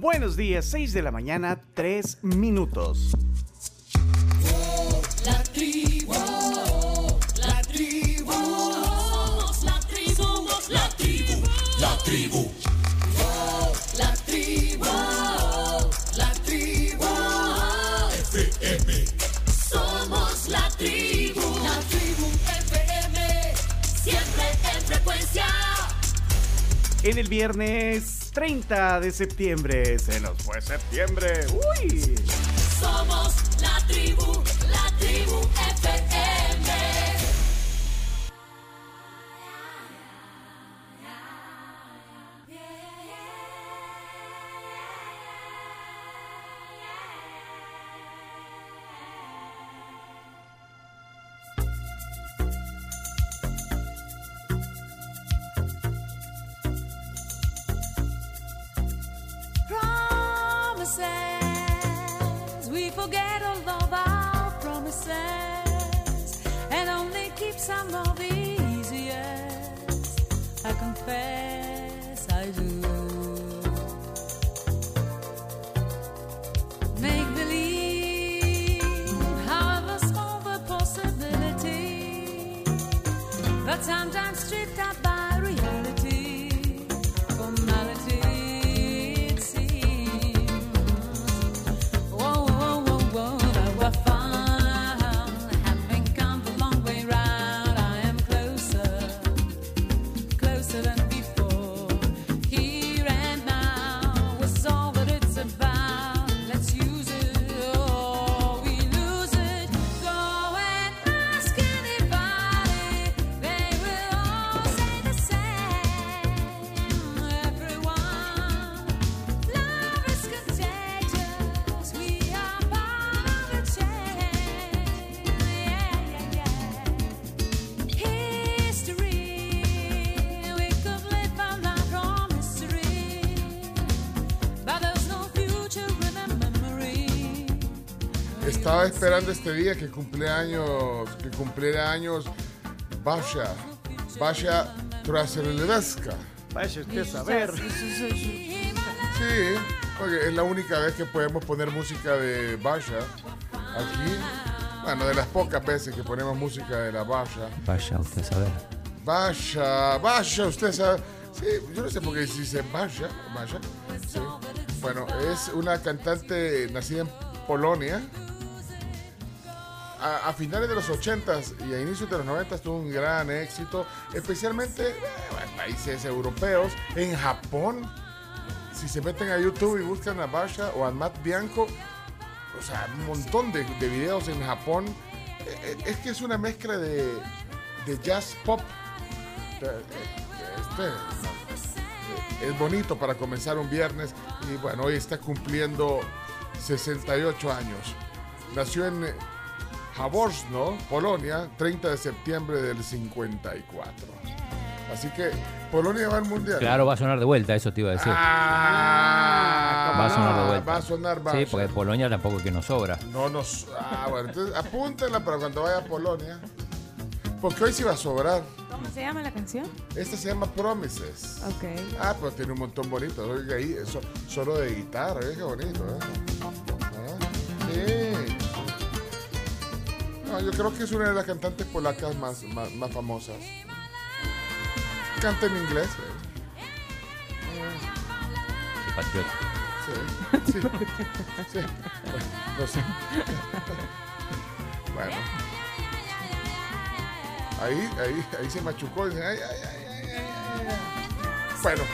Buenos días, 6 de la mañana, 3 minutos. La tribu, la tribu, somos la tribu, somos la tribu, la tribu. La tribu, la tribu, FM. Somos la tribu, la tribu FM, siempre en frecuencia. En el viernes 30 de septiembre, se nos fue septiembre. ¡Uy! Esperando este día que cumpleaños, que cumpliera años Basha, Basha Traselevska. Vaya usted a saber. Sí, porque es la única vez que podemos poner música de Basha aquí. Bueno, de las pocas veces que ponemos música de la Basha. Vaya usted a saber. Basha, Basha, usted sabe. Sí, yo no sé por qué se dice Basha, Basha. Sí. Bueno, es una cantante nacida en Polonia. A, finales de los 80s y a inicios de los 90 tuvo un gran éxito, especialmente eh, en países europeos, en Japón. Si se meten a YouTube y buscan a Basha o a Matt Bianco, o sea, un montón de, de videos en Japón. Eh, eh, Es que es una mezcla de, de jazz pop. Este, es bonito para comenzar un viernes y bueno, hoy está cumpliendo 68 años. Nació en Jaworzno, Polonia, 30 de septiembre del 54. Así que Polonia va al mundial. Claro, va a sonar de vuelta, eso te iba a decir. Ah, va a sonar de vuelta. Va a sonar Sí, porque Polonia tampoco es que nos sobra. No nos. Ah, bueno, entonces apúntenla para cuando vaya a Polonia. Porque hoy sí va a sobrar. ¿Cómo se llama la canción? Esta se llama Promises. Ok. Ah, pero tiene un montón bonito. Oiga ahí, eso, solo de guitarra, oiga, qué bonito, ¿eh? Ah, Sí. No, yo creo que es una de las cantantes polacas más, más, más famosas. Canta en inglés, ¿eh? Patriota. Sí, sí, sí. No sé. Bueno. Ahí, ahí, ahí se machucó. ay. Bueno.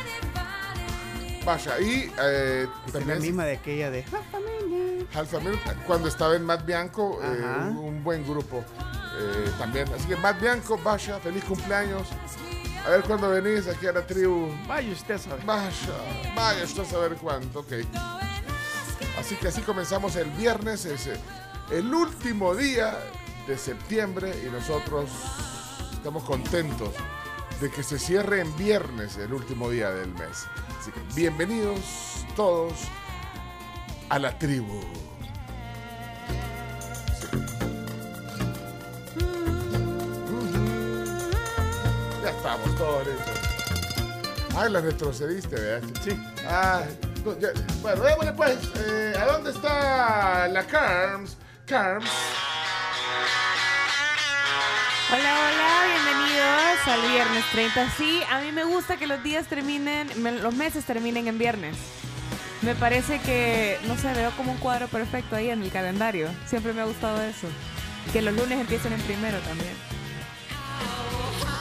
Vaya, y eh, también la misma de aquella de. Half a Minute, cuando estaba en Matt Bianco, eh, un buen grupo eh, también. Así que Matt Bianco, vaya, feliz cumpleaños. A ver cuándo venís aquí a la tribu. Vaya usted a saber. Vaya, vaya, usted a saber cuánto, ok. Así que así comenzamos el viernes, es eh, el último día de septiembre y nosotros estamos contentos de que se cierre en viernes el último día del mes. Así que bienvenidos todos a la tribu. Sí. Ya estamos todos listos. Ay, la retrocediste, ¿verdad? Sí. No, ya- bueno, démosle pues. eh, ¿A dónde está la Carms? Carms. Hola, hola, bienvenidos al viernes 30. Sí, a mí me gusta que los días terminen, me- los meses terminen en viernes. Me parece que, no sé, veo como un cuadro perfecto ahí en el calendario. Siempre me ha gustado eso. Que los lunes empiecen en primero también.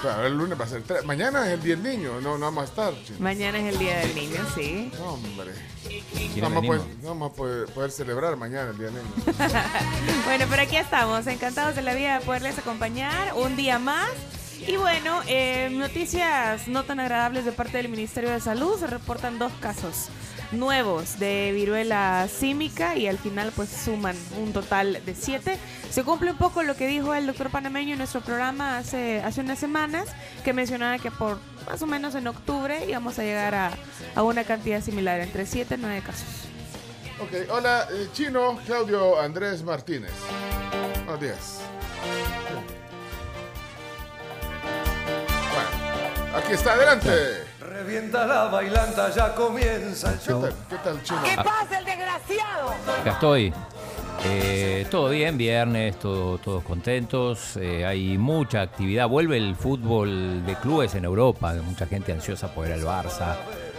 Bueno, el lunes va a ser tres. Mañana es el día del niño. No, no vamos a estar. chino. Mañana es el Día del Niño, sí. No, hombre. ¿Quiénes No vamos, a venimos? poder, no vamos a poder, poder celebrar mañana el día del niño. Bueno, pero aquí estamos, encantados de la vida de poderles acompañar un día más. Y bueno, eh, noticias no tan agradables de parte del Ministerio de Salud. Se reportan dos casos nuevos de viruela símica y al final pues suman un total de siete. Se cumple un poco lo que dijo el doctor panameño en nuestro programa hace, hace unas semanas, que mencionaba que por más o menos en octubre íbamos a llegar a, a una cantidad similar, entre siete y nueve casos. Ok, hola, eh, Chino, Claudio Andrés Martínez. Buenos días. Bueno, aquí está, adelante. Revienta la bailanta, ya comienza el ¿Qué tal? ¿Qué tal, Chino? Acá estoy. Eh, todo bien, viernes, todo- todos contentos. eh, hay mucha actividad. Vuelve el fútbol de clubes en Europa. Mucha gente ansiosa por ir al Barça,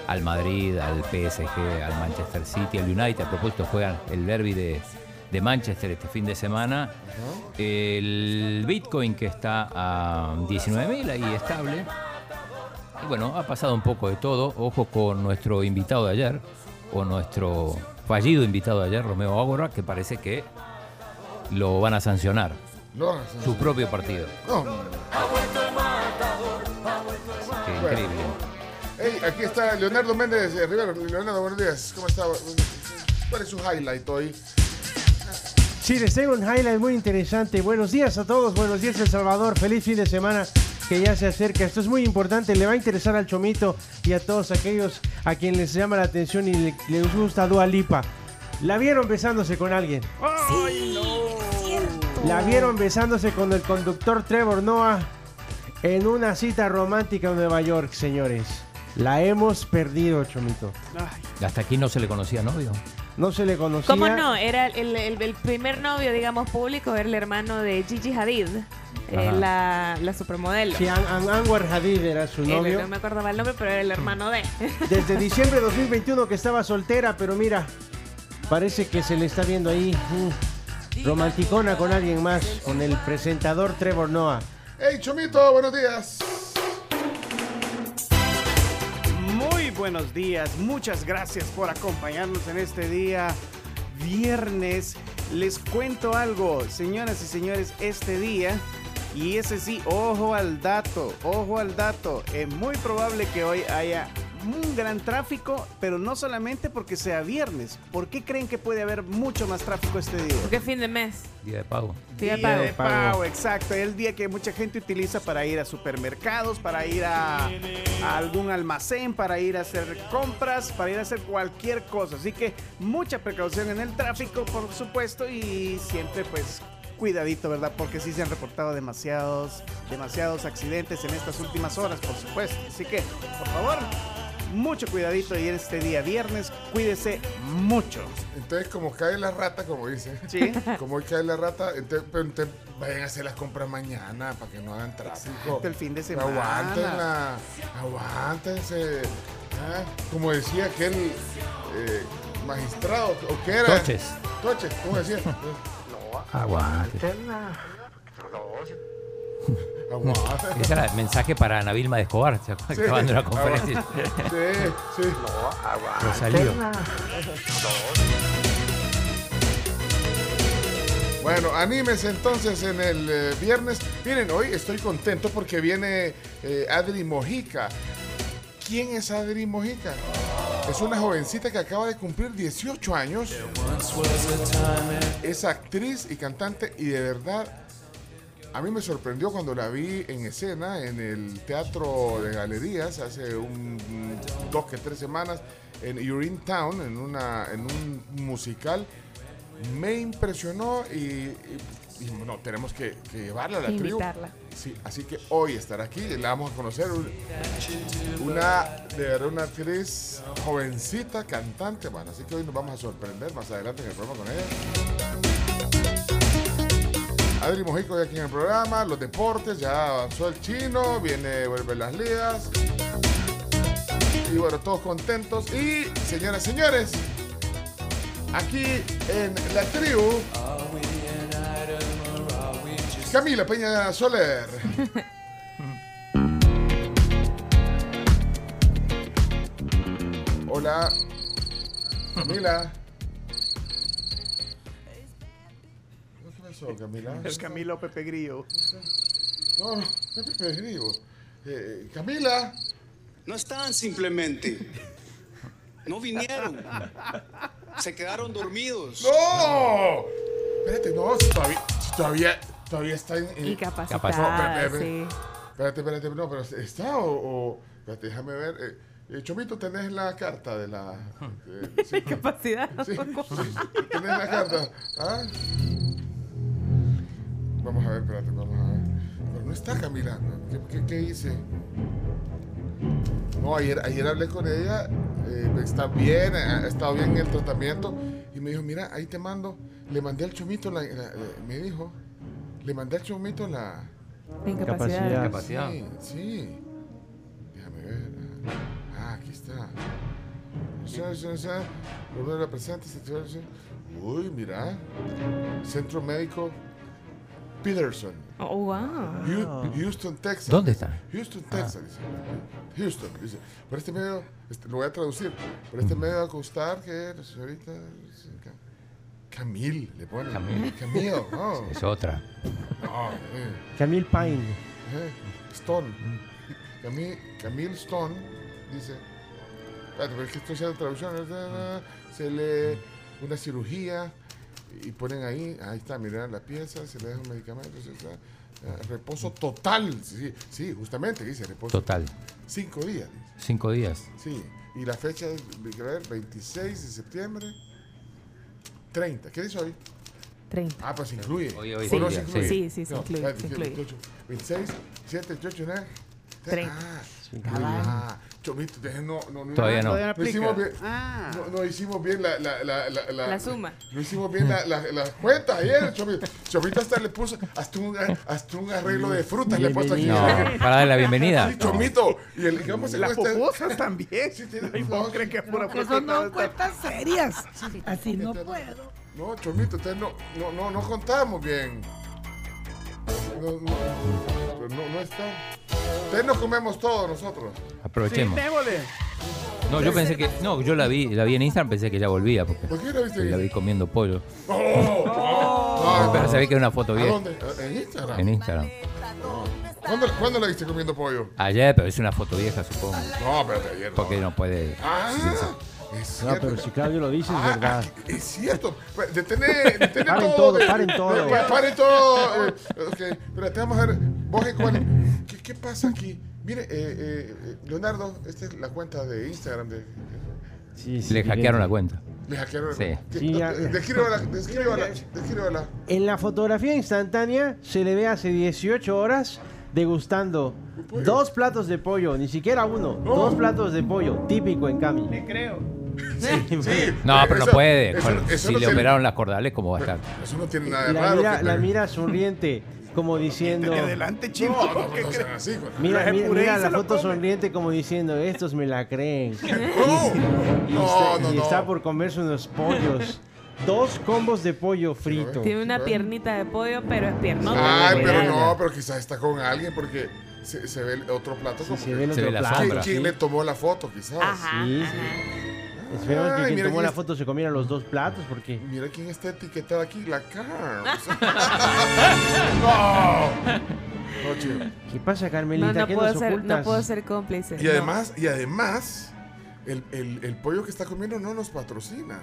al Madrid, al PSG, al Manchester City, al United. A propósito, juegan el derby de, de Manchester este fin de semana. El Bitcoin que está a 19.000 ahí estable. Y bueno, ha pasado un poco de todo. Ojo con nuestro invitado de ayer, o nuestro fallido invitado de ayer, Romeo Ágora, que parece que lo van a sancionar. No, Su propio partido. no. Qué Bueno. increíble. Hey, aquí está Leonardo Méndez eh, Rivero. Leonardo, buenos días. ¿Cómo está? ¿Cuál es su highlight hoy? Sí, les tengo un highlight muy interesante. Buenos días a todos, buenos días El Salvador, feliz fin de semana que ya se acerca. Esto es muy importante, le va a interesar al Chomito y a todos aquellos a quienes les llama la atención y le- les gusta Dua Lipa. La vieron besándose con alguien. La vieron besándose con el conductor Trevor Noah en una cita romántica en Nueva York, señores. La hemos perdido, Chomito. Hasta aquí no se le conocía novio. No se le conocía. ¿Cómo no? Era el, el- el primer novio, digamos, público, era el hermano de Gigi Hadid, eh, la, la supermodelo. Sí, An- An- Anwar Hadid era su novio. no me acordaba el nombre, pero era el hermano de. Desde diciembre de 2021 que estaba soltera, pero mira, parece que se le está viendo ahí mm, romanticona con alguien más, con el presentador Trevor Noah. Hey, Chomito, buenos días. Buenos días, muchas gracias por acompañarnos en este día viernes. Les cuento algo, señoras y señores, este día, y ese sí, ojo al dato, ojo al dato, es muy probable que hoy haya un gran tráfico, pero no solamente porque sea viernes. ¿Por qué creen que puede haber mucho más tráfico este día? Porque fin de mes. Día de pago. Día de Día pago. de pago, exacto. El día que mucha gente utiliza para ir a supermercados, para ir a, a algún almacén, para ir a hacer compras, para ir a hacer cualquier cosa. Así que mucha precaución en el tráfico, por supuesto, y siempre pues cuidadito, ¿verdad? Porque sí se han reportado demasiados, demasiados accidentes en estas últimas horas, por supuesto. Así que, por favor, mucho cuidadito y en este día viernes, cuídese mucho. Entonces, como cae la rata, como dice. ¿Sí? Como hoy cae la rata, entonces, pero entonces vayan a hacer las compras mañana para que no hagan tráfico. Exacto, el fin de semana. Aguántenla, aguántense. Ah, Como decía aquel eh, magistrado, ¿o qué era? Toches. Toches, ¿cómo decía? Aguante. Aguante. Ese era el mensaje para Ana Vilma de Escobar, ¿se acuerdan? Sí. Acabando la conferencia. Sí, sí. Rosalío. Bueno, anímese entonces en el eh, viernes. Miren, hoy estoy contento porque viene eh, Adri Mojica. ¿Quién es Adri Mojica? Es una jovencita que acaba de cumplir 18 años. Es actriz y cantante y de verdad a mí me sorprendió cuando la vi en escena en el Teatro de Galerías hace un, dos que tres semanas en Urinetown, en, una, en un musical. Me impresionó y, y- y, bueno, tenemos que, que llevarla a la tribu. Sí, así que hoy estará aquí la vamos a conocer. un- Una, de verdad, una actriz jovencita, cantante, bueno, así que hoy nos vamos a sorprender más adelante en el programa con ella. Adri Mojico ya aquí en el programa, los deportes, ya avanzó el chino, viene, vuelve las ligas. Y bueno, todos contentos. Y, señoras y señores, aquí en la tribu, Camila Peña Soler. Hola, Camila. Pasó, Camila? Es Camilo Pepe Grillo. No, no, no te digo. Eh, Camila. No estaban simplemente. No vinieron. Se quedaron dormidos. ¡No! Espérate, no, si todavía, si todavía, todavía está en. en- Incapacitada, No, espérate, sí. espérate, espérate, no, pero está o. o- espérate, déjame ver. Eh, eh, Chomito, tenés la carta de la. eh, sí, Capacidad. Sí, sí, tenés la carta. ¿Ah? Vamos a ver, espérate, vamos a ver. Pero no está Camila. ¿Qué, qué, qué hice? No, ayer, ayer hablé con ella. eh, está bien, ha estado bien en el tratamiento. Y me dijo, mira, ahí te mando. Le mandé al chomito, la, la- me dijo, le mandé al chomito la... Incapacidad. Capacidad. Sí, sí. Déjame ver. Ah, aquí está. Ya, ya, ya. Uno de la presente. Uy, mira. Centro Médico Peterson. Oh, wow. Houston, Texas. ¿Dónde está? Houston, Texas. dice. Houston, dice. Por este medio, este, lo voy a traducir. Por este medio va a costar que la señorita. Camille, le pone. Camille. Camille, no. Es otra. No, eh. Camille Pine. Eh, Stone. Camille, Camille Stone dice. Espérate, pero es que estoy haciendo traducción. Se lee una cirugía y ponen ahí. Ahí está, mirar la pieza, se le deja un medicamento. se- se- eh, reposo total. Sí, sí, justamente dice reposo. Total. Cinco días. dice. Cinco días. Sí. Y la fecha es, a ver, 26 de septiembre. 30. ¿Qué dice hoy? 30. Ah, pues incluye. Hoy, hoy Sí, ¿O no sí, se sí. incluye? Sí, sí, se incluye, espérate, se 27, incluye. 28, 26, 7, 28, 9. 30. Ah, ah, Chomito, no, no, no, Todavía no. No No hicimos bien, Ah. no, no hicimos bien la, la, la, la, La suma. No hicimos bien la, la, la cuenta ayer, Chomito. Chomito hasta le puso hasta un, hasta un arreglo de frutas le he puesto aquí. No, para darle la bienvenida. Sí, Chomito. Y el, ¿cómo se Las pupusas también. Sí, tiene. ¿Vos crees que es pura Eso frutita no cuentas serias. Así no puedo. No, Chomito, ustedes no, no, no, no contamos bien. No, no, pero no, no está. Ustedes nos comemos todo nosotros. Sí, Aprovechemos. démosle. No, yo pensé que. No, yo la vi, la vi en Instagram, pensé que ya volvía, porque ¿Por qué la viste? la vi comiendo pollo. Oh, Pero se ve que es una foto ¿A vieja. dónde? ¿En Instagram? En Instagram. ¿Cuándo, ¿Cuándo la viste comiendo pollo? Ayer, pero es una foto vieja, supongo. No, espérate, ayer no. Porque no puede. Ah, No, pero si Claudio lo dice, es Ah, verdad. ah, es cierto. Pues, Detener, detener Paren todo. todo, de- paren todo. de- pa- Paren todo. eh, ok, espérate, vamos a ver. Vos, cuál- ¿qué, ¿Qué pasa aquí? Mire, eh, eh, eh, Leonardo, esta es la cuenta de Instagram de... Sí, sí, Le hackearon la cuenta. Le hackearon. Sí. ¿Qué- Sí, ya- Descríbala, descríbala, descríbala. En la fotografía instantánea se le ve hace 18 horas degustando dos platos de pollo, ni siquiera uno, dos platos de pollo, típico en Cami. Le creo. Sí, No, pero no puede. eso- Con- eso si no le operaron las cordales, ¿cómo va a estar? Eso no tiene nada Y de la raro. mira, que la mira sonriente, como diciendo... De adelante, con- Mira, mira, y la foto sonriente como diciendo, estos me la creen. No, Y, no, está, no, y no. está por comerse unos pollos. Dos combos de pollo frito. Tiene una piernita de pollo, pero es piernota. Ay, pero no, pero quizás está con alguien porque se, se ve el otro plato. Sí, como se que- ve el Se otro ve la plato. sombra. ¿Quién sí. le tomó la foto, quizás? Ajá. Sí, sí. Esperemos que quien tomó la es- foto se comiera los dos platos porque... Mira quién está etiquetado aquí, la Carms. no. No, chido. ¿Qué pasa, No, Carmelita? no ¿Qué puedo, nos ser, ocultas? no puedo ser cómplice. Y no. además, y además, el, el, el pollo que está comiendo no nos patrocina.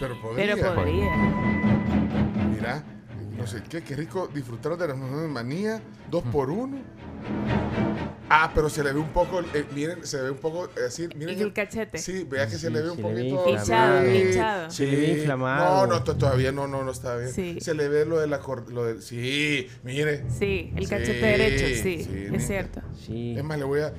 Pero podría. Pero podría. Mira, no sé qué, qué rico disfrutar de la manía, dos por uno. Ah, pero se le ve un poco, eh, miren, se le ve un poco eh, así, miren. Y el cachete. Sí, vea que se Sí, le ve un se poquito. inflamado. sí, Hinchado. Se le ve inflamado. No, no, to- todavía no, no, no está bien. Sí. Se le ve lo de la cor- lo del, sí, mire. Sí, el Sí, cachete derecho, sí, sí, es cierto. Sí. Es más, le voy a.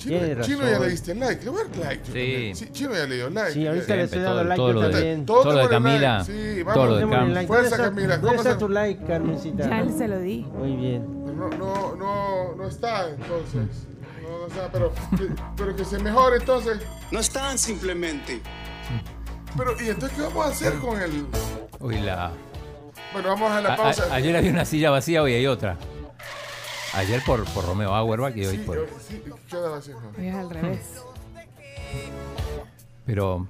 Chino, Tiene Chino razón. ya le diste like, le voy a dar like. yo Sí. también. Sí, Chino ya le dio like. Sí, ahorita le estoy dando todo- like todo yo lo de- también. Todo Todo lo de por el like. Camila, Sí, todo lo de vamos. Démosle Cam. like. Fuerza, ¿Dónde está- Camila, ¿Dónde ¿cómo está se- tu like, Carmencita? Ya se lo di. Muy bien. No, no, no, no está entonces. No, no está, pero, que, pero que se mejore entonces. No están simplemente. Pero, ¿y entonces qué vamos a hacer con el.? Uy, la... Bueno, vamos a la a- pausa. a- ayer había una silla vacía, hoy hay otra. Ayer por, por Romeo Auerbach y hoy Sí, por... eh, sí, es al revés. Pero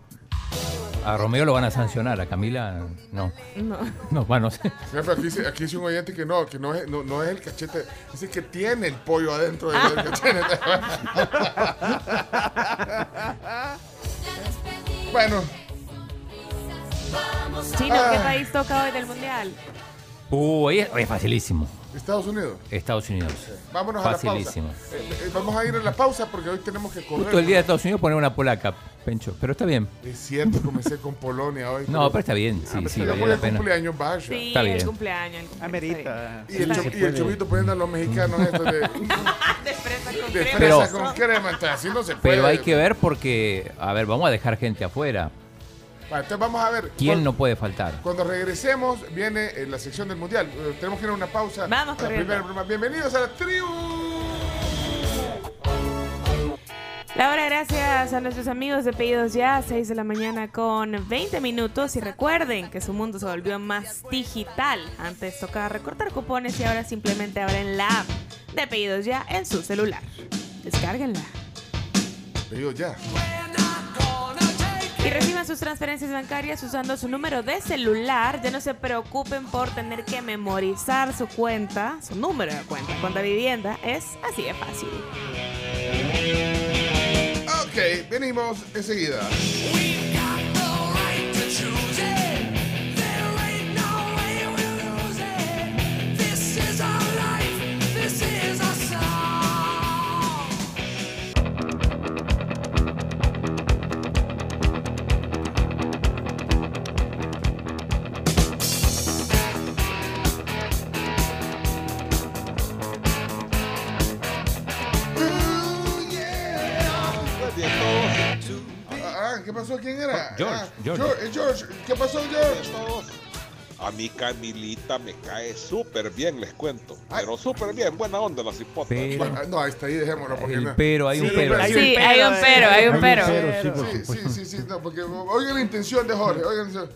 a Romeo lo van a sancionar, a Camila no. No. No, bueno, no sé. Aquí dice, aquí dice un oyente que no, que no es, no, no es el cachete, dice que tiene el pollo adentro del, cachete. bueno, Chino, ¿qué Ah. país toca hoy del mundial? Uh, hoy es, hoy es facilísimo. Estados Unidos. Estados Unidos. Vámonos a la pausa. Facilísimo. Eh, eh, vamos a ir a la pausa porque hoy tenemos que correr. Justo el día de Estados Unidos poner una polaca, Pencho. Pero está bien. Es cierto, comencé con Polonia hoy. No, pero está bien. Sí, sí, yo valía voy la pena. cumpleaños, vaya. Sí, Está bien. el cumpleaños. El cumpleaños Amerita. Y el, bien. y el chubito poniendo a los mexicanos esto de, de fresa con de crema. Pero- fresa con crema. Entonces, así no se puede. Pero hay que ver porque, a ver, vamos a dejar gente afuera. Vale, entonces vamos a ver. ¿Quién Cuando- no puede faltar? Cuando regresemos, viene eh, la sección del mundial. Eh, tenemos que ir a una pausa. Vamos Para corriendo. primer programa. Bienvenidos a la tribu. Laura, gracias a nuestros amigos de Pedidos Ya, 6 de la mañana con 20 minutos. Y recuerden que su mundo se volvió más digital. Antes tocaba recortar cupones y ahora simplemente abren la app de Pedidos Ya en su celular. Descárguenla. Digo ya. Y reciban sus transferencias bancarias usando su número de celular. Ya no se preocupen por tener que memorizar su cuenta, su número de cuenta. Con la vivienda es así de fácil. Ok, venimos enseguida. Ah, ¿qué pasó? ¿Quién era? George, Ah, George. eh, George. ¿Qué pasó, George? A mi Camilita me cae súper bien, les cuento. Ay. Pero súper bien, buena onda la cipota. Pero, Bueno, no, ahí está ahí, dejémoslo. Porque el pero, hay un Sí, pero. hay Sí, un hay un pero, hay un Hay un pero. sí, Sí, sí, no, porque oigan la intención de Jorge, oigan la intención.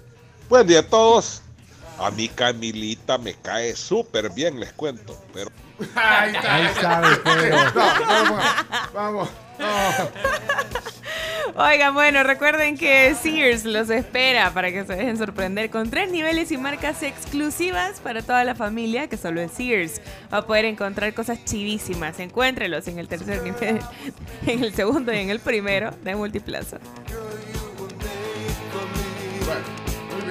Buen día a todos. A mi Camilita me cae súper bien, les cuento. Pero Ahí está. Ahí sabe, pero. No, vamos, vamos. Oigan, bueno, recuerden que Sears los espera para que se dejen sorprender con tres niveles y marcas exclusivas para toda la familia, que solo es Sears. Va a poder encontrar cosas chivísimas. Encuéntrelos en el tercer nivel, en el segundo y en el primero de Multiplaza. Bueno,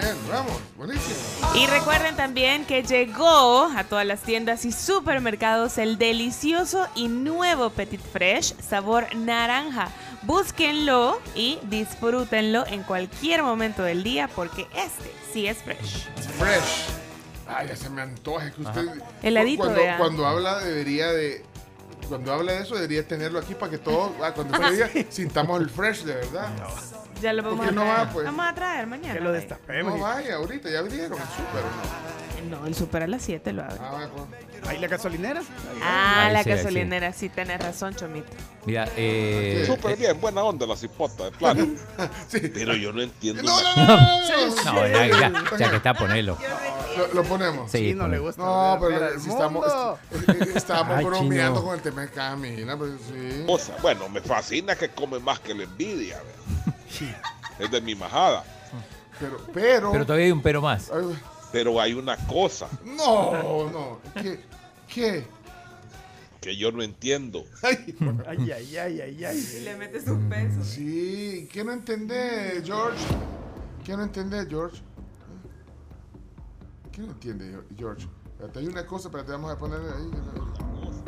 bien, vamos, buenísimo. Y recuerden también que llegó a todas las tiendas y supermercados el delicioso y nuevo Petit Fresh sabor naranja. Búsquenlo y disfrútenlo en cualquier momento del día porque este sí es fresh. Fresh. Ay, ya se me antoja que usted. Heladito, cuando, vea. cuando habla debería de. Cuando habla de eso debería tenerlo aquí para que todos, ah, cuando se diga, sintamos el fresh de verdad. Ya lo vamos ¿Por a qué no traer. va, pues? Vamos a traer mañana. Que lo destapemos. No vaya, ahorita ya abrieron el súper. ¿no? No, el super a las 7 lo abre. Ah, pues. Ahí la gasolinera. Ah, Ahí la sí, ahí sí. gasolinera, sí, tenés razón, Chomito. Mira, eh, súper bien, buena onda la cipota, de plano. Sí. Pero yo no entiendo. No, la- no, no, no, ya, ya, ya que está, ponelo. Lo, lo ponemos. Sí, Sí, no le gusta. No, pero si estamos, est- eh, eh, estábamos Ay, bromeando chino. con el tema de Camila, pues sí. cosa. Bueno, me fascina que come más que la envidia. Es de mi majada. Pero, pero. Pero todavía hay un pero más. Ay, Pero hay una cosa no, no. ¿Qué? ¿Qué? que yo no entiendo. Ay, Ay, ay, ay, ay, ay. le metes un peso. sí, ¿qué no entendés, George? ¿Qué no entendés, George? ¿Qué no entiende, George? Espérate, Hay una cosa, pero te vamos a poner ahí.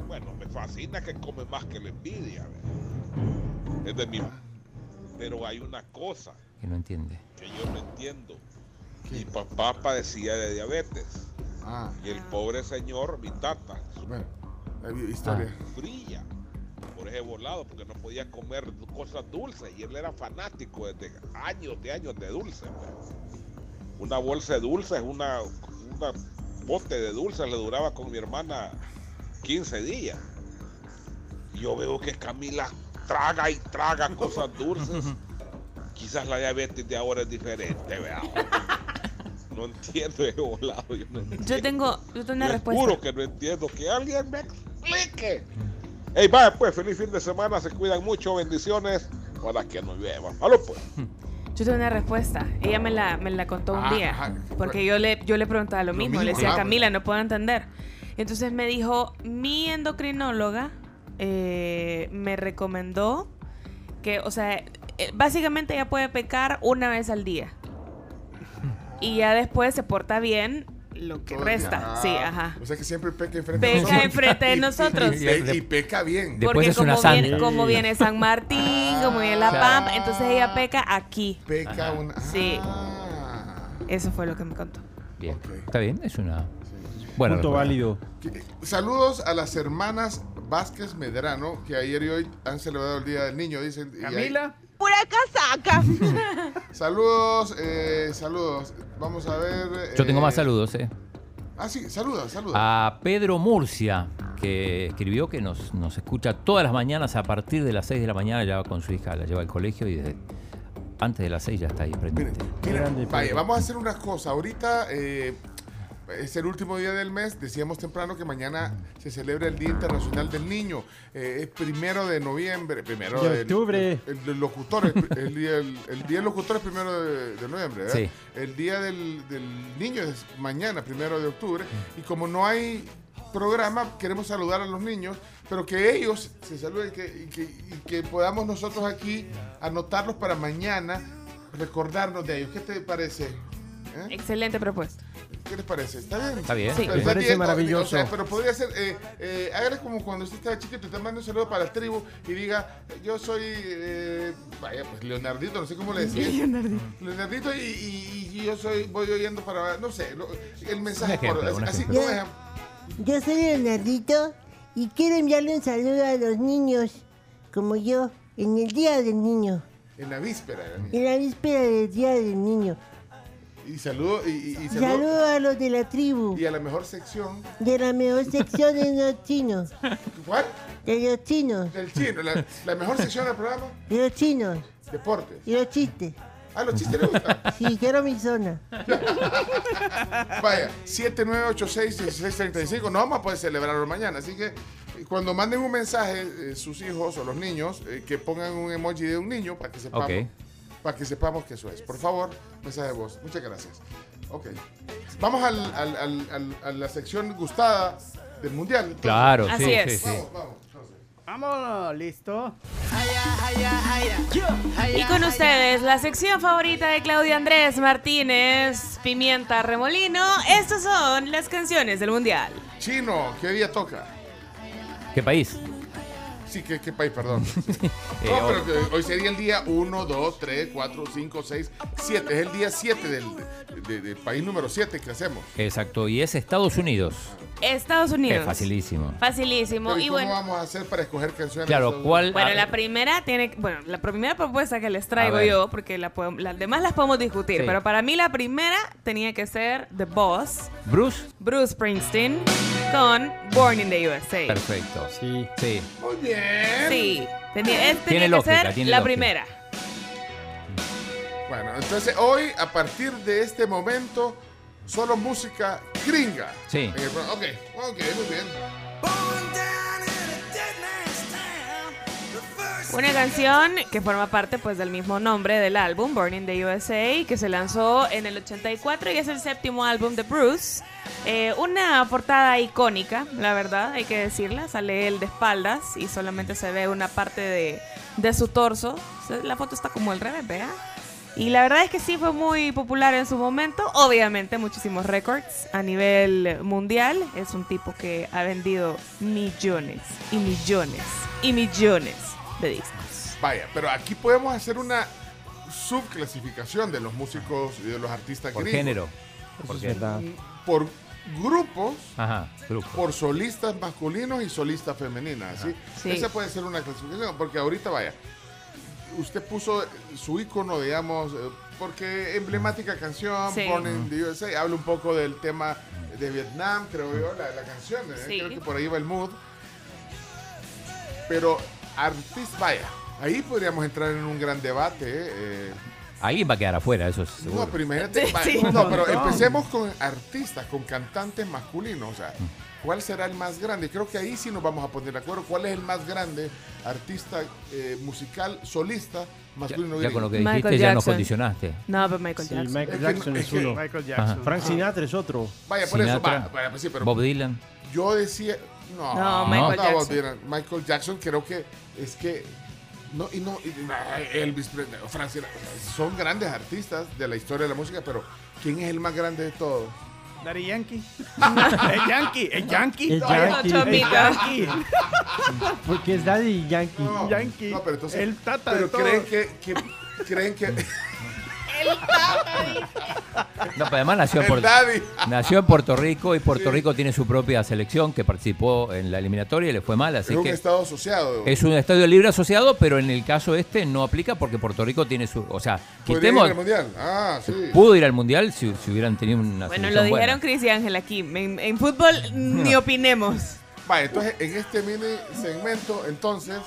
Bueno, me fascina que come más que la envidia. Es de mi... Pero hay una cosa Que no entiende. que yo no entiendo. Mi papá padecía de diabetes. Ah, Y el pobre señor, mi tata, bueno, hay historia. sufría por ese volado porque no podía comer cosas dulces y él era fanático desde años de años de dulce. pues. Una bolsa de dulces, una, una bote de dulces le duraba con mi hermana 15 días. Y yo veo que Camila traga y traga cosas dulces. Quizás la diabetes de ahora es diferente, vea. No entiendo ese volado. Yo, no entiendo. Yo tengo, yo tengo una respuesta. juro que no entiendo. Que alguien me explique. Hey, vaya, pues, feliz fin de semana. Se cuidan mucho. Bendiciones. Para que no llueva. Halo, pues. Yo tengo una respuesta. Ella me la, me la contó un Ah, día. ajá. Porque yo le, yo le preguntaba lo Lo mismo. Le mismo, decía, ah, Camila, no puedo entender. Entonces me dijo, mi endocrinóloga eh, me recomendó que, o sea, eh, básicamente ella puede pecar una vez al día. Y ya después se porta bien lo que resta. Ah, Sí, ajá. O sea que siempre peca enfrente de Peca nosotros. enfrente de y- nosotros. Y, y- y peca bien. Porque como viene, santa. como viene San Martín, como viene La. Pampa, entonces ella peca aquí. Peca una. Sí. Ah. Eso fue lo que me contó. Bien. Está bien, es una. Punto válido. Saludos a las hermanas Vázquez Medrano, que ayer y hoy han celebrado el Día del Niño, dicen. y ahí- Camila, Pura casaca. Saludos, eh, saludos. Vamos a ver. Yo tengo eh, más saludos, ¿eh? Ah, sí, saluda, saluda. A Pedro Murcia, que escribió que nos, nos escucha todas las mañanas a partir de las 6 de la mañana, ya va con su hija, la lleva al colegio y desde antes de las 6 ya está ahí Miren, pendiente. vaya, Pedro. vamos a hacer una cosa. Ahorita eh, es el último día del mes. Decíamos temprano que mañana se celebra el Día Internacional del Niño. Eh, es primero de noviembre. Primero De octubre. El, locutor. El, el día, el, el día del locutor es primero de, de noviembre. ¿verdad? Sí. El día del, del niño es mañana, primero de octubre. Y como no hay programa, queremos saludar a los niños, pero que ellos se saluden y que, y que, y que podamos nosotros aquí anotarlos para mañana, recordarnos de ellos. ¿Qué te parece? ¿Eh? Excelente propuesta. ¿Qué les parece? ¿Está bien? Está bien. Sí. Pero Me está parece bien, maravilloso. O sea, pero podría ser, eh, eh, hágale como cuando usted estaba chiquito, te manda un saludo para la tribu y diga, yo soy, eh, vaya, pues Leonardito, no sé cómo le decía. Leonardito. y, y- y yo soy, voy oyendo para, no sé, lo- el mensaje. Ejemplo, por- así, un ejemplo. Yo soy Leonardito y quiero enviarle un saludo a los niños, como yo, en el Día del Niño, En la víspera. de la niña. en la víspera del Día del Niño. Y saludo, y, y, y saludo- Saludo a los de la tribu, y a la mejor sección. de la mejor sección de los chinos, ¿Cuál? de los chinos, Del chino. La, la mejor sección del programa, de los chinos, deportes. y los chistes. Ah, los chistes le gustan. Sí, quiero mi zona. Vaya, 7986-1635. No vamos a poder celebrarlo mañana. Así que eh, cuando manden un mensaje, eh, sus hijos o los niños, eh, que pongan un emoji de un niño para que sepamos. Ok. Para que sepamos que eso es. Por favor, mensaje de voz. Muchas gracias. Ok. Vamos al- al- al- al- a la sección gustada del mundial. entonces. Claro, Así sí, es. sí, sí. Vamos, vamos. vámonos, listo. Y con ustedes, la sección favorita de Claudio Andrés Martínez, Pimienta Remolino. Estas son las canciones del Mundial. Chino, ¿qué día toca? ¿Qué país? Sí, ¿qué, qué país? Perdón. Eh, No, hoy- pero que hoy sería el día 1, 2, 3, 4, 5, 6, 7. Es el día 7 del, de- del país número 7 que hacemos. Exacto, y es Estados Unidos. Estados Unidos. Es facilísimo. Facilísimo. Pero, ¿y Y cómo bueno, vamos a hacer para escoger canciones? Claro, ¿cuál? bueno, ah, la primera tiene, bueno, la primera propuesta que les traigo ver. yo, porque la las demás las podemos discutir, Sí. pero para mí la primera tenía que ser The Boss, Bruce, Bruce Springsteen, con Born in the USA. perfecto. Sí. Sí. Muy bien. Sí, tenía, es- tenía que lógica, ser tiene la lógica. primera. Bueno, entonces hoy, a partir de este momento, solo música gringa. Sí. En el programa. ok, ok, muy bien. Una canción que forma parte pues del mismo nombre del álbum, Born in the USA, que se lanzó en el 84 y es el séptimo álbum de Bruce. Eh, una portada icónica, la verdad, hay que decirla. Sale él de espaldas y solamente se ve una parte de, de su torso. La foto está como al revés, vea. Y la verdad es que sí fue muy popular en su momento. Obviamente, muchísimos récords a nivel mundial. Es un tipo que ha vendido millones y millones y millones de. Vaya, pero aquí podemos hacer una subclasificación de los músicos y de los artistas Por gringos. género. Es verdad. Por grupos, Ajá, grupo. por solistas masculinos y solistas femeninas. ¿sí? Sí. Esa puede ser una clasificación, porque ahorita, vaya, usted puso su icono, digamos, eh, porque emblemática canción, Sí. Born in the USA, habla un poco del tema de Vietnam, creo yo, la, la canción, ¿eh? Sí. creo que por ahí va el mood. Pero artista, vaya, ahí podríamos entrar en un gran debate. ¿eh? Eh, Alguien va a quedar afuera, eso es seguro. no, pero imagínate, Sí, va- sí. no, pero empecemos con artistas, con cantantes masculinos, o sea, ¿cuál será el más grande? Creo que ahí sí nos vamos a poner de acuerdo. ¿Cuál es el más grande artista eh, musical solista ya, masculino? ya gringo? con lo que Michael dijiste ya nos condicionaste. No, pero Michael Sí, Jackson. Michael Es que- Jackson es es que- uno. Michael Jackson. Frank Sinatra es otro. Vaya, por eso, Sinatra, va, vaya, pues sí, pero Bob Dylan. yo decía, no, No, Michael no, Jackson. Bob Dylan. Michael Jackson creo que es que no y no y- Elvis Presley, son grandes artistas de la historia de la música, pero ¿quién es el más grande de todos? Daddy Yankee. el Yankee, el Yankee. El No, Yankee. el Chomito. Yankee. Porque es Daddy Yankee. No, Yankee. no, pero entonces, El tata pero de creen que, que creen que No, pero además nació en, el Puerto, nació en Puerto Rico y Puerto Sí. Rico tiene su propia selección que participó en la eliminatoria y le fue mal, es un estado asociado. es un estadio libre asociado, pero en el caso este no aplica porque Puerto Rico tiene su, o sea, ¿Podría ir quitemos, al mundial? Ah, sí. pudo ir al mundial si, si hubieran tenido una Bueno, selección lo buena. dijeron Chris y Ángel aquí. En, en fútbol ni opinemos. Vale, entonces en este mini segmento, entonces.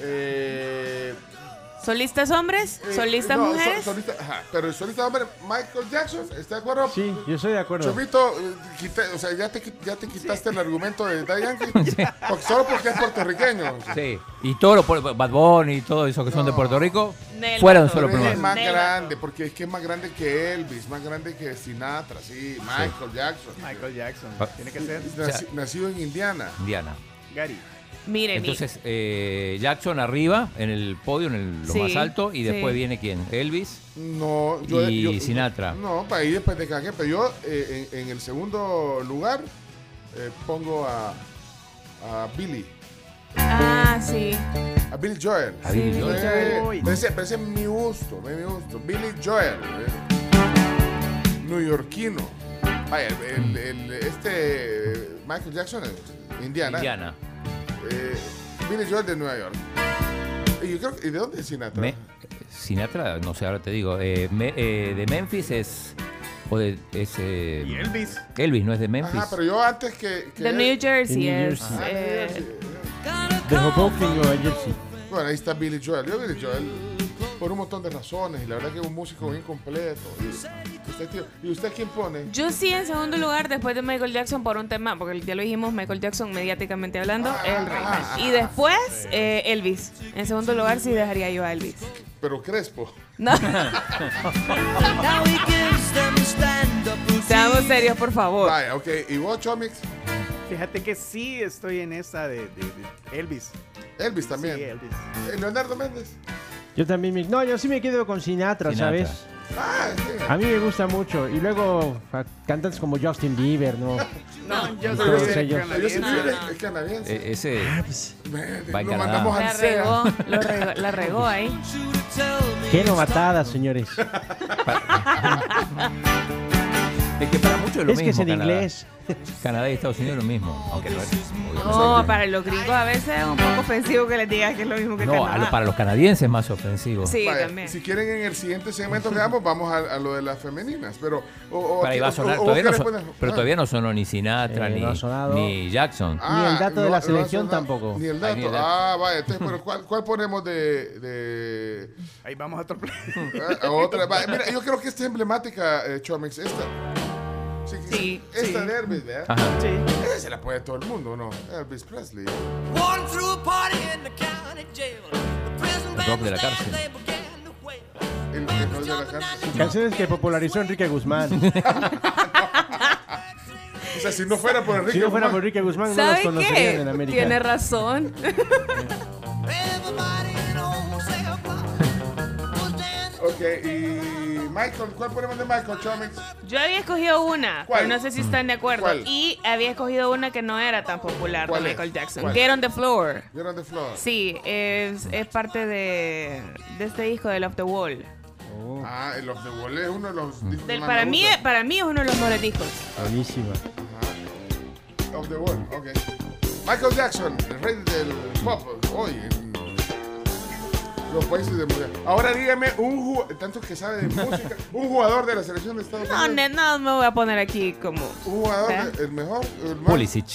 Eh, ¿Solistas hombres? eh, ¿Solistas no, mujeres? solista- ajá, pero el solista hombre, Michael Jackson, ¿está de acuerdo? Sí, yo estoy de acuerdo. Chomito, eh, quita- o sea, ya te, ya te quitaste el argumento de. Porque- solo porque es puertorriqueño. Sí, y todo lo Bad Bunny y todo eso que son de Puerto Rico, Nel fueron solo Pero es primeros. más Nel grande, porque es que es más grande que Elvis, más grande que Sinatra, sí, Michael Jackson. Michael Jackson. Ah. Tiene que ser Naci- nacido en Indiana. Indiana. Gary. Miren, Entonces, eh, Jackson arriba en el podio, en el, lo Sí, más alto, y después sí. viene quién? Elvis. No, yo, Y yo- Sinatra. No, para ahí después de quien, pero yo eh, en, en el segundo lugar eh, pongo a, a Billy, ah, sí. a Billy Joel. A Billy Sí, Joel. Eh, es mi gusto, mi gusto. Billy Joel, eh, neoyorquino. Vaya, el, el- este Michael Jackson es Indiana. Indiana. Eh, Billy Joel de Nueva York. Y yo creo que- ¿y de dónde es Sinatra? Me- Sinatra, no sé, ahora te digo. eh, me- eh, de Memphis es. O de, es eh, Y Elvis. Elvis, no es de Memphis. Ajá, pero yo antes que. que De New Jersey es. Jersey. Ah, eh, Jersey. De Hoboken, Nueva Jersey. Bueno, ahí está Billy Joel. Yo Billy Joel por un montón de razones y la verdad que es un músico bien completo. Y tío, ¿y usted quién pone? Yo sí en segundo lugar después de Michael Jackson por un tema, porque ya lo dijimos, Michael Jackson mediáticamente hablando, el rey. Y después eh, Elvis. En segundo lugar sí dejaría yo a Elvis. Pero Crespo. No. Seamos serios, por favor. Vaya, ok. ¿Y vos, Chomix? Fíjate que sí estoy en esa de, de- de Elvis. Elvis también. Sí, Elvis. Eh, Leonardo Méndez. Yo también me... No, yo sí me quedo con Sinatra, Sinatra. ¿sabes? Ah, sí. A mí me gusta mucho. Y luego cantantes como Justin Bieber, ¿no? No, ellos. Sí canadiense. es canadiense. Eh, ese. Va en lo La regó, lo regó- la regó ahí. Qué novatada, señores. Es que para muchos es lo Es que mismo. es en Canadá. inglés. Canadá y Estados Unidos es lo mismo. Aunque no es. No, para los gringos a veces es un poco ofensivo que les digas que es lo mismo que No, Canadá. lo- para los canadienses es más ofensivo. Sí, Vaya, también. si quieren en el siguiente segmento que damos, vamos a, a lo de las femeninas. Pero, o, o- Para va a sonar. o- todavía no son- poner- pero ah. todavía no sonó ni Sinatra, Eh, ni, no Jackson. Ah, Ni el dato de no- la no selección tampoco. Ni el Ah, dato. ni el dato. Ah, vaya. Entonces, pero ¿cuál, cuál ponemos de, de Ahí vamos a otro plan. Ah, a otra? Mira, yo creo que esta es emblemática, eh, Chomix. Esta. Sí, Sí, esta sí. de Elvis, ¿verdad? Ajá. Sí. Esa se la puede todo el mundo, ¿no? Elvis Presley. El rock de la cárcel. El, el de la cárcel. Canciones que popularizó Enrique Guzmán. O sea, si no fuera por Enrique Si no fuera Guzmán, por Enrique Guzmán, no los ¿Sabe conocerían en qué? América. Tiene razón. Ok, y Michael, ¿cuál ponemos de Michael, Chomix? Yo había escogido una, ¿Cuál? pero no sé si están de acuerdo. ¿Cuál? Y había escogido una que no era tan popular de ¿Cuál es? Michael Jackson. ¿Cuál? Get on the Floor. Get on the floor. Sí, es, es parte de, de este disco de Love the Wall. Ah, el Of the Wall es uno de los discos que Del- más para, me mí, para mí es uno de los mejores discos. Buenísima. Of the Wall, ok. Michael Jackson, el rey del pop, hoy en los países del mundial. Ahora dígame, un jugador, tanto que sabe de música, un jugador de la selección de Estados No, Unidos. ne- no me voy a poner aquí como... Un jugador, ¿Eh? de- el mejor, el más. Pulisic,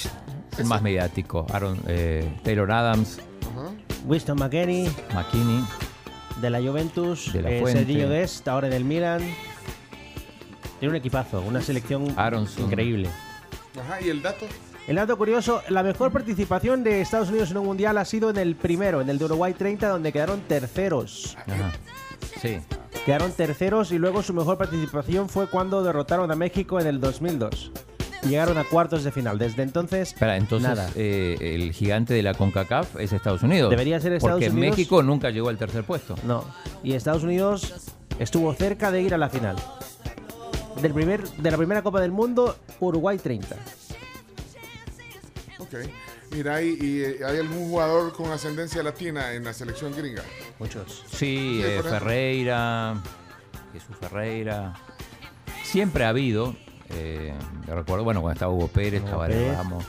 el más mediático. Aaron, eh, Taylor Adams, Ajá. Winston McKenney, McKinney. de la Juventus, De la eh. Serginho Dest, ahora en el Milan. Tiene un equipazo, una selección Aronson. increíble. Ajá, y el dato. El dato curioso, la mejor participación de Estados Unidos en un mundial ha sido en el primero, en el de Uruguay 30, donde quedaron terceros. Ajá. Sí. Quedaron terceros y luego su mejor participación fue cuando derrotaron a México en el 2002. Y Llegaron a cuartos de final. Desde entonces, Espera, entonces nada. eh, el gigante de la CONCACAF es Estados Unidos. Debería ser Estados porque Unidos. México nunca llegó al tercer puesto. No. Y Estados Unidos estuvo cerca de ir a la final. Del primer, de la primera Copa del Mundo, Uruguay 30. Ok. Mira, ¿y, y, eh, hay algún jugador con ascendencia latina en la selección gringa? Muchos. Sí, Sí, eh. Ferreira, Jesús Ferreira. Siempre ha habido. eh, yo recuerdo, bueno, cuando estaba Hugo Pérez, Hugo Tabaré Pérez. Ramos,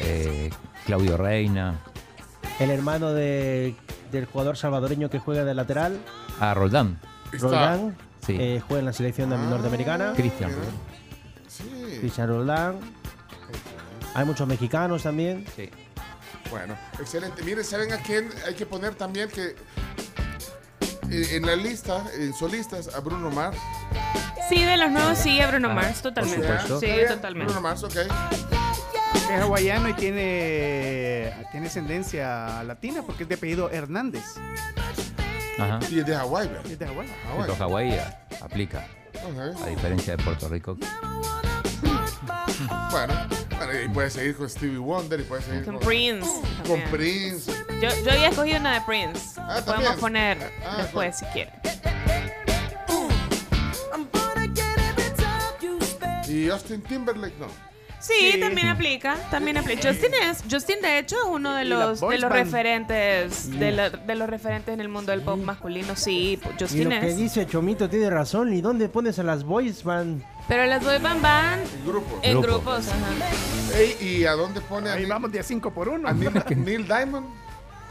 eh, Claudio Reina, El hermano de- del jugador salvadoreño que juega de lateral, ah, Roldán. Roldán, Sí. eh, juega en la selección Ah, norteamericana. Cristian. Sí. Cristian Roldán. Hay muchos mexicanos también. Sí. Bueno, excelente. Miren, ¿saben a quién hay que poner también que en la lista, en solistas, a Bruno Mars? Sí, de los nuevos sí, a Bruno Ah, Mars, totalmente. Sí, totalmente. Bruno Mars, ok. Es hawaiano y tiene, tiene ascendencia latina porque es de apellido Hernández. Ajá. Y es de Hawái, ¿verdad? Es de Hawái. Hawái. Hawái aplica, a diferencia de Puerto Rico. Bueno, y puede seguir con Stevie Wonder y puede seguir Con con, Prince. con también. Prince. Yo, yo había escogido una de Prince. Ah, La podemos poner Ah, después si quieren. Y Austin Timberlake, no. Sí, Sí. también aplica, también aplica. Justin es, Justin de hecho es uno de los de los band. referentes de, la- de los referentes en el mundo del pop masculino. Sí, pues, Y Justin lo que es. dice Chomito tiene razón. ¿Y dónde pones a las boys band? Pero las boy band van El grupo. en Grupo. grupos. ajá. Ey, ¿Y a dónde pone a, Ahí Neil, vamos de a 5 por 1. a Neil, Neil Diamond?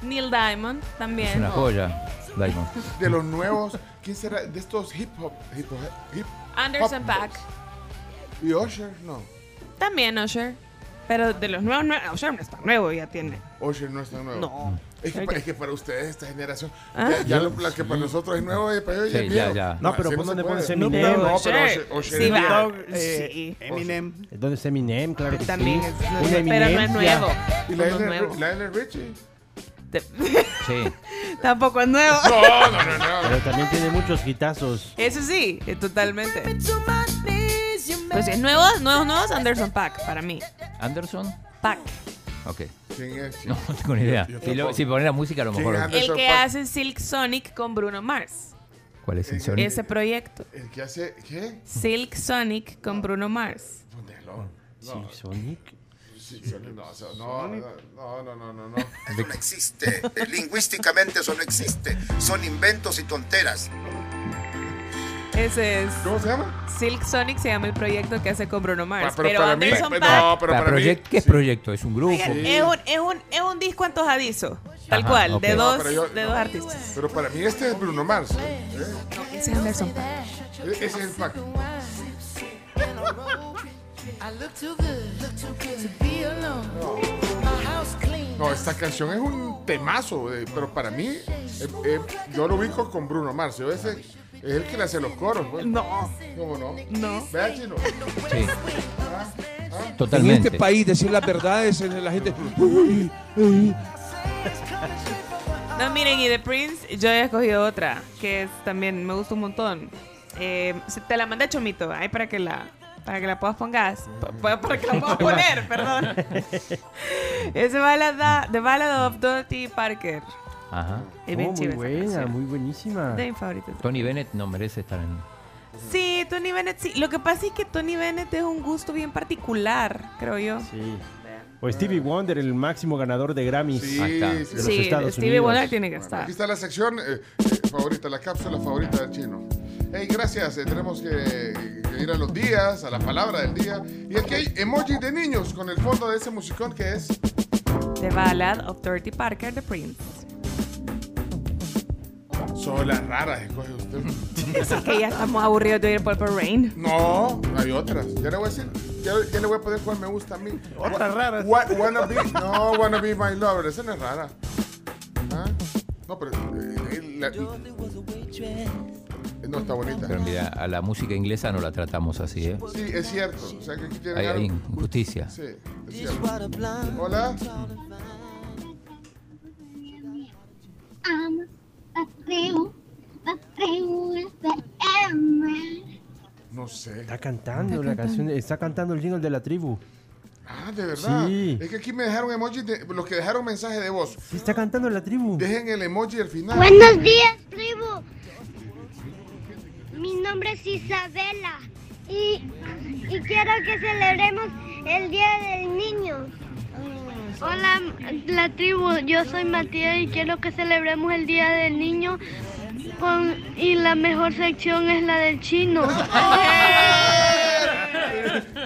Neil Diamond Es también. una joya, Diamond. De los nuevos, ¿quién será? De estos hip hop. Hip hop hip Anderson Paak. ¿Y Usher? No. También Usher. Pero de los nuevos, nue- Usher no está nuevo, ya tiene. Usher no es tan nuevo. No. Es que, pa- es que para ustedes, esta generación, ¿Ah? ya, ya lo, la que para nosotros es nuevo, y para ellos ya Sí, es ya. No, pero ¿por se dónde puede. pones Eminem? no, no, pero. Usher, Usher Sí, es va. eh, Sí. Eminem. ¿Dónde está Eminem? Claro que También sí. es Una pero no es nuevo. Y es. Lionel Richie. Sí. Tampoco es nuevo. No, no, no, no. Pero también tiene muchos hitazos. Eso sí, eh, totalmente. Pues si es nuevo, nuevos, nuevos, Anderson Pack, para mí. Anderson, Pack. ok. ¿Quién es? No, no tengo ni idea. Yo- yo Si, lo- tampoco. si poner la música, a lo ¿Quién mejor. Anderson? El que Paak. hace Silk Sonic con Bruno Mars. ¿Cuál es el sonido? Ese proyecto. El que hace, ¿qué? Silk Sonic con Bruno Mars. Ponelo. Sí, Sonic. Sí, no, o sea, no, no, no, no, no, no, no. Eso no existe. Eh, Lingüísticamente eso no existe. Son inventos y tonteras. Ese es. ¿Cómo se llama? Silk Sonic se llama el proyecto que hace con Bruno Mars. Ah, pero pero para mí- Anderson no, Paak pero Para para mí- proyect- ¿Qué es sí. proyecto? ¿Es un grupo? es, un, es, un, es un disco antojadizo. Tal Ajá, cual, de dos, yo- de dos artistas. Pero para mí este es Bruno Mars. ¿eh? Ese es Anderson Paak. E- Ese es el pack. No, esta canción es un temazo, eh, pero para mí, eh, eh, yo lo ubico con Bruno Mars. Yo ese es el que le hace los coros. pues. No, ¿Cómo no? no. Vea, chino. Sí. En Totalmente. este país decir las verdades, la gente... No, miren, y de Prince, yo he escogido otra, que es también, me gusta un montón. Eh, te la mandé Chomito, ahí para que la, para que la puedas pongas. Pa- pa- Para que la puedas poner, perdón. Es The Ballad, The Ballad of Dorothy Parker. Ajá. Oh, muy buena, muy buenísima. De mis favoritos. Tony Bennett no merece estar en. Sí, Tony Bennett, sí. Lo que pasa es que Tony Bennett es un gusto bien particular, creo yo. Sí. O Stevie Wonder, el máximo ganador de Grammys Sí, de los Sí, Estados Stevie Unidos. Wonder tiene que Bueno, estar. aquí está la sección eh, eh, favorita, la cápsula favorita del chino. Hey, gracias. eh, tenemos que, que ir a los días, a la palabra del día. Y aquí hay emojis de niños con el fondo de ese musicón que es. The Ballad of Dorothy Parker, The Prince. Son las raras, escoge usted. Es que ya estamos aburridos de oír Purple Rain. No, hay otras. Ya le voy a decir, ya, ya le voy a poner cuál me gusta a mí. Otras raras. Wa- wanna be, no, wanna be my lover. Esa no es rara. ¿Ah? No, pero. eh, eh, la- no está bonita. Pero mira, a la música inglesa no la tratamos así, ¿eh? Sí, es cierto. O sea, que aquí Hay, injusticia. Sí, es cierto. Hola. Amo la tribu, la tribu FM. No sé. Está cantando la canción, está cantando el jingle de la tribu. Ah, de verdad. Sí. Es que aquí me dejaron emojis de los que dejaron mensaje de voz. Sí, está cantando la tribu. Dejen el emoji al final. Buenos días, tribu. Mi nombre es Isabela y, y quiero que celebremos el Día del Niño. Hola, la tribu. Yo soy Matías y quiero que celebremos el Día del Niño. Con, y la mejor sección es la del chino.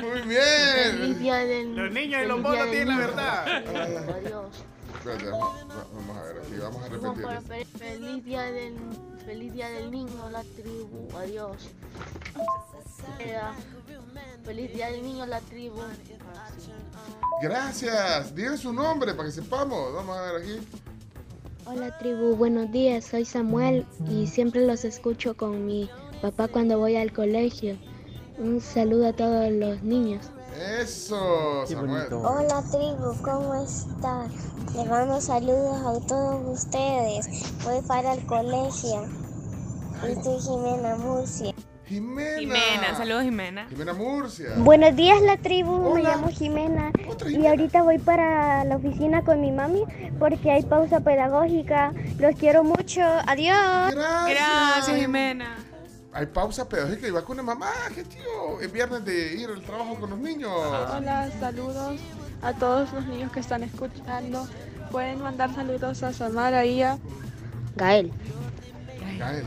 Muy bien. Día del Los niños y los monos tienen la verdad. Adiós. Vamos, va- vamos a ver aquí, vamos a repetir. Feliz día del feliz día del niño, la tribu. Adiós. Feliz día del niño, la tribu. Gracias. Digan su nombre para que sepamos. Vamos a ver aquí. Hola tribu, buenos días. Soy Samuel y siempre los escucho con mi papá cuando voy al colegio. Un saludo a todos los niños. Eso, Samuel. Hola tribu, ¿cómo estás? Les mando saludos a todos ustedes. Voy para el colegio. Y soy Jimena Murcia. Jimena. Jimena, saludos Jimena. Jimena Murcia. Buenos días la tribu, me llamo Jimena y ahorita voy para la oficina con mi mami porque hay pausa pedagógica. Los quiero mucho, adiós. Gracias. Gracias, Jimena. Hay pausa pedagógica y va con la mamá. ¿Qué tío? Es viernes de ir al trabajo con los niños. Hola, saludos a todos los niños que están escuchando. Pueden mandar saludos a Samara y a Gael. Gael,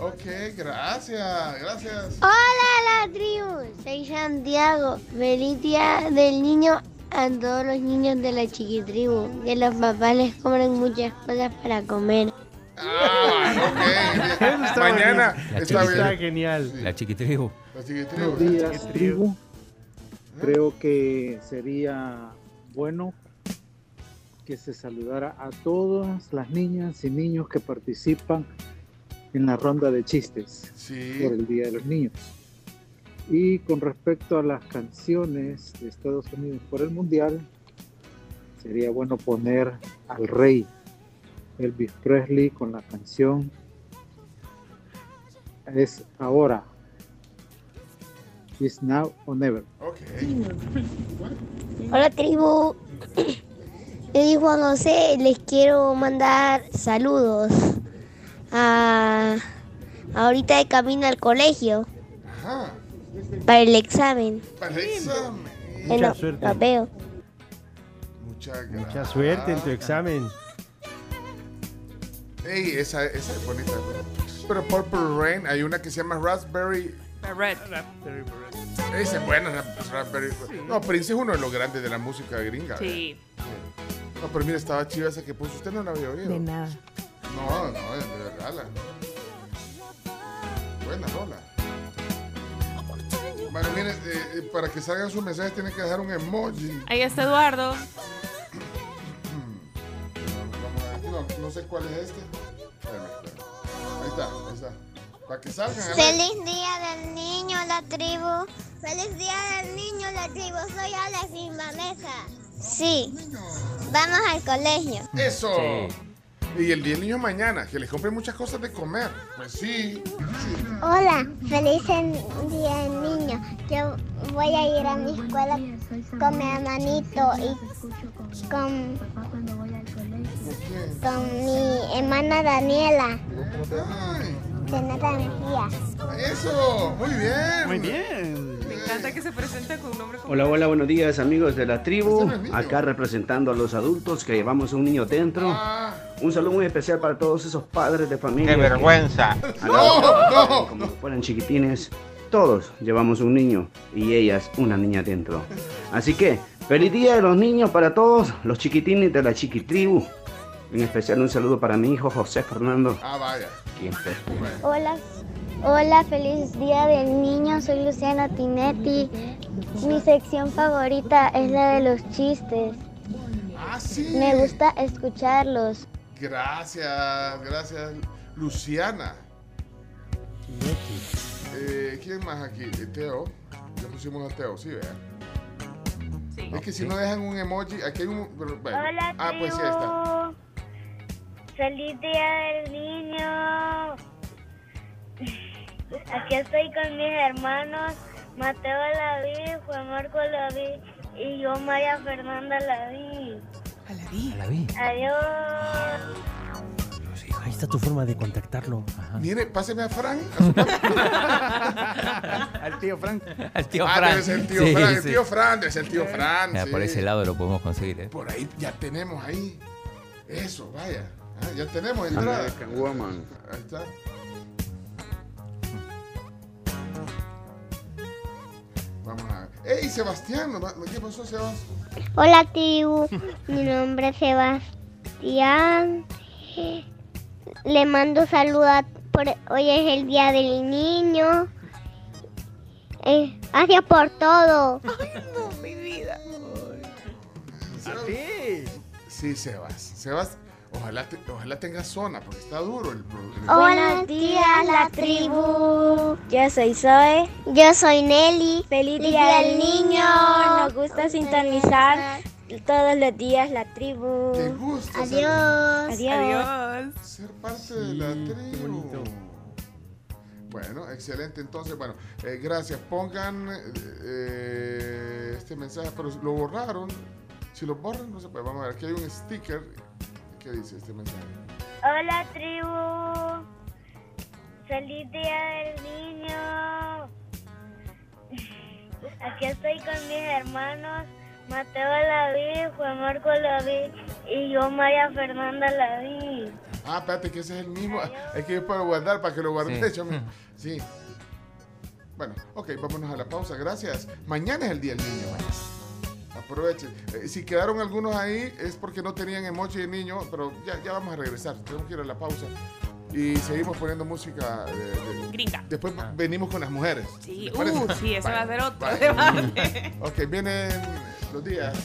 Ok, gracias, gracias. Hola la tribu, soy Santiago. Feliz día del niño a todos los niños de la chiquitribu. Que los papás les compren muchas cosas para comer. Ah, ok. Eso está Mañana La está genial. La chiquitribu. La chiquitribu. Buenos días, tribu. Creo que sería bueno que se saludara a todas las niñas y niños que participan en la ronda de chistes Sí. por el Día de los Niños. Y con respecto a las canciones de Estados Unidos por el Mundial, sería bueno poner al rey Elvis Presley con la canción Es ahora. Is now or never. Ok. Hola tribu. Yo soy Juan José, les quiero mandar saludos. A, ahorita de camino al colegio Ajá. para el examen. Para el examen. Bueno, suerte. Muchas gracias. Mucha suerte en tu examen. Ey, esa, esa es bonita. Pero Purple Rain, hay una que se llama Raspberry. Red. Esa es buena, Rap- Raspberry. No, Prince es uno de los grandes de la música gringa. Sí. No, pero mira, estaba chiva esa que puso. Usted no la había oído. De nada. No, no, de verdad. La... Buena rola. Bueno, miren, eh, eh, para que salgan sus mensajes tienen que dejar un emoji. Ahí está Eduardo. No, no sé cuál es este. Ahí está, ahí está. Para que salgan. ver. Feliz día del niño, la tribu. Feliz día del niño, la tribu. Soy Alex Vanessa. Sí. Vamos al colegio. Eso. Y el día del niño mañana, que les compren muchas cosas de comer. Pues sí. Hola, feliz día del niño. Yo voy a ir a mi escuela con mi hermanito y con... Mi hermana Daniela. Renata Mejía. Eso, muy bien. Muy bien. Me encanta que se presente con un nombre como... Hola, hola, buenos días amigos de la tribu. Acá representando a los adultos que llevamos un niño dentro. Un saludo muy especial para todos esos padres de familia. ¡Qué vergüenza! que- No, no. Como fueran chiquitines, todos llevamos un niño y ellas una niña dentro. Así que, feliz día de los niños para todos los chiquitines de la chiquitribu. En especial un saludo para mi hijo José Fernando. Ah, vaya. Hola, hola, feliz día del niño. Soy Luciana Tinetti. Mi sección favorita es la de los chistes. Ah, sí. Me gusta escucharlos. Gracias, gracias, Luciana. Eh, ¿Quién más aquí? Eh, Teo. Ya pusimos a Teo, sí, vea. Es que si no dejan un emoji, aquí hay un. bueno. Hola, ah, pues sí, ahí está. Feliz día del niño. Aquí estoy con mis hermanos Mateo Laví, Juan Marco Laví y yo María Fernanda Laví. La vi. Adiós. Ahí está tu forma de contactarlo. Mire, páseme a Frank. Al tío Frank. Al tío ah, Fran. debe ser el tío Sí, Frank, el sí. tío Frank, es el tío Frank. Mira, sí. Por ese lado lo podemos conseguir, ¿eh? Por ahí ya tenemos ahí. Eso, vaya. Ah, ya tenemos entrada. American Woman. Ahí está. Vamos a ver. ¡Ey, Sebastián! ¿no va- ¿Qué pasó, Sebastián? Hola tribu, mi nombre es Sebastián. Le mando saludos por hoy es el día del niño. Eh, gracias por todo. mi vida. A ti. Sí, Sebas. Sebas, ojalá, te- ojalá tenga zona, porque está duro el programa. Buenos días, la tribu. Yo soy Zoe. Yo soy Nelly. Feliz día del niño. Nos gusta sintonizar todos los días la tribu. Te gusta ser- Adiós. Adiós. Ser parte de la tribu. Bueno, excelente. Entonces, bueno, eh, gracias. Pongan eh, este mensaje, pero lo borraron. Si lo borran, no se puede. Vamos a ver, aquí hay un sticker. ¿Qué dice este mensaje? Hola tribu. Feliz día del niño. Aquí estoy con mis hermanos Mateo Laví, Juan Marco Laví y yo María Fernanda Laví. Ah, espérate, que ese es el mismo. Es que yo puedo guardar para que lo guarde. Sí. Sí. Bueno, ok, vámonos a la pausa. Gracias. Mañana es el Día del Niño. Aprovechen. Eh, si quedaron algunos ahí es porque no tenían emoji de niño, pero ya, ya vamos a regresar. Tenemos que ir a la pausa. Y seguimos poniendo música. de- de- Gringa. Después venimos con las mujeres. Sí, uh, sí, ese va a ser otro Vale. debate. Ok, vienen los días.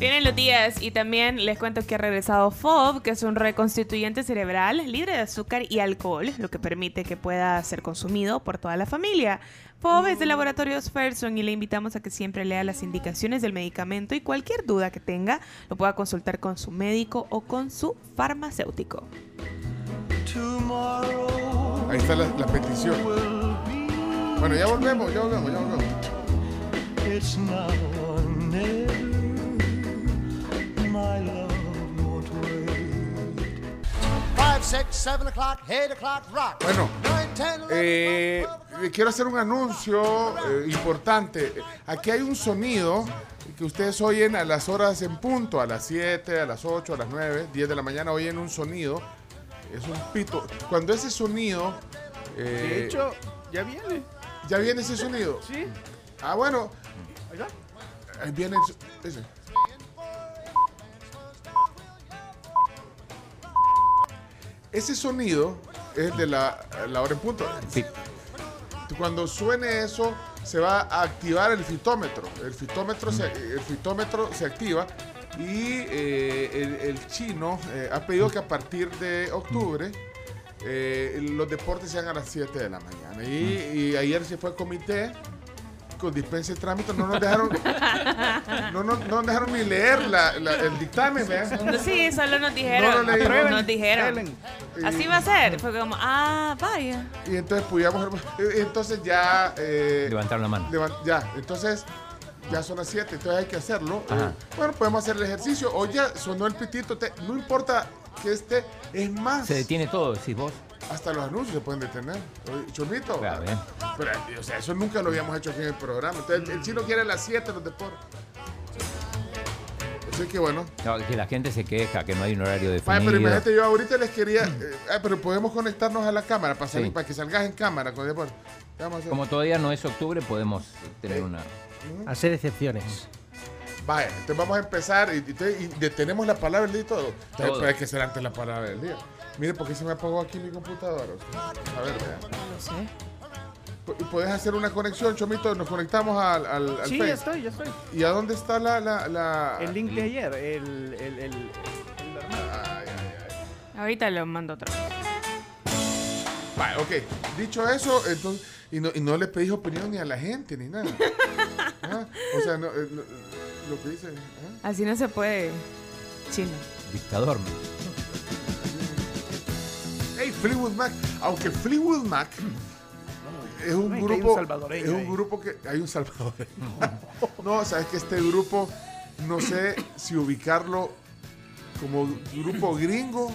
Vienen los días y también les cuento que ha regresado FOB, que es un reconstituyente cerebral libre de azúcar y alcohol, lo que permite que pueda ser consumido por toda la familia. FOB es de Laboratorios Ferson y le invitamos a que siempre lea las indicaciones del medicamento y cualquier duda que tenga lo pueda consultar con su médico o con su farmacéutico. Ahí está la, la petición. Bueno, ya volvemos, ya volvemos, ya volvemos. My love won't wait. Five, six, seven o'clock, eight o'clock, rock. Bueno, Nine, ten, eleven, Eh, quiero hacer un anuncio eh, importante. Aquí hay un sonido que ustedes oyen a las horas en punto, a las 7, a las 8, a las 9, 10 de la mañana oyen un sonido. Es un pito. Cuando ese sonido... eh, De hecho, ya viene. ¿Ya viene ese sonido? Sí. Ah, bueno. Ahí va. Ahí viene ese. Ese sonido es de la, la hora en punto. Cuando suene eso, se va a activar el fitómetro. El fitómetro se, el fitómetro se activa y eh, el, el chino eh, ha pedido que a partir de octubre eh, los deportes sean a las 7 de la mañana. Y, y ayer se fue al comité con dispensa y trámite, no nos dejaron, no, nos- no nos dejaron ni leer la- la- el dictamen. ¿verdad? Sí, solo nos dijeron. No aprueben, nos dijeron. Así va a ser. Fue como, ah, vaya. Y entonces pudiéramos, entonces ya... eh, Levantaron la mano. ya, entonces Ya son las 7, entonces hay que hacerlo. Eh, bueno, podemos hacer el ejercicio. O ya sonó el pitito. te- no importa que esté, es más. Se detiene todo, decís vos. Hasta los anuncios se pueden detener. Chomito. Claro, bien. Pero, eh, o sea, eso nunca lo habíamos hecho aquí en el programa. Entonces, el chino quiere a las 7 los deportes. Así que bueno. No, que la gente se queja, que no hay un horario Vaya, definido. pero imagínate, yo ahorita les quería. eh, ah, pero podemos conectarnos a la cámara para, salir- Sí. para que salgas en cámara con deporte. ¿Qué vamos a hacer? Como todavía no es octubre, podemos tener una... Hacer excepciones. Vaya, entonces vamos a empezar y, y- y detenemos la palabra del día y todo. Todo. pues, hay que ser antes la palabra del día. Mire, ¿por qué se me apagó aquí mi computadora? A ver, vea. No sé. ¿Y ¿Puedes hacer una conexión, Chomito? Nos conectamos al, al, al Sí, Face. ya estoy, ya estoy. ¿Y a dónde está la...? la, la- El link de ayer, el, el, el, el- Ahorita lo mando otra vez. Vale, ok. Dicho eso, entonces, y no, y no le pedís opinión ni a la gente ni nada. Ah, O sea, no, eh, no, lo que dice. ¿ah? Así no se puede. Chino. Dictador. Fleetwood Mac. Aunque Fleetwood Mac es un Ay, grupo. salvadoreño es un grupo que. Hay un salvadoreño. no, sabes que este grupo, no sé si ubicarlo como grupo gringo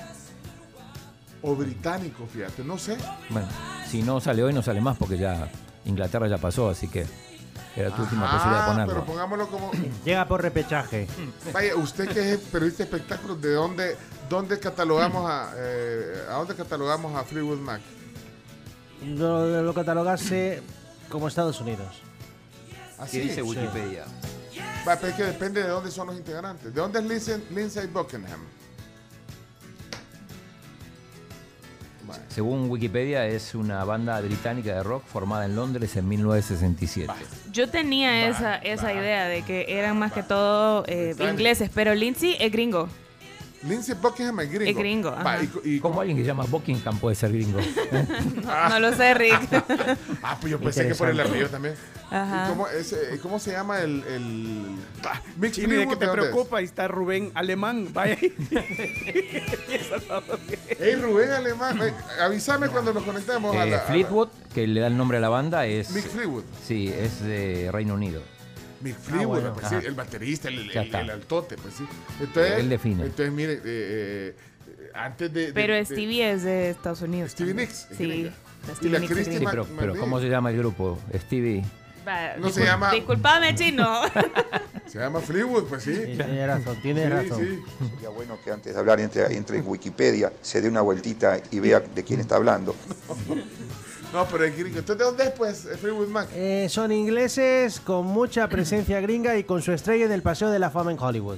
o británico, fíjate, no sé. Bueno, si no sale hoy, no sale más porque ya Inglaterra ya pasó, así que era tu última Ah, posibilidad de ponerlo. pero pongámoslo como. Llega por repechaje. Vaya, usted que es periodista de espectáculos, ¿de dónde, dónde catalogamos a, eh, a dónde catalogamos a Fleetwood Mac? Lo, lo catalogase como Estados Unidos. Así dice Wikipedia? Va, pero es que depende de dónde son los integrantes. ¿De dónde es Lindsay, Lindsay Buckingham? Según Wikipedia, es una banda británica de rock formada en Londres en 1967. Yo tenía esa, esa idea de que eran más que todo eh, ingleses, pero Lindsay es gringo. Lindsay Buckingham es gringo. Es gringo, Va, y- y- ¿Cómo alguien que se llama Buckingham puede ser gringo? No, no lo sé, Rick. ah, pues yo pensé que por el apellido también. Ajá. ¿Y cómo, es, eh, ¿Cómo se llama el. el... Ah, ¿de qué Fleetwood, te preocupa? Ahí está Rubén Alemán. Vaya. Hey, Rubén Alemán, eh, avísame cuando nos conectemos a Eh, la. a la- Fleetwood, que le da el nombre a la banda, es. Mick Fleetwood. Sí, es de Reino Unido. Mick Fleetwood, bueno. pues sí, el baterista, el, altote, pues sí. Entonces, Él define. Entonces, mire, eh, eh, antes de. de- Pero de- Stevie es de Estados Unidos. Stevie también. Nicks, es Sí. Y la Nicks Christy. Sí, pero, pero ¿cómo se llama el grupo? Stevie. No se llama- Disculpame, chino. Se llama Fleetwood, pues sí. Tiene razón, tiene Sí, razón. sí. Sería bueno que antes de hablar entre, entre en Wikipedia, se dé una vueltita y vea de quién está hablando. No, pero es gringo. Entonces, ¿de dónde es, pues, Fleetwood Mac? Eh, son ingleses con mucha presencia gringa y con su estrella en el Paseo de la Fama en Hollywood.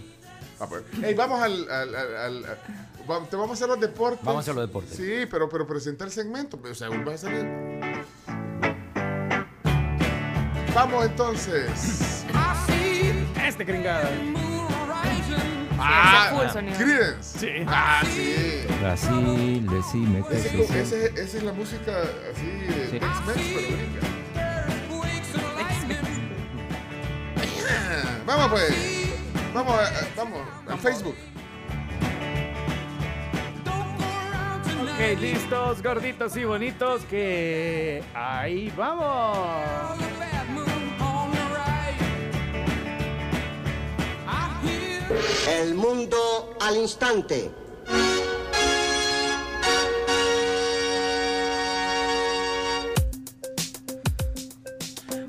Ah, pues. Hey, vamos al. al- al- al- a- va- te vamos a hacer los deportes. Vamos a hacer los deportes. Sí, pero, pero presenta el segmento. O sea, vas a salir. Vamos entonces. Este gringada. Ah, full sonido. Creedence. Sí. Ah, sí. Brasil, decime sé. ese- esa es la música así de Sí. Tex-Mex, pero gringa. Vamos pues. Vamos, a, a- vamos a Facebook. Ok, listos, gorditos y bonitos, que ahí vamos. El mundo al instante.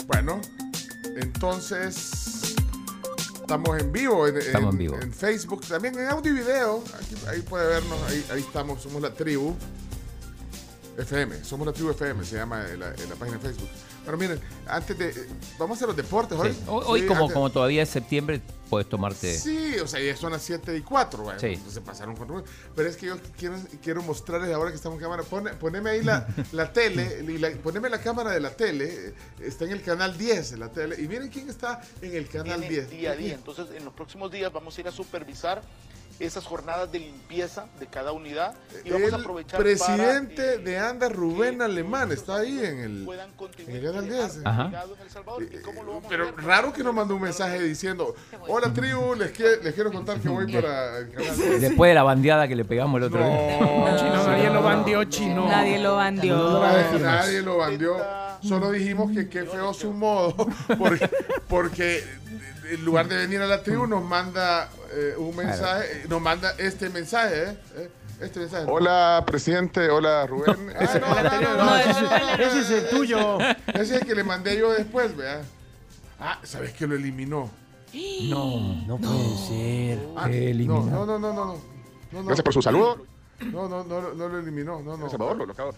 Bueno, entonces estamos en vivo en, Estamos en vivo. en Facebook, también en audio y video. Aquí- ahí puede vernos, ahí, ahí estamos, somos la tribu FM, somos la tribu FM, se llama en la, en la página de Facebook. Pero miren, antes de. Vamos a hacer los deportes hoy. Sí. Hoy, hoy Sí, como, antes- como todavía es septiembre, puedes tomarte. Sí, o sea, ya son las 7 y 4, bueno, Sí. entonces pasaron cuatro minutos. Pero es que yo quiero, quiero mostrarles ahora que estamos en cámara. Pone- poneme ahí la, la tele, y la- poneme la cámara de la tele. Está en el canal 10 de la tele. Y miren quién está en el canal viene 10. día a día. Entonces, en los próximos días vamos a ir a supervisar esas jornadas de limpieza de cada unidad y vamos a El aprovechar presidente de ANDA, Rubén Alemán, está ahí en el, puedan en el canal 10. Ajá. legado en El Salvador. ¿Y cómo lo vamos a Pero raro que nos mandó un mensaje diciendo: Hola, tribu, les, que- les quiero contar que voy para el canal 10. Después de la bandeada que le pegamos el otro día. No, Chino, nadie lo bandió, chino. Nadie lo bandió. Nadie, nadie lo bandió. Solo dijimos que qué feo su modo. Porque, porque en lugar de venir a la tribu, nos manda eh, un mensaje, eh, nos manda este mensaje, ¿eh? Eh, Este mensaje. Hola, presidente. Hola, Rubén. Ah, no, no, no, no, No, ese, es- el tuyo. Ese es el que le mandé yo después, vea. Ah, ¿sabes que lo eliminó? No, no puede ser. Ah. No, no, no, no, no. no, no. Gracias por su saludo. No, no, no, no lo eliminó. No, no. Salvador, lo- acabo-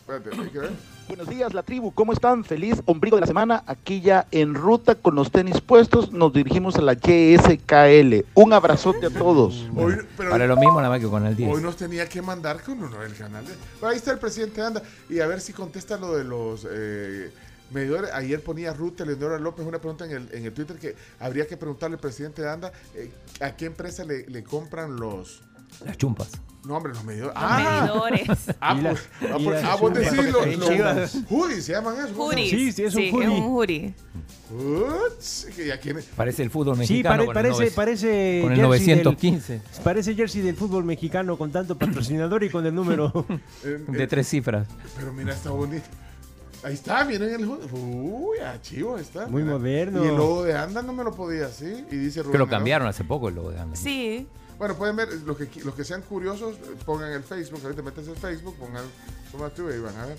Espérate, hay que ver. Buenos días, la tribu. ¿Cómo están? Feliz ombligo de la semana. Aquí ya en ruta con los tenis puestos, nos dirigimos a la YSKL. Un abrazote a todos. Hoy, pero Para lo mismo nada más que con el 10. hoy nos tenía que mandar con uno del canal. De... Pero ahí está el presidente Anda. Y a ver si contesta lo de los eh, medidores. Ayer ponía Ruth Eleonora López una pregunta en el, en el Twitter que habría que preguntarle al presidente Anda eh, a qué empresa le, le compran los. Las chumpas. No, hombre, los medidores. Los ah, medidores. Ah, pues, ah, pues, ah, los, los se llaman eso. Juris. Sí, sí, es un es hoodie. un jury. Uts, Parece el fútbol Sí, mexicano. pare- con el parece, nove- parece, con el jersey del- 915. parece jersey del fútbol mexicano con tanto patrocinador y con el número. eh, De eh, tres cifras. Pero mira, está bonito. Ahí está, miren el hoodie. Uy, ah, chivo está. Muy Mira. moderno. Y el logo de Anda no me lo podía así. Y dice Que lo cambiaron hace poco el logo de Anda. Sí. Bueno, pueden ver, los que, los que sean curiosos, pongan el Facebook, ahorita metes el Facebook, pongan Suma Tribu y van a ver.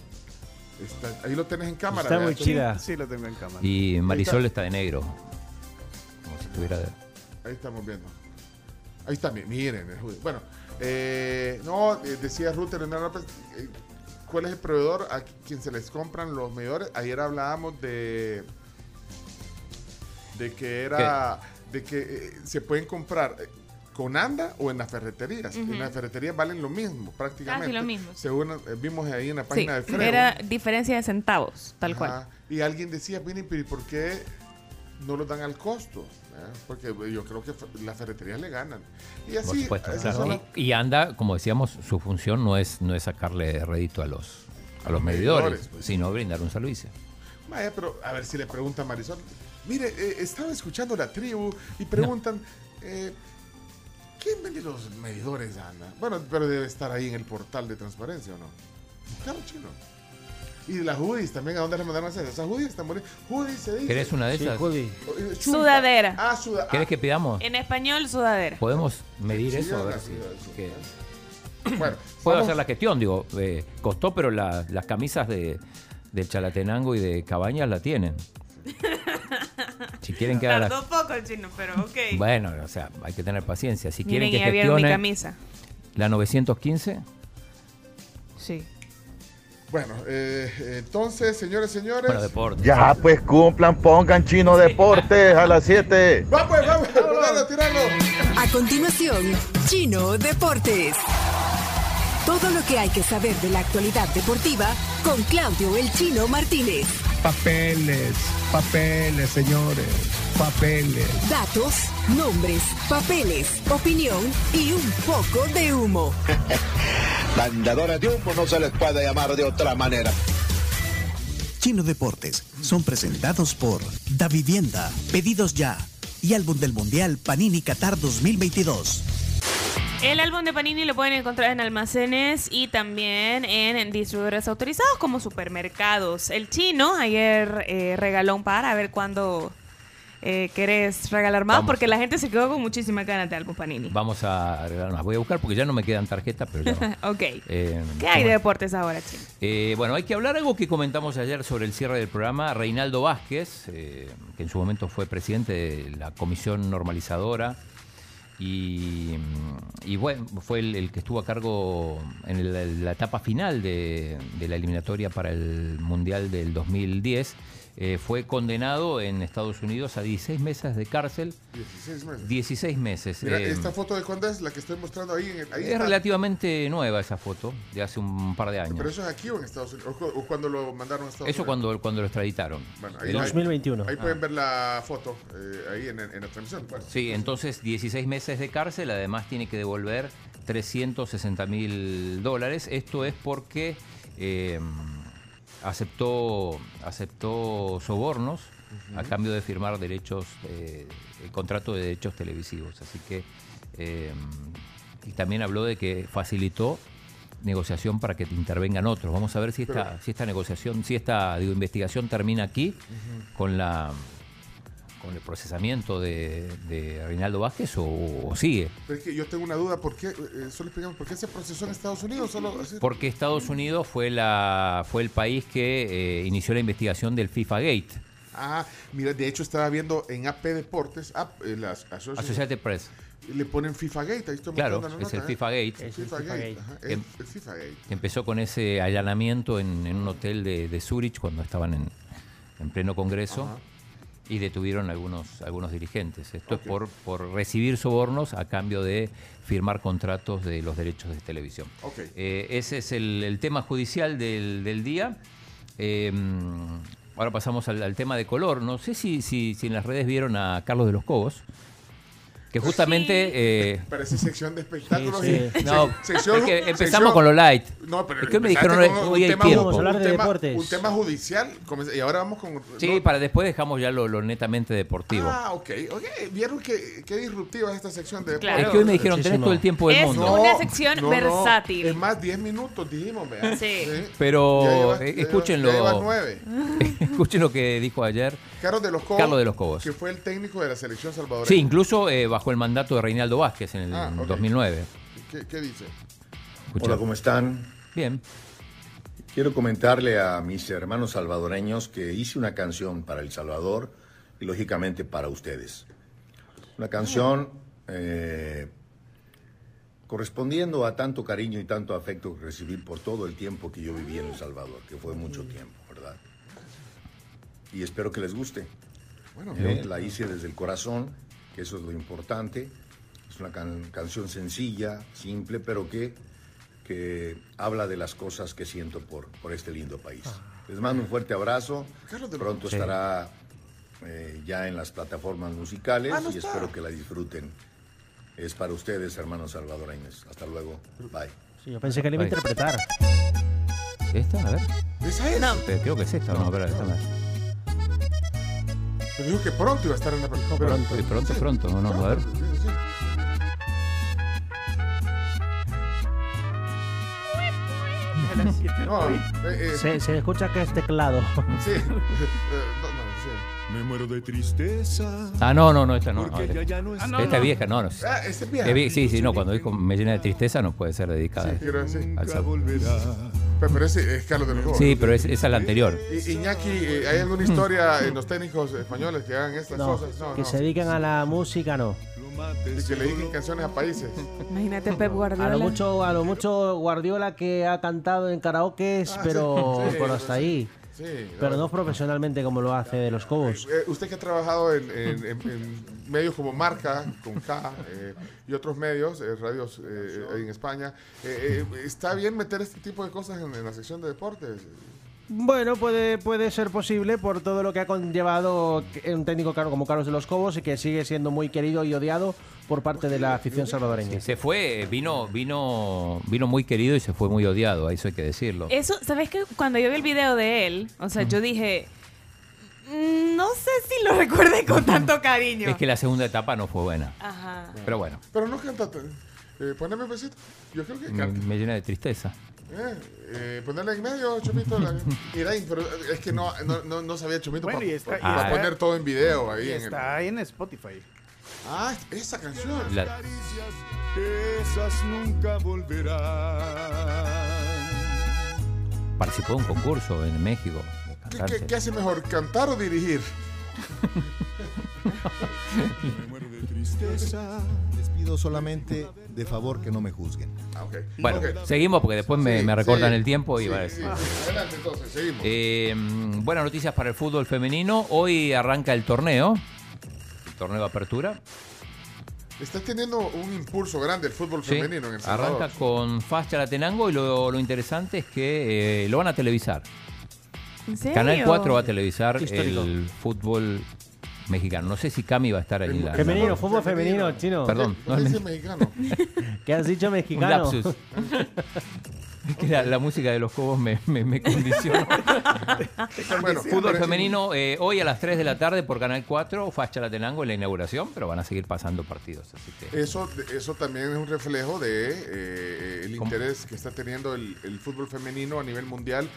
Está- ahí lo tenés en cámara. Está ¿verdad? muy chida. Sí, lo tengo en cámara. Y Marisol está de negro. Como si estuviera de... Ahí estamos viendo. Ahí está, mi- miren. el. Bueno, eh, no, eh, decía Ruth eh, ¿cuál es el proveedor a quien se les compran los medidores? Ayer hablábamos de de que era de que eh, se pueden comprar eh, con anda o en las ferreterías. En las ferreterías valen lo mismo prácticamente. Casi lo mismo. Según eh, vimos ahí en la Sí, página de Freo. era diferencia de centavos, tal cual. Y alguien decía, miren, pero ¿y por qué no lo dan al costo? ¿Eh? Porque yo creo que las ferreterías le ganan. Y así, Por supuesto, claro. son Y, y Anda, como decíamos, su función no es, no es sacarle rédito a los, a los medidores, medidores, pues. sino brindar un servicio. Vaya, pero a ver si le pregunta a Marisol. Mire, eh, estaba escuchando la tribu y preguntan, eh, ¿quién vende los medidores, Ana? Bueno, pero debe estar ahí en el portal de transparencia, ¿o no? Claro, chino. Y las hoodies también, ¿a dónde le mandaron esas? Esas hoodies están bonitas. Hoodies se dice. ¿Querés una de Sí, esas? hoodie. Eh, chumpa. Sudadera. Ah, suda ¿Querés que pidamos? En español, sudadera. ¿Podemos medir Sí, eso? A sí, ver sí, si- sí. que- Bueno, Puedo vamos- hacer la gestión, digo, eh, costó, pero la- las camisas de, de Chalatenango y de Cabañas la tienen. Si quieren que haga la- Tardó poco el chino, pero ok. Bueno, o sea, hay que tener paciencia. Si Miren, quieren que ya vieron mi gestione camisa. la 915, Sí. Bueno, eh, entonces, señores, señores. bueno, deporte. Ya, pues cumplan, pongan Chino Deportes a las 7. Vamos, pues, vamos, tiralo, tiralo. A continuación, Chino Deportes. Todo lo que hay que saber de la actualidad deportiva con Claudio El Chino Martínez. Papeles, papeles, señores, papeles. Datos, nombres, papeles, opinión y un poco de humo. Vendedores de humo no se les puede llamar de otra manera. Chino Deportes son presentados por Da Vivienda, Pedidos Ya y Álbum del Mundial Panini Qatar 2022. El álbum de Panini lo pueden encontrar en almacenes y también en distribuidores autorizados como supermercados. El chino ayer eh, regaló un par, a ver cuándo eh, querés regalar más, Vamos. porque la gente se quedó con muchísimas ganas de álbum Panini. Vamos a arreglar más. Voy a buscar porque ya no me quedan tarjetas, pero ya no. ok. Eh, ¿Qué hay de deportes ahora, chino? Eh, bueno, hay que hablar algo que comentamos ayer sobre el cierre del programa. Reinaldo Vázquez, que en su momento fue presidente de la comisión normalizadora y, mm, y bueno, fue el, que estuvo a cargo en la etapa final de la eliminatoria para el Mundial del 2010. Eh, fue condenado en Estados Unidos a 16 meses de cárcel. 16 meses. 16 meses. Mira, eh, esta foto de cuándo es la que estoy mostrando ahí. En el, ahí es está. relativamente nueva esa foto, de hace un par de años. Pero eso es aquí o en Estados Unidos. O, o cuando lo mandaron a Estados Eso Unidos. cuando, cuando lo extraditaron. Bueno, El- ahí, 2021. Ahí Ah. pueden ver la foto, eh, ahí en, en la transmisión. Bueno. Sí, entonces 16 meses de cárcel, además tiene que devolver 360 mil dólares. Esto es porque eh, aceptó, aceptó sobornos a cambio de firmar derechos, eh, el contrato de derechos televisivos. Así que, eh, y también habló de que facilitó negociación para que te intervengan otros. Vamos a ver si esta, Pero- si esta negociación, si esta digo, investigación termina aquí con la con el procesamiento de, de Reinaldo Vázquez o, o sigue. Pero es que yo tengo una duda, ¿por qué, eh, solo explicamos, ¿por qué se procesó en Estados Unidos? Solo así- Porque Estados Unidos fue, la, fue el país que eh, inició la investigación del FIFA Gate, Ah, mira, de hecho estaba viendo en AP Deportes, AP, eh, las Associated- Associated Press. le ponen FIFA Gate, ahí estoy Claro, la es el FIFA ¿eh? Gate. El FIFA Gate, ajá, el, Em- el FIFA Gate. empezó con ese allanamiento en, en un hotel de, de Zurich cuando estaban en, en pleno congreso Ajá. Y detuvieron algunos, algunos dirigentes. Esto es por, por recibir sobornos a cambio de firmar contratos de los derechos de televisión. Eh, ese es el, el tema judicial del, del día. Eh, ahora pasamos al, al tema de color. No sé si, si, si en las redes vieron a Carlos de los Cobos, que justamente... eh, Parece sección de espectáculos. Sí, y- sí. No, se- sección- es que empezamos sección- con lo light. No, pero Es que me dijeron, hoy hay tiempo. un Vamos a hablar de tema- deportes. Un tema judicial. Y ahora vamos con. Sí, no- para después dejamos ya lo, lo netamente deportivo. Ah, ok. ok. ¿Vieron que, qué disruptiva es esta sección de Claro. Es que hoy me dijeron, tenés todo el tiempo del Es mundo. una sección versátil. Es más, 10 minutos dijimos, vea. Sí. Pero Ya llevas- eh, escúchenlo. Escuchen lo que dijo ayer. Carlos de los Cobos. Carlos de los Cobos. Que fue el técnico de la selección salvadoreña. Sí, incluso eh, bajo el mandato de Reinaldo Vázquez en el Ah, ok. 2009. ¿Qué, qué dice? Hola, ¿cómo están? Bien. Quiero comentarle a mis hermanos salvadoreños que hice una canción para El Salvador y lógicamente para ustedes. Una canción eh, correspondiendo a tanto cariño y tanto afecto que recibí por todo el tiempo que yo viví en El Salvador, que fue mucho tiempo, ¿verdad? Y espero que les guste. Bueno, Eh, la hice desde el corazón, que eso es lo importante. Es una can- canción sencilla, simple, pero que, que habla de las cosas que siento por, por este lindo país. Les mando un fuerte abrazo. Pronto Sí. estará eh, ya en las plataformas musicales Ah, no y está. espero que la disfruten. Es para ustedes, hermanos salvadoreños. Hasta luego. Bye. Sí, yo pensé que le iba a interpretar. ¿Esta? A ver. ¿Esa es? No. Creo que es esta. No, espera, déjame Pero dijo que pronto iba a estar en la película. Pronto, y pronto, pronto. No, no, a ver. Sí, sí. No, eh, eh, Se, se escucha que es teclado. sí. Eh, no, no, sí. Me muero de tristeza. Ah, no, no, no, esta no. no, Porque esta, ya no está. esta es vieja, no, no. Ah, esa es vieja. Es vie- sí, sí, no, cuando dijo me llena de tristeza no puede ser dedicada Sí. Pero, pero ese es Carlos de los. Sí, pero es- esa es la anterior. I- Iñaki, eh, ¿hay alguna historia en los técnicos españoles que hagan estas No, cosas? No, que no. se dediquen a la música, no. Y que le dediquen canciones a países. Imagínate Pep A Guardiola. lo mucho, a lo mucho Guardiola que ha cantado en karaoke, Ah, pero, sí, sí, pero hasta ahí. Sí. Pero no profesionalmente como lo hace de los Cobos. Eh, usted que ha trabajado en, en- en- en medios como Marca, con K, eh, y otros medios, eh, radios eh, en España, eh, eh, ¿está bien meter este tipo de cosas en, en la sección de deportes? Bueno, puede, puede ser posible por todo lo que ha conllevado que- un técnico caro como Carlos de los Cobos y que sigue siendo muy querido y odiado por parte de la afición salvadoreña. Se fue, vino, vino, vino muy querido y se fue muy odiado, eso hay que decirlo. Eso, ¿sabes qué? Cuando yo vi el video de él, o sea, yo dije, "Mm, no sé si lo recuerde con tanto cariño. Es que la segunda etapa no fue buena. Ajá. Pero bueno, Pero no canta. Eh, poneme un besito. Yo creo que canta. me llena de tristeza. Eh, eh, ponerle en medio, Chomito. la- Mira, pero es que no, no, no, no sabía Chomito Bueno, para, y está- y para está- poner todo en video ahí. Y en el- está ahí en Spotify. Ah, esa canción. La- Esas nunca volverán. participó de un concurso en México. de ¿Qué, cantarse. qué- qué hace mejor, cantar o dirigir? Me muero de tristeza. Les pido solamente de favor que no me juzguen. Ah. Bueno, seguimos porque después me, Sí, me recortan sí, el tiempo y sí, va a decir. sí, sí. Adelante entonces, seguimos. Eh, mm, buenas noticias para el fútbol femenino. Hoy arranca el torneo. El torneo de apertura. Está teniendo un impulso grande el fútbol Sí, femenino en El Salvador. arranca con Faz Chalatenango y lo, lo interesante es que eh, lo van a televisar. ¿En serio? Canal 4 va a televisar el fútbol mexicano. No sé si Cami va a estar ahí en la. Femenino, fútbol femenino, chino. Perdón, ¿Por no, qué el- dice mexicano? ¿Qué has dicho un mexicano? lapsus. Es que la, la música de los Cobos me, me, me condicionó. Bueno, Fútbol pero- femenino eh, hoy a las 3 de la tarde por Canal 4, Fachalatenango en la inauguración, pero van a seguir pasando partidos. Así que Eso, eso también es un reflejo de eh, el ¿Cómo? interés que está teniendo el, el fútbol femenino a nivel mundial.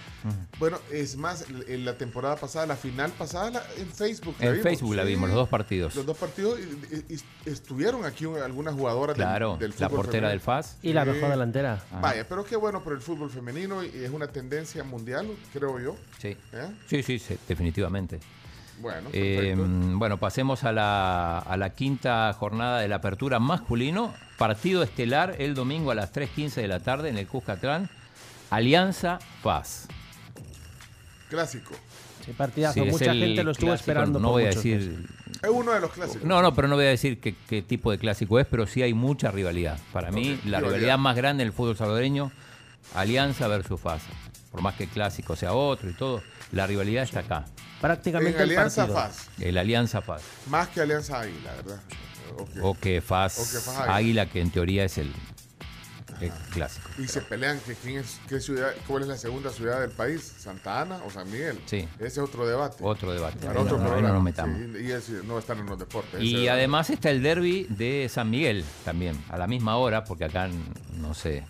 Bueno, es más, en la temporada pasada, la final pasada, la- en Facebook. la en vimos, Facebook la sí. vimos, los dos partidos. Los dos partidos y- y- y estuvieron aquí un- algunas jugadoras del- Claro, del, la fútbol portera femenino. del FAS. Y la Sí. mejor delantera. Vaya, pero qué bueno por el fútbol femenino y es una tendencia mundial, creo yo. Sí. ¿Eh? Sí, sí, sí, definitivamente. Bueno, Eh, perfecto. bueno, pasemos a la, a la quinta jornada de la apertura masculino. Partido estelar el domingo a las 3.15 de la tarde en el Cuscatlán. Alianza Paz. Clásico. Sí, partidazo. Sí, Mucha gente lo estuvo clásico, esperando. No por voy a decir. Es uno de los clásicos. No, no, pero no voy a decir qué, qué tipo de clásico es, pero sí hay mucha rivalidad. Para mí, la rivalidad. rivalidad más grande en el fútbol salvadoreño, Alianza versus FAS. Por más que el clásico sea otro y todo, la rivalidad está acá. Prácticamente En el Alianza partido. FAS, El Alianza FAS. más que Alianza Águila, ¿verdad? O que FAS, O que FAS Águila. Águila, que en teoría es el, el clásico. Y se pelean que quién es, qué ciudad, cuál es la segunda ciudad del país, Santa Ana o San Miguel. Sí. Ese es otro debate. Otro debate. Para otro no- no nos metamos. Sí, y ese no están en los deportes. Y además está el derby de San Miguel también, a la misma hora, porque acá no sé,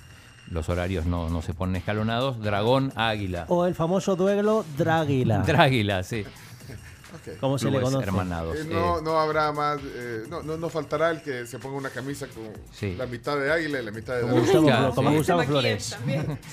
los horarios no, no se ponen escalonados. Dragón Águila. O el famoso duelo Dráguila. Dráguila, sí. Ok. Como se le conoce. hermanados. Eh, Eh, no, no habrá más, eh, no, no, no faltará el que se ponga una camisa con Sí. la mitad de águila y la mitad de Como dragón. Gustavo, Ya, como sí. Gustavo Flores. también.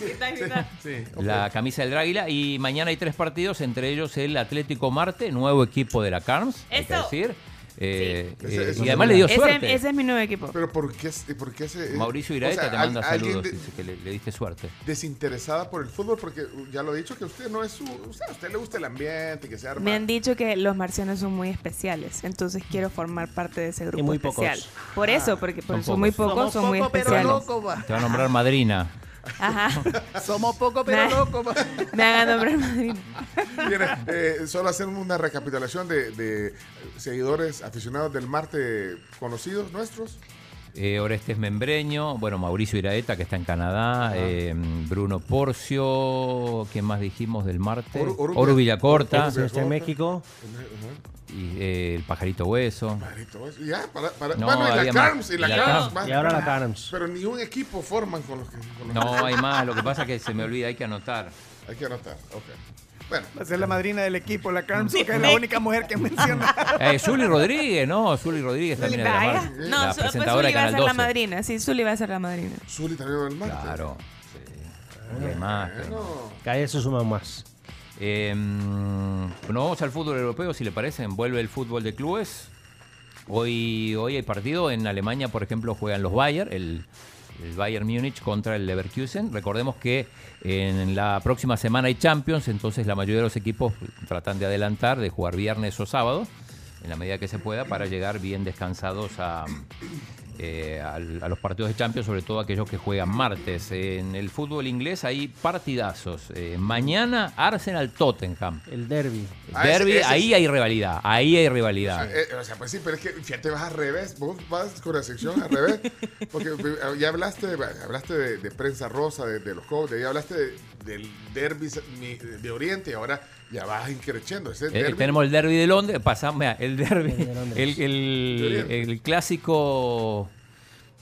Sí. La camisa del Dráguila. Y mañana hay tres partidos, entre ellos el Atlético Marte, nuevo equipo de la CARMS, hay que Eso. decir. Eh, Sí. eh, Ese- y además le dio Ese, suerte. ese es mi nuevo equipo. Pero ¿por qué, por qué se, eh, Mauricio o Iraeta sea, te manda saludos, de- dice que le, le diste suerte. desinteresada por el fútbol? Porque ya lo he dicho que usted no es su... O sea, a usted le gusta el ambiente, que se arma... Me han dicho que los marcianos son muy especiales, entonces quiero formar parte de ese grupo muy especial. pocos. Por eso, porque por- Son son, muy pocos. pocos, son muy especiales. Te va a nombrar madrina. Ajá. Somos pocos, pero locos. Me hagan nombrar. Viene, eh, solo hacer una recapitulación de, de seguidores aficionados del Marte conocidos nuestros. Eh, Orestes Membreño, bueno, Mauricio Iraeta, que está en Canadá, eh, Bruno Porcio, ¿quién más dijimos del Marte? Oru- Oru- Oru Villacorta, Oru- Está en México. y, eh, el Pajarito Hueso. Marito, eso, ya, para, para- No, bueno, y la. Carms, y la Y la Carms, Carms. más. Y ahora la Carms. Pero ni un equipo forman con los que... con los No, hay más, lo que pasa es que se me olvida, hay que anotar. Hay que anotar, ok. Bueno, Va a ser la madrina del equipo, la Carms, que es la única mujer que menciona. Eh, Zuli Rodríguez, ¿no, Zuli Rodríguez también es de la. Mar- No, la su- pues presentadora de va a Canal ser la 12. madrina. Sí, Zuli va a ser la madrina. Zuli también Marte. Claro. sí. Y más, pero. Bueno, se suman más. Eh, bueno, vamos al fútbol europeo, si le parece. Vuelve el fútbol de clubes. Hoy, hoy hay partido. En Alemania, por ejemplo, juegan los Bayern, el, el Bayern Múnich contra el Leverkusen. Recordemos que en la próxima semana hay Champions, entonces la mayoría de los equipos tratan de adelantar, de jugar viernes o sábado, en la medida que se pueda, para llegar bien descansados a, eh, al- a los partidos de Champions, sobre todo aquellos que juegan martes. En el fútbol inglés hay partidazos. Eh, mañana Arsenal-Tottenham. El derby. Ah, Derby, ese ahí hay rivalidad, ahí hay rivalidad. Eh, o sea, pues sí, pero es que fíjate, vas al revés, vos vas con la sección al revés, porque ya hablaste, hablaste de, de prensa rosa, de, de los coaches, ya hablaste de- del derby de Oriente y ahora ya vas increciendo. Ese Eh, derbi- tenemos el derby de Londres, pasamos, el derby, el clásico,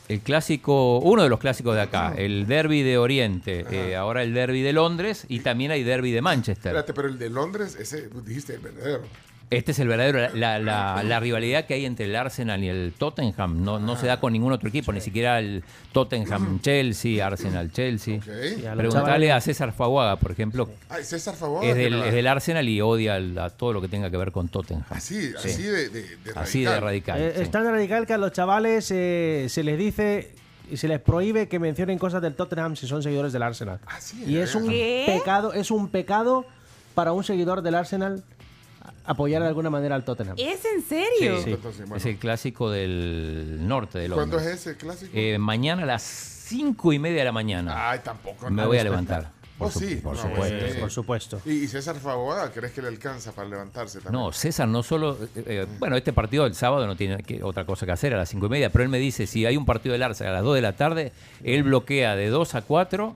el clásico, uno de los clásicos de acá, el derby de Oriente, eh, ahora el derby de Londres y también hay derby de Manchester. Espérate, pero el de Londres, ese dijiste el verdadero. Este es el verdadero, la, la- la rivalidad que hay entre el Arsenal y el Tottenham. No, no se da con ningún otro equipo, ni siquiera el Tottenham-Chelsea, Arsenal-Chelsea. Ok. Y a los Preguntale a César Faguaga, por ejemplo, Ay, César Favor. es del, es del Arsenal y odia al- a todo lo que tenga que ver con Tottenham. Así, Sí. así de, de, de Así de radical. radical. Eh, sí. Es tan radical que a los chavales eh, se les dice y se les prohíbe que mencionen cosas del Tottenham si son seguidores del Arsenal. Ah, sí, y eh. es un ¿Qué? pecado, es un pecado para un seguidor del Arsenal apoyar de alguna manera al Tottenham. ¿Es en serio? sí. Entonces, bueno. Es el clásico del norte de Londres. ¿Cuándo es ese clásico? Eh, mañana a las cinco y media de la mañana. Ay, tampoco. Me no. voy a levantar. Oh, Por, su- sí. por No, supuesto. bueno. Por supuesto. Y, y César Favor, ¿crees que le alcanza para levantarse también? No, César no solo... eh, eh, bueno, este partido el sábado no tiene que- otra cosa que hacer a las cinco y media, pero él me dice, si hay un partido del Arsenal a las 2 de la tarde, él bloquea de 2 a 4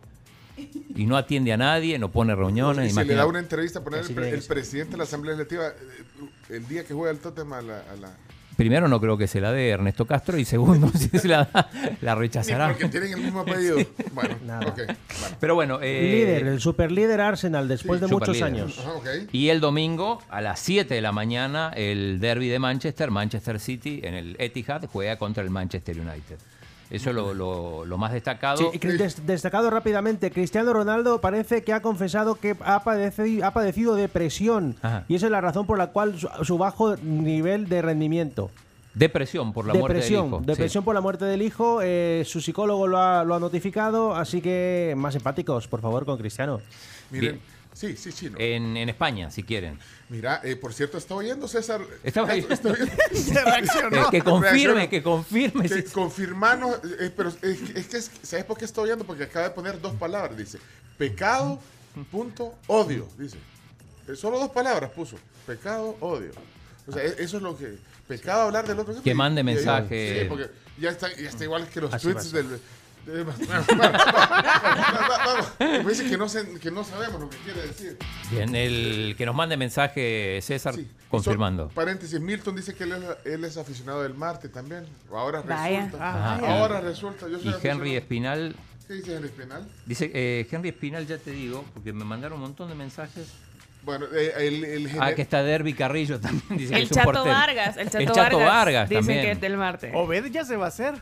y no atiende a nadie, no pone reuniones. Y se le da una entrevista, poner el, pre- el presidente de la Asamblea Legislativa eh, el día que juega el Tottenham a la... a la- Primero, no creo que se la dé Ernesto Castro, y segundo, si se la da, la Ni rechazará. porque tienen el mismo apellido. Bueno, Nada. bueno. Pero bueno, eh, líder, el superlíder Arsenal después de muchos años. Ajá. Y el domingo a las 7 de la mañana el derby de Manchester, Manchester City en el Etihad juega contra el Manchester United. Eso es lo, lo- lo más destacado. Sí, des- destacado rápidamente, Cristiano Ronaldo parece que ha confesado que ha padecido, ha padecido depresión Ajá. y esa es la razón por la cual su, su bajo nivel de rendimiento. Depresión por la muerte del depresión, hijo. sí. depresión por la muerte del hijo, eh, su psicólogo lo ha, lo ha notificado, así que más empáticos, por favor, con Cristiano. Miren, Bien. Sí, sí, chino. En, en España, si quieren. Mira, eh, por cierto, está oyendo César. Estaba oyendo. Está oyendo. Se reaccionó. Que confirme, que confirme. Que sí. confirmanos, eh, pero es, es que, es- ¿sabes por qué está oyendo? Porque acaba de poner dos palabras, dice, pecado, punto, odio, dice. Eh, Solo dos palabras puso, pecado, odio. O sea, e- eso es lo que, pecado hablar del otro. Que mande mensaje. Sí, porque ya está, ya está igual que los Así tweets del... de- bueno, bueno, vamos, vamos. Me dice que no, se- que no sabemos lo que quiere decir. Bien, el que nos mande mensaje César Sí. confirmando. So- paréntesis, Milton dice que él es, él es aficionado del Marte también. Ahora Vaya. resulta. Ah, ahora resulta. Yo soy Y Henry. Espinal ¿Qué dice Henry Espinal? dice, eh, Henry Espinal ya te digo, porque me mandaron un montón de mensajes. Bueno, eh, el, el Ah, que está Derby Carrillo también. Dice que El es un Chato portero. Vargas. El Chato, El Chato Vargas, Vargas Dicen también. que es del Marte. Obed ya se va a hacer.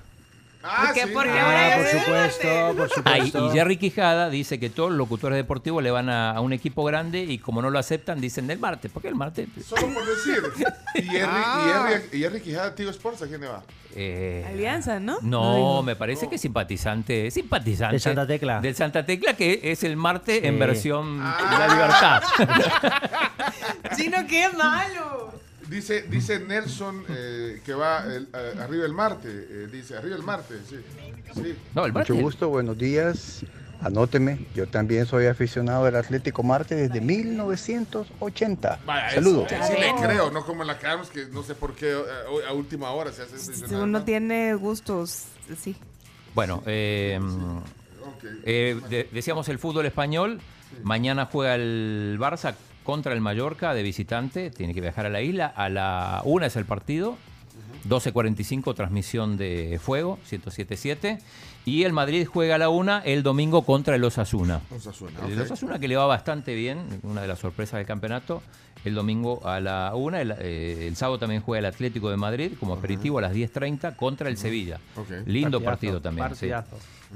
Ah, ¿Por qué? sí. Porque Ah, ahora por del supuesto, por Ah, y, supuesto. y Jerry Quijada dice que todos los locutores deportivos le van a, a un equipo grande y como no lo aceptan, dicen del Marte. ¿Por qué el Marte? Solo por decir. Y Jerry, Ah. y Jerry, y Jerry Quijada, Tigo Sports, ¿a quién le va? Eh, Alianza, ¿no? No, me parece que es simpatizante, es simpatizante. De Santa Tecla. Del Santa Tecla, que es el Marte Sí. en versión Ah. La Libertad. Chino, qué malo. Dice, dice Nelson eh, que va el- eh, arriba del Marte. eh, dice, arriba del Marte, sí. sí. No, el Marte. Mucho gusto, buenos días. Anóteme, yo también soy aficionado del Atlético Marte desde 1980. Vaya, Saludos. eso sí le creo, no como la Carlos, que no sé por qué eh, hoy a última hora se hace Si uno ¿no? tiene gustos, sí. Bueno, eh, Ok. eh, de- decíamos el fútbol español. Mañana juega el Barça contra el Mallorca de visitante. Tiene que viajar a la isla. A la una es el partido. 12.45 transmisión de Fuego, 107.7. Y el Madrid juega a la una el domingo contra el Osasuna. Osasuna, El. Osasuna que le va bastante bien, una de las sorpresas del campeonato. El domingo a la una, el, eh, el sábado también juega el Atlético de Madrid como aperitivo a las 10.30 contra el Sevilla. Lindo Partidazo, partido también. sí.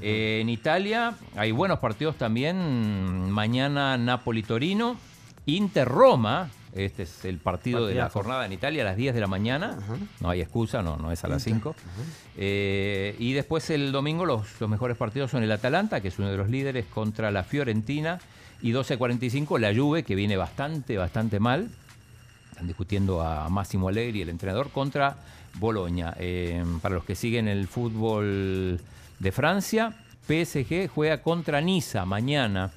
Eh, en Italia hay buenos partidos también. Mañana Napoli-Torino, Inter-Roma. Este es el partido de la jornada en Italia a las 10 de la mañana. No hay excusa, no, no es a las 5. Eh, y después el domingo los, los mejores partidos son el Atalanta, que es uno de los líderes, contra la Fiorentina. Y 12.45 la Juve, que viene bastante, bastante mal. Están discutiendo a Máximo Allegri, el entrenador, contra Boloña. Eh, para los que siguen el fútbol de Francia, PSG juega contra Niza mañana.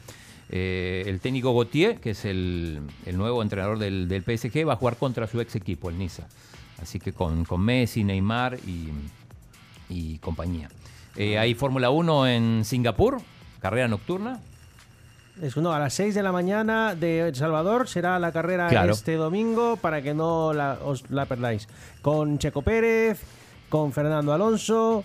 Eh, el técnico Gauthier, que es el, el nuevo entrenador del, del PSG, va a jugar contra su ex equipo, el Niza. Así que con, con Messi, Neymar y, y compañía. Eh, hay Fórmula 1 en Singapur, carrera nocturna. Es uno a las 6 de la mañana de El Salvador será la carrera Claro. este domingo para que no la, os la perdáis. Con Checo Pérez, con Fernando Alonso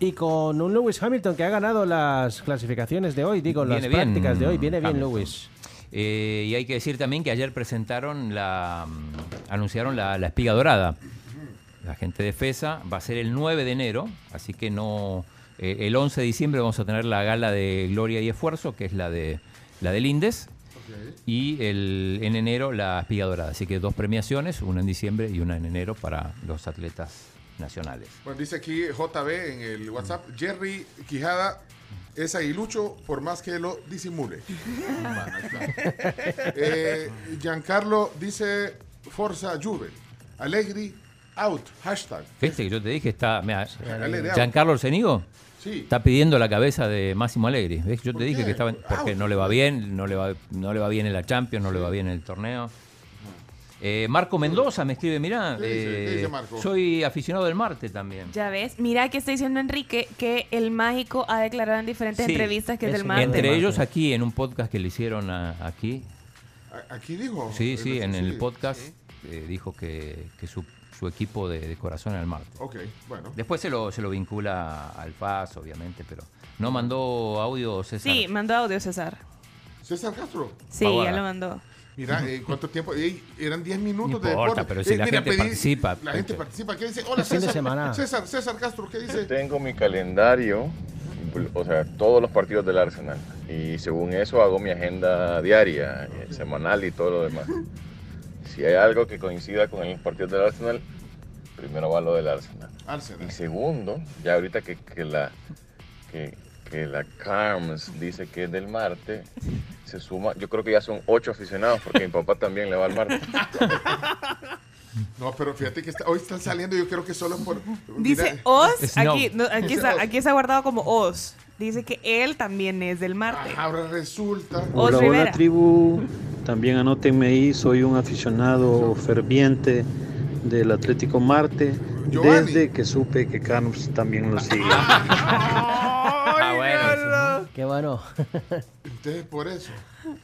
y con un Lewis Hamilton que ha ganado las clasificaciones de hoy, digo, las bien prácticas de hoy. Viene bien Hamilton. Lewis. Eh, y hay que decir también que ayer presentaron la. mm, anunciaron la, la espiga dorada. La gente de FESA va a ser el 9 de enero, así que no. eh, el 11 de diciembre vamos a tener la gala de Gloria y Esfuerzo, que es la de la del Indes. Y el, en enero la espiga dorada. Así que dos premiaciones, una en diciembre y una en enero para los atletas nacionales. Bueno, dice aquí JB en el WhatsApp, Jerry Quijada es aguilucho por más que lo disimule. Eh, Giancarlo dice Forza Juve. Alegri out. Hashtag. ¿Viste que yo te dije? Está. mira, Giancarlo Orsenigo Sí. está pidiendo la cabeza de Máximo Alegri. ¿Ves? Yo te dije qué? que estaba. porque no le va bien, no le va, no le va bien en la Champions, no le va bien en el torneo. Eh, Marco Mendoza me escribe, mirá, ¿Qué dice? ¿Qué eh, dice Marco? soy aficionado del Marte también. Ya ves, mira que está diciendo Enrique que el mágico ha declarado en diferentes Sí, entrevistas que es del Marte. Entre ellos aquí, en un podcast que le hicieron a- aquí. A- Aquí dijo. Sí, sí, en el sí. podcast eh, dijo que, que su, su equipo de, de corazón era el Marte. Ok, bueno. Después se lo, se lo vincula al FAS, obviamente, pero no mandó audio César. Sí, mandó audio César. César Castro. Sí, ya lo mandó. Mira, eh, ¿cuánto tiempo? Eran 10 minutos No de importa, deporte. pero si la gente pedí- participa, La gente Pecho. participa. ¿Qué dice? Hola, César. semana. César, César Castro, ¿qué dice? Tengo mi calendario, o sea, todos los partidos del Arsenal. Y según eso hago mi agenda diaria, eh, semanal y todo lo demás. Si hay algo que coincida con los partidos del Arsenal, primero va lo del Arsenal. Arsenal. Y segundo, ya ahorita que, que la que, que la Carms dice que es del Marte, se suma, yo creo que ya son ocho aficionados, porque mi papá también le va al Marte. No, pero fíjate que está- hoy están saliendo, yo creo que solo por. Dice Mira- Oz, aquí, no, aquí, está, Oz. aquí está guardado como Oz. Dice que él también es del Marte. Ahora resulta. Oz Hola, Rivera. hola tribu. También anótenme ahí, soy un aficionado ferviente del Atlético Marte Giovanni. desde que supe que Carlos también lo sigue. Bueno. Qué bueno. Entonces, por eso.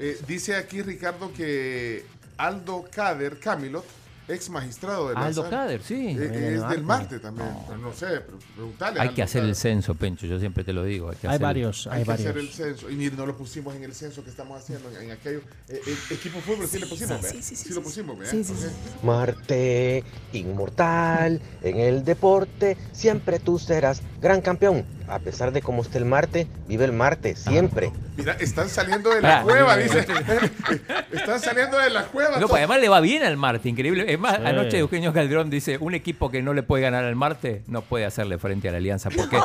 Eh, dice aquí Ricardo que Aldo Cader Camilot, ex magistrado de la Aldo sala, Cader, sí. eh, es del del Marte. También. pero no sé, pero preguntale. a Hay Aldo que hacer Cader. el censo, Pencho, yo siempre te lo digo. Hay, que Hay hacer- varios, Hay, hay que hacer el varios. censo. Y ni no lo pusimos en el censo que estamos haciendo, en aquello. eh, eh, equipo fútbol, sí, le pusimos, sí, sí, sí, Sí, sí, lo sí. pusimos. Sí, sí, sí. Marte, inmortal, en el deporte, siempre tú serás gran campeón. A pesar de cómo esté el Marte, vive el Marte, siempre. Mira, están saliendo de la Ah, cueva, mira. dice. están saliendo de la cueva. No, pues además le va bien al Marte, increíble. Es más, Sí. anoche Eugenio Calderón dice, un equipo que no le puede ganar al Marte no puede hacerle frente a la Alianza. ¿Por qué?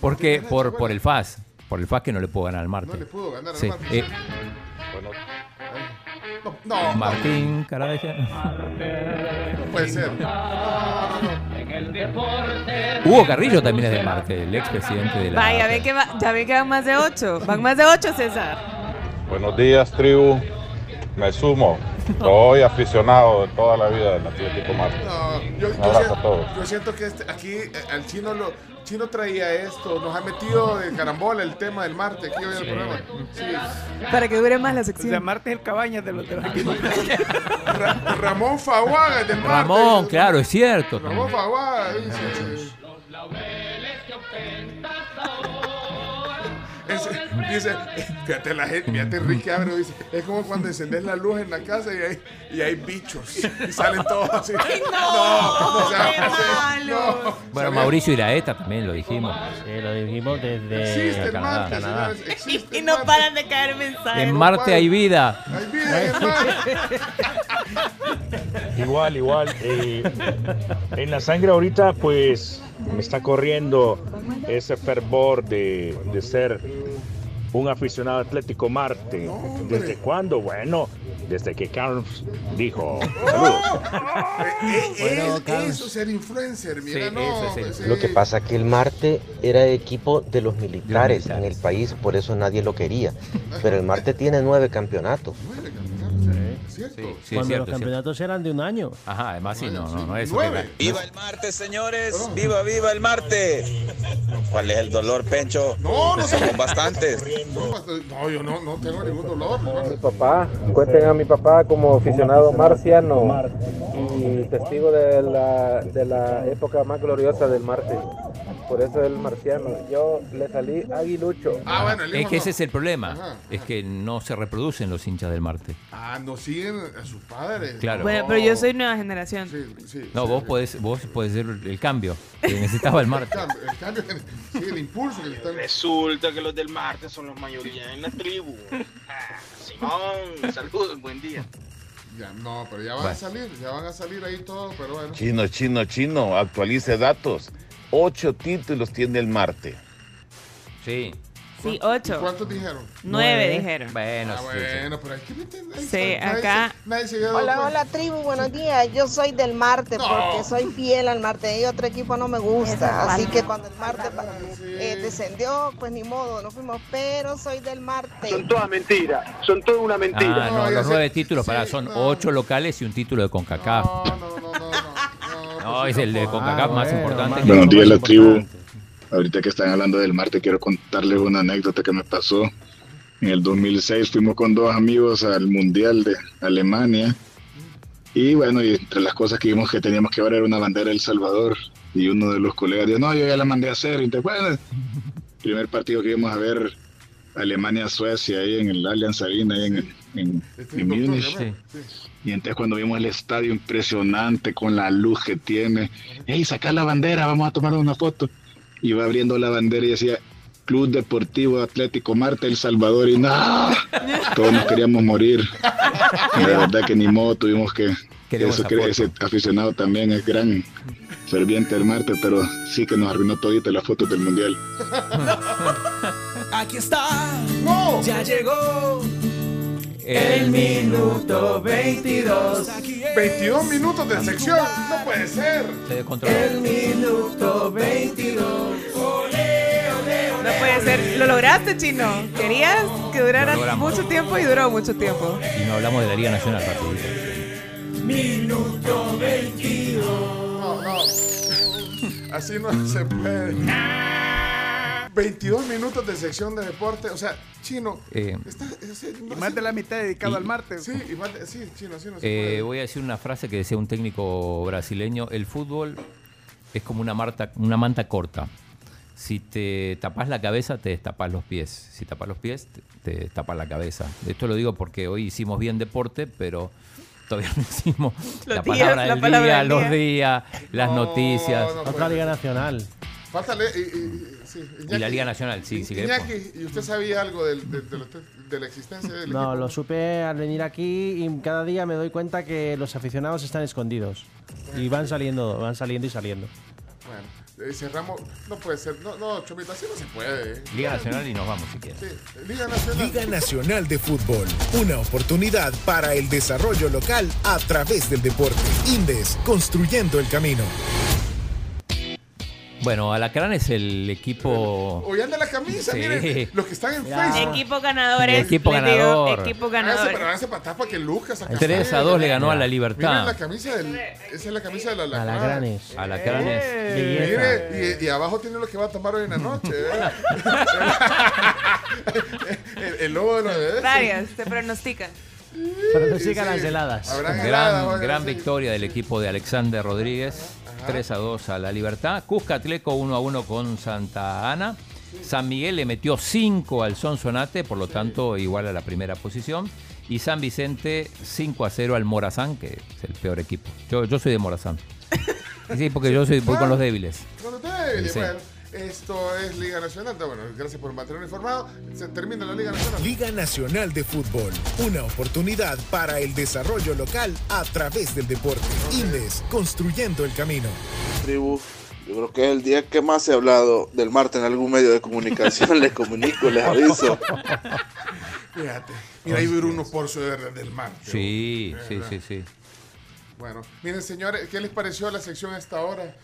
Porque por, por el FAS. Por el FAS que no le puedo ganar al Marte. No le pudo ganar al Sí. Marte. Eh, No, no, Martín Caradeja. no puede ser. Hugo Carrillo también es de Marte, el expresidente de la... Vaya, ve que va- ya ve que van más de ocho. Van más de ocho, César. Buenos días, tribu. Me sumo. Soy aficionado de toda la vida del Atlético Marte. No, yo, Un yo abrazo siento, a todos. yo siento que este- aquí eh, al chino lo chino traía esto, nos ha metido de carambola el tema del Marte aquí hoy en el programa. Sí. Para que dure más la O sea, sección. Marte es el cabañas de los de los. Ra- Ramón Faguaga del Marte. Ramón, claro, es cierto. Ramón Faguaga dice. Es- dice, fíjate la gente, fíjate Enrique Abreu dice, es como cuando encendes la luz en la casa y hay, y hay bichos y salen todos así. ¡Ay, no! no, no, sea- ¡Qué así, malo! no. Bueno, Mauricio Iraeta también lo dijimos. Sí, lo dijimos desde Existe Canadá, Marte, Canadá. señores, existe Y no Marte. paran de caer mensajes. En Marte hay vida. Hay vida en Marte. Igual, igual. eh, en la sangre ahorita pues me está corriendo ese fervor de, de ser un aficionado atlético Marte. ¿Desde cuándo? Bueno, desde que Carlos dijo. Saludos. Bueno, es- Carlos. eso es ser influencer, mira, Sí, no. eso es el- sí. Lo que pasa que el Marte era equipo de los militares en el país, por eso nadie lo quería. Pero el Marte tiene nueve campeonatos. ¿Cierto? Sí, sí, es Cuando cierto, los cierto. campeonatos eran de un año. Ajá, además sí, no, no, no es. Nueve. ¡Viva el Marte, señores! ¡Viva, viva el Marte! ¿Cuál es el dolor, Pencho? No, no sé. Somos bastantes. No, yo no, no tengo ningún dolor. Mi papá, cuenten a mi papá como aficionado marciano y testigo de la, de la época más gloriosa del Marte. Por eso el marciano. Yo le salí aguilucho. Ah, bueno, el Es que no. ese es el problema. Ajá. Es que no se reproducen los hinchas del Marte. Ah, no siguen a sus padres. Claro. Bueno, pero yo soy nueva generación. Sí, sí. No, sí. vos podés, vos podés ser el cambio que necesitaba el El Marte. cambio, el cambio, sí, el impulso que le están. Resulta que los del Marte son los mayoría en la tribu. Ah, Simón, saludos, buen día. Ya, no, pero ya van a salir, ya van a salir ahí todos, pero bueno. Chino, chino, chino, actualice datos. Ocho títulos tiene el Marte. Sí, Sí, ocho. ¿Cuántos dijeron? Nueve dijeron. Bueno, Ah, sí, sí. bueno, pero hay que meter. ahí Sí, está, nadie acá- se- nadie se había dado Hola, hola tribu, buenos días. Yo soy del Marte porque soy fiel al Marte y otro equipo no me gusta. Así que cuando el Marte eh, descendió, pues ni modo, no fuimos, pero soy del Marte. Son todas mentiras, son todas una mentira. Ah, no, los nueve títulos, para, son ocho locales y un título de CONCACAF. No, es el de CONCACAF más importante. que Buenos días, la tribu. importante. Ahorita que están hablando del Marte, quiero contarles una anécdota que me pasó. En el 2006 fuimos con dos amigos al Mundial de Alemania. Y bueno, y entre las cosas que vimos que teníamos que ver era una bandera de El Salvador. Y uno de los colegas dijo, no, yo ya la mandé a hacer. Y bueno, primer partido que íbamos a ver, Alemania-Suecia, ahí en el Allianz Arena, ahí en, en, en Múnich. Y entonces cuando vimos el estadio impresionante con la luz que tiene, hey, saca la bandera, vamos a tomar una foto. Y va abriendo la bandera y decía, Club Deportivo Atlético Marte El Salvador. Y no, todos nos queríamos morir. De verdad que ni modo, tuvimos que... Queremos Eso ese aficionado también es gran ferviente del Marte, pero sí que nos arruinó todito las fotos del Mundial. Aquí está. Ya llegó. El minuto 22. 22 minutos de sección, no puede ser. Se descontroló. El minuto 22. No puede ser. Lo lograste, chino. Querías que durara mucho tiempo y duró mucho tiempo. Y no hablamos de la Liga Nacional, rapidito. Minuto 22. No, no. Así no se puede. 22 minutos de sección de deporte. O sea, chino. Eh, está- ese- no Y más de la mitad dedicado Y- al martes. Sí, y más de- sí, chino, así no se Eh, voy a decir una frase que decía un técnico brasileño. El fútbol es como una, marta- una manta corta. Si te tapas la cabeza, te destapas los pies. Si tapas los pies, te, te destapas la cabeza. Esto lo digo porque hoy hicimos bien deporte, pero todavía no hicimos Los la días, palabra la del palabra día, del los día. días, las noticias. Otra Liga Nacional. Falta y, y- sí, Y la Liga Nacional, sí, sí. Iñaki, ¿y usted sabía algo del- de, de la existencia del No, equipo? lo supe al venir aquí y cada día me doy cuenta que los aficionados están escondidos. Y van saliendo, van saliendo y saliendo. Bueno, eh, cerramos. No puede ser. No, no, así no se puede. eh. Liga Nacional y nos vamos si quieres. Sí, Liga Nacional. Liga Nacional de Fútbol, una oportunidad para el desarrollo local a través del deporte. Indes, construyendo el camino. Bueno, Alacrán es el equipo. Hoy anda la camisa, Sí. miren. Los que están en Ya. Facebook. Equipo ganadores. Equipo digo, ganador. equipo Háganse ganador. para, háganse para atrás para que Lucas acá 3 esté. a 2 le ganó a la Miren Libertad. la camisa del. Esa es la camisa de la Alacrán. Alacranes. Alacranes. Mire, y, y abajo tiene lo que va a tomar hoy en la noche. ¿eh? el, el lobo de los bebés. Varias, se pronostican. Pero no Sí, sigan sí. las heladas. Gran, gran sí. victoria del equipo de Alexander Rodríguez. 3 a 2 a la Libertad. Cuscatleco 1 a 1 con Santa Ana. San Miguel le metió 5 al Sonsonate, por lo tanto igual a la primera posición. Y San Vicente 5 a 0 al Morazán, que es el peor equipo. Yo, yo soy de Morazán. Sí, porque yo soy, voy con los débiles. Con los débiles, Sí. bueno. Esto es Liga Nacional. Bueno, gracias por mantenerme informado. Se termina la Liga Nacional. Liga Nacional de Fútbol, una oportunidad para el desarrollo local a través del deporte. Indes, construyendo el camino. tribu. Yo creo que es el día que más he hablado del Marte en algún medio de comunicación. les comunico, les aviso. Fíjate. Mira, ahí Bruno Porcio de- del Mar. Sí, sí, sí, sí. Bueno, miren, señores, ¿qué les pareció la sección a esta hora?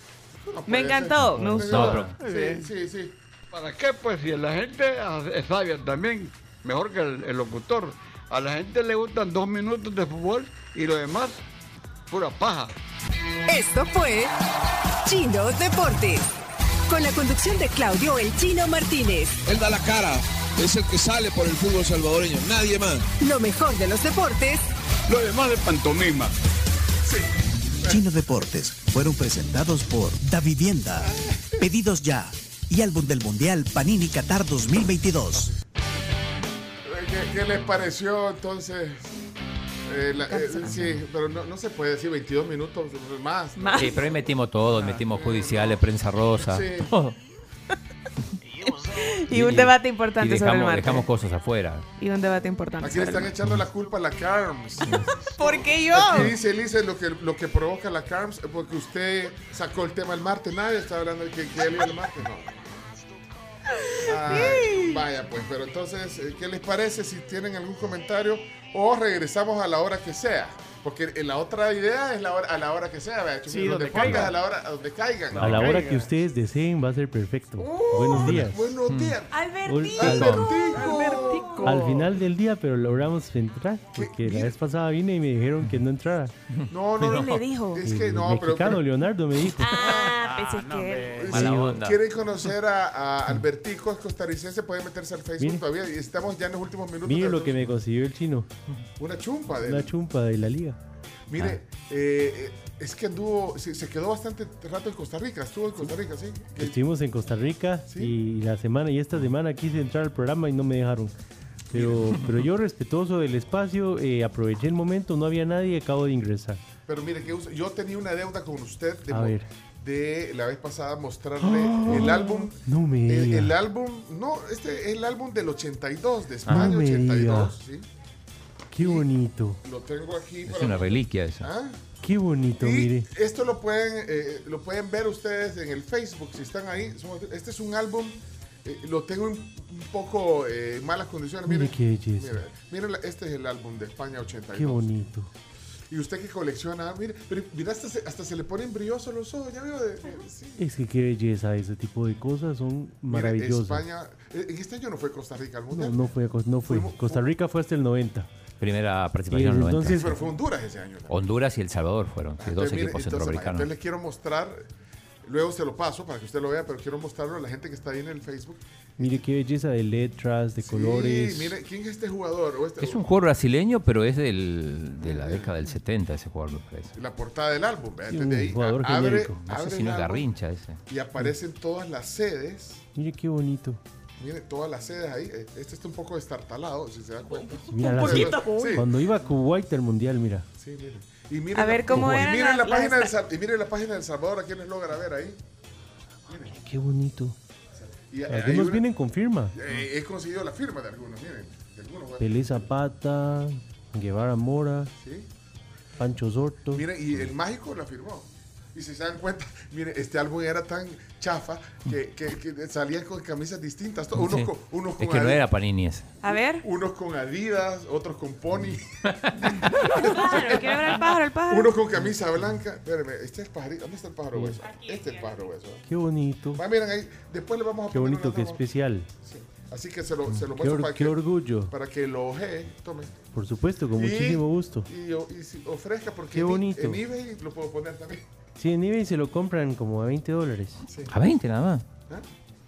No Me encantó, ser. me gustó. Sí, sí, sí. ¿Para qué? Pues si la gente es sabia también, mejor que el, el locutor. A la gente le gustan dos minutos de fútbol y lo demás, pura paja. Esto fue Chino Deportes. Con la conducción de Claudio El Chino Martínez. Él da la cara, es el que sale por el fútbol salvadoreño, nadie más. Lo mejor de los deportes Lo demás de pantomima. Chino Deportes fueron presentados por Da Vivienda, Pedidos Ya y Álbum del Mundial Panini Qatar 2022. ¿Qué, qué les pareció entonces? Eh, la- eh, sí, pero no, no se puede decir 22 minutos más. ¿no? Sí, pero ahí metimos todo, metimos judiciales, prensa rosa, Sí. todo. Y un debate importante y sobre el dejamos, Marte. dejamos cosas afuera. Y un debate importante. Aquí le están echando la culpa a la CARMS. ¿Por qué yo? Aquí dice Elise lo que, lo que provoca la CARMS porque usted sacó el tema el martes. Nadie está hablando de que quiere ir el martes. No. Ay, vaya, pues, pero entonces, eh, ¿qué les parece si tienen algún comentario o regresamos a la hora que sea? Porque en la otra idea es la hora, a la hora que sea, vea, Sí, donde deportes caiga. a la hora a donde caigan. A la hora que ustedes deseen va a ser perfecto. Buenos días. Buenos días. Albertico. Albertico. Al final del día, pero logramos entrar. Porque la vez pasada vine y me dijeron que no entrara. No, no, ¿Quién no. le dijo? Es que El no, pero, mexicano pero- Leonardo me dijo. Ah, pensé que... si Mala onda. quieren conocer a, a Albertico, es costarricense, pueden meterse al Facebook Mire. todavía. Y estamos ya en los últimos minutos. Mire lo que me consiguió el chino. Una chumpa de Una chumpa de la liga. Mire, Ah. eh, eh, es que anduvo, se, se quedó bastante rato en Costa Rica, estuvo en Costa Rica, sí. Estuvimos en Costa Rica y la semana y esta semana quise entrar al programa y no me dejaron. Pero, pero yo respetuoso del espacio, eh, aproveché el momento, no había nadie y acabo de ingresar. Pero mire, que yo tenía una deuda con usted de, A mo- ver. de la vez pasada mostrarle el álbum. No me El, diga. el álbum, no, este es el álbum del 82, de España Ah, me 82, ¿sí? Qué bonito, Lo tengo aquí. Es para- una reliquia eso. ¿Ah? qué bonito, Y mire. esto lo pueden, eh, lo pueden ver ustedes en el Facebook, si están ahí. Este es un álbum, eh, lo tengo en un poco eh, en malas condiciones. Mire Miren, qué belleza. mire, este es el álbum de España 82. Qué bonito. Y usted que colecciona, mire, pero mira, hasta se, hasta se le ponen brillosos los ojos, ya veo. De, de- sí. Es que qué belleza, ese tipo de cosas son Mire, maravillosas. España, eh, en este año no fue Costa Rica al No, mundial. no fue, a Cos- no fue. Costa Rica fue hasta el 90. Primera Y participación en desde el 90. entonces- Pero fue Honduras ese año. Honduras y El Salvador fueron, sí, dos Entonces, mire, equipos entonces, centroamericanos. entonces les quiero mostrar, luego se lo paso para que usted lo vea, pero quiero mostrarlo a la gente que está ahí en el Facebook. Mire qué belleza de letras, de colores. Sí, mire, ¿quién es este jugador? O este- Es un jugador brasileño, pero es del, de la década del 70 ese jugador, me parece. La portada del álbum, ¿vea? Sí, Entonces, un ahí jugador a- abre, genérico. No sé si no es Garrincha ese. y aparecen todas las sedes. Mire qué bonito. Mire, todas las sedes ahí. Eh, Este está un poco destartalado, si se da cuenta. Mira la- Sí. Cuando iba a Kuwait al mundial, mira. Sí, mire. Y mire A ver, la- ¿cómo y eran mire las- la página del Y mire la página del Salvador, a quienes logra ver ahí. Qué bonito. Y Algunos una- vienen con firma. Eh, he conseguido la firma de algunos, miren. De algunos, bueno. Pelé Zapata, Guevara Mora, Sí. Pancho Sorto. Mire, y el mágico la firmó. Y si se dan cuenta, mire, este álbum era tan chafa que, que, que salían con camisas distintas. Unos, Sí. con, unos con Es que no Adi- era Panini ese. A ver. Unos con Adidas, otros con Pony, Pájaro, quiero ver el pájaro, el pájaro. unos con camisa blanca. Espérame, este es el pajarito. ¿Dónde está el pájaro hueso? Este es el pájaro hueso. Qué bonito. Va, miren ahí, después le vamos a Qué poner bonito, qué especial. Sí. Así que se lo, se lo Qué, muestro or- para, qué que, orgullo. para que lo ojee. Tome. Por supuesto, con Y- muchísimo gusto. Y, o- y si ofrezca, porque Qué bonito. en eBay lo puedo poner también. Sí, en eBay se lo compran como a 20 dólares. A 20 nada más.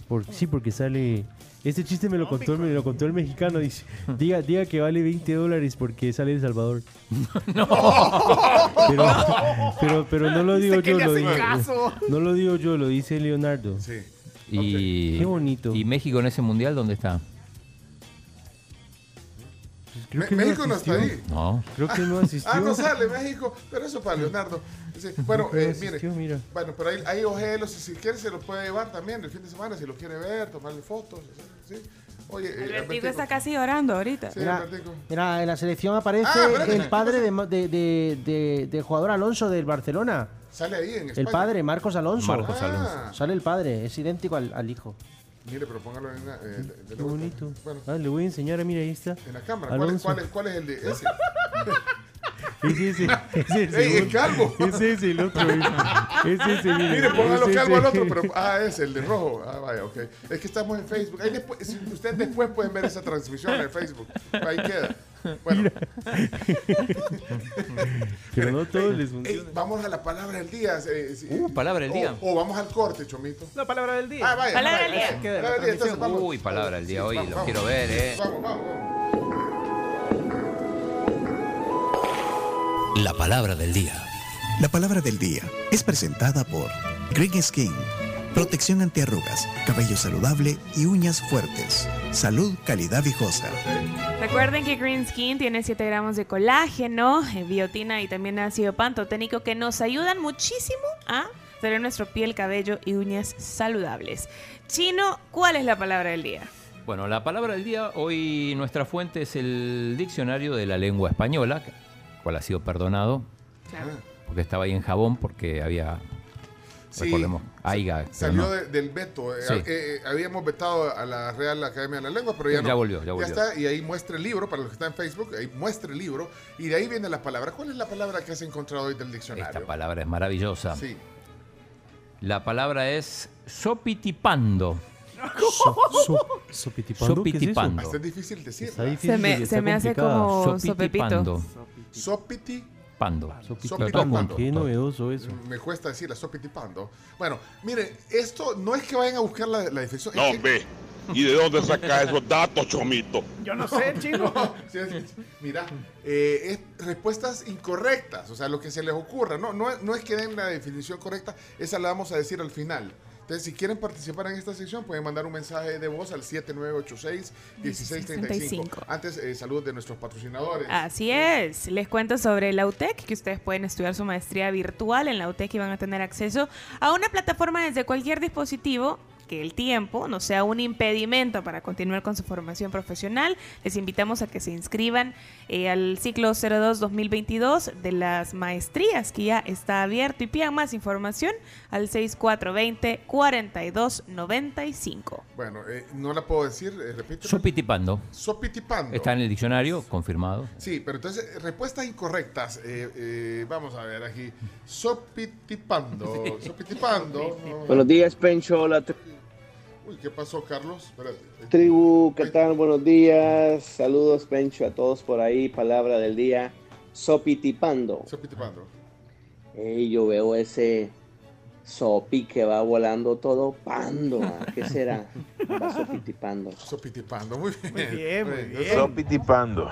Por, sí, porque sale... Este chiste me lo contó, me lo contó el mexicano. Dice, diga, diga que vale 20 dólares porque sale de El Salvador. no. Pero, pero, pero no lo digo Dice que yo, le lo digo, caso. no lo digo yo, lo dice Leonardo. Sí. Y, Qué bonito. ¿Y México en ese mundial dónde está? Creo Me- que México no está asistió. ahí. No. Creo que no asistió. Ah, no sale México, pero eso para Leonardo. Bueno, No eh, asistió, mire, mira. bueno, pero ahí, ahí ojéelo, si, si quiere se lo puede llevar también el fin de semana, si lo quiere ver, tomarle fotos, ¿sí? Oye, eh, Albertico está casi llorando ahorita. Sí, Mira, mira, en la selección aparece Ah, el padre de, de- de- de- del jugador Alonso del Barcelona. Sale ahí en España. El padre, Marcos Alonso. Marcos Alonso. Ah, Sale el padre, es idéntico al, al hijo. Mire, pero póngalo en la, eh, de- de la Qué vuelta. bonito. Bueno, Ah, le voy a enseñar, mira, ahí está. en la cámara. ¿Cuál es, cuál, es, ¿Cuál es el de ese? Es ese, ese es ¡Ey, el segundo. calvo! Ese es el otro. Es ese, mire. Mire, póngalo es calvo al ese. otro, pero. Ah, es el de rojo. Ah, vaya, ok. Es que estamos en Facebook. Ahí después, si ustedes después pueden ver esa transmisión en el Facebook. Ahí queda. Bueno, Pero no todos les ey, funciona. vamos a la palabra del día. eh, si- Uh, palabra del o- día. O, vamos al corte, Chomito. La palabra del día. Ah, vaya. Palabra del día. vaya. Queda la Palabra del día, entonces. Uy, palabra del día hoy, lo vamos. quiero ver, ¿eh? Vamos, vamos, vamos. La palabra del día. La palabra del día es presentada por Green Skin. Protección ante arrugas, cabello saludable y uñas fuertes. Salud, calidad viejosa. Recuerden que Green Skin tiene 7 gramos de colágeno, eh, biotina y también ácido pantoténico que nos ayudan muchísimo a tener nuestro piel, cabello y uñas saludables. Chino, ¿cuál es la palabra del día? Bueno, la palabra del día, hoy nuestra fuente es el diccionario de la lengua española, cual ha sido perdonado, Claro. porque estaba ahí en jabón, porque había Sí. recordemos. Aiga. Salió no. de- del veto. eh, Sí. eh, eh, habíamos vetado a la Real Academia de la Lengua, pero ya, Ya no. volvió, ya volvió. está, y ahí muestra el libro, para los que están en Facebook, ahí muestra el libro, y de ahí viene la palabra. ¿Cuál es la palabra que has encontrado hoy del diccionario? Esta palabra es maravillosa. Sí. La palabra es sopitipando. ¿Sopitipando? ¿Qué es eso? Sopitipando. Hasta es difícil decir. Está ¿verdad? difícil, Se me- está se me hace como sopepito. Sopiti. Pando. Sopitipando. Qué novedoso eso. Me cuesta decir la sopitipando. Bueno, mire, esto no es que vayan a buscar la, la definición. No, es que- hombre. ¿Y de dónde saca esos datos, Chomito? Yo no sé. Sí, sí, sí. Mira, eh, es respuestas incorrectas, o sea, lo que se les ocurra. No, no, no es que den la definición correcta, esa la vamos a decir al final. Entonces, si quieren participar en esta sección, pueden mandar un mensaje de voz al 7986-1635. Antes, eh, saludos de nuestros patrocinadores. Así es, les cuento sobre la UTEC, que ustedes pueden estudiar su maestría virtual en la UTEC y van a tener acceso a una plataforma desde cualquier dispositivo que el tiempo no sea un impedimento para continuar con su formación profesional. Les invitamos a que se inscriban eh, al ciclo 02-2022 de las maestrías que ya está abierto y pidan más información al 6420-4295. Bueno, eh, no la puedo decir, eh, repito. Sopitipando. Sopitipando. Está en el diccionario, confirmado. Sí, pero entonces, eh, respuestas incorrectas. eh, eh, vamos a ver aquí. Sopitipando. Sopitipando. Buenos días, Pencho. Uy, ¿qué pasó, Carlos? Espérate. tribu. ¿Qué tal? Buenos días. Saludos, Pencho, a todos por ahí. Palabra del día. Sopitipando. Sopitipando. Yo veo ese sopi que va volando todo pando. ¿ah? ¿Qué será? Va sopitipando. Sopitipando, muy bien. Muy bien, muy bien. Sopitipando.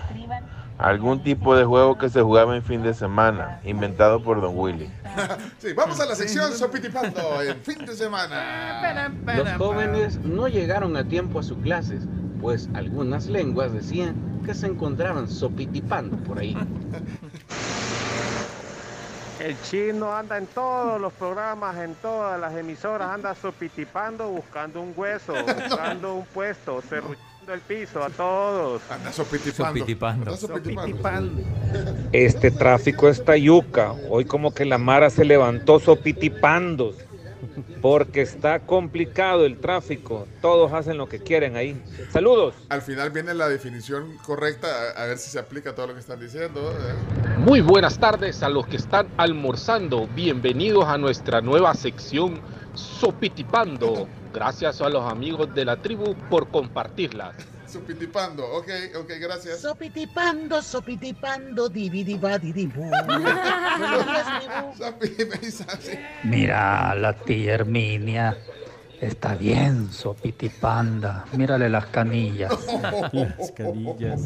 Algún tipo de juego que se jugaba en fin de semana, inventado por Don Willy. Sí, vamos a la sección Sopitipando en fin de semana. Los jóvenes no llegaron a tiempo a sus clases, pues algunas lenguas decían que se encontraban sopitipando por ahí. El chino anda en todos los programas, en todas las emisoras, anda sopitipando, buscando un hueso, buscando un puesto, cerruchando el piso a todos. Anda sopitipando. Sopitipando. Anda sopitipando. Este tráfico está yuca. Hoy como que la Mara se levantó sopitipando. Porque está complicado el tráfico. Todos hacen lo que quieren ahí. Saludos. Al final viene la definición correcta, a, a ver si se aplica todo lo que están diciendo. Muy buenas tardes a los que están almorzando. Bienvenidos a nuestra nueva sección Sopitipando. Gracias a los amigos de la tribu por compartirla. Sopitipando, ok, ok, gracias. Sopitipando, sopitipando, tribu. Mira, la tía Herminia está bien sopitipanda. Mírale las canillas. Las canillas.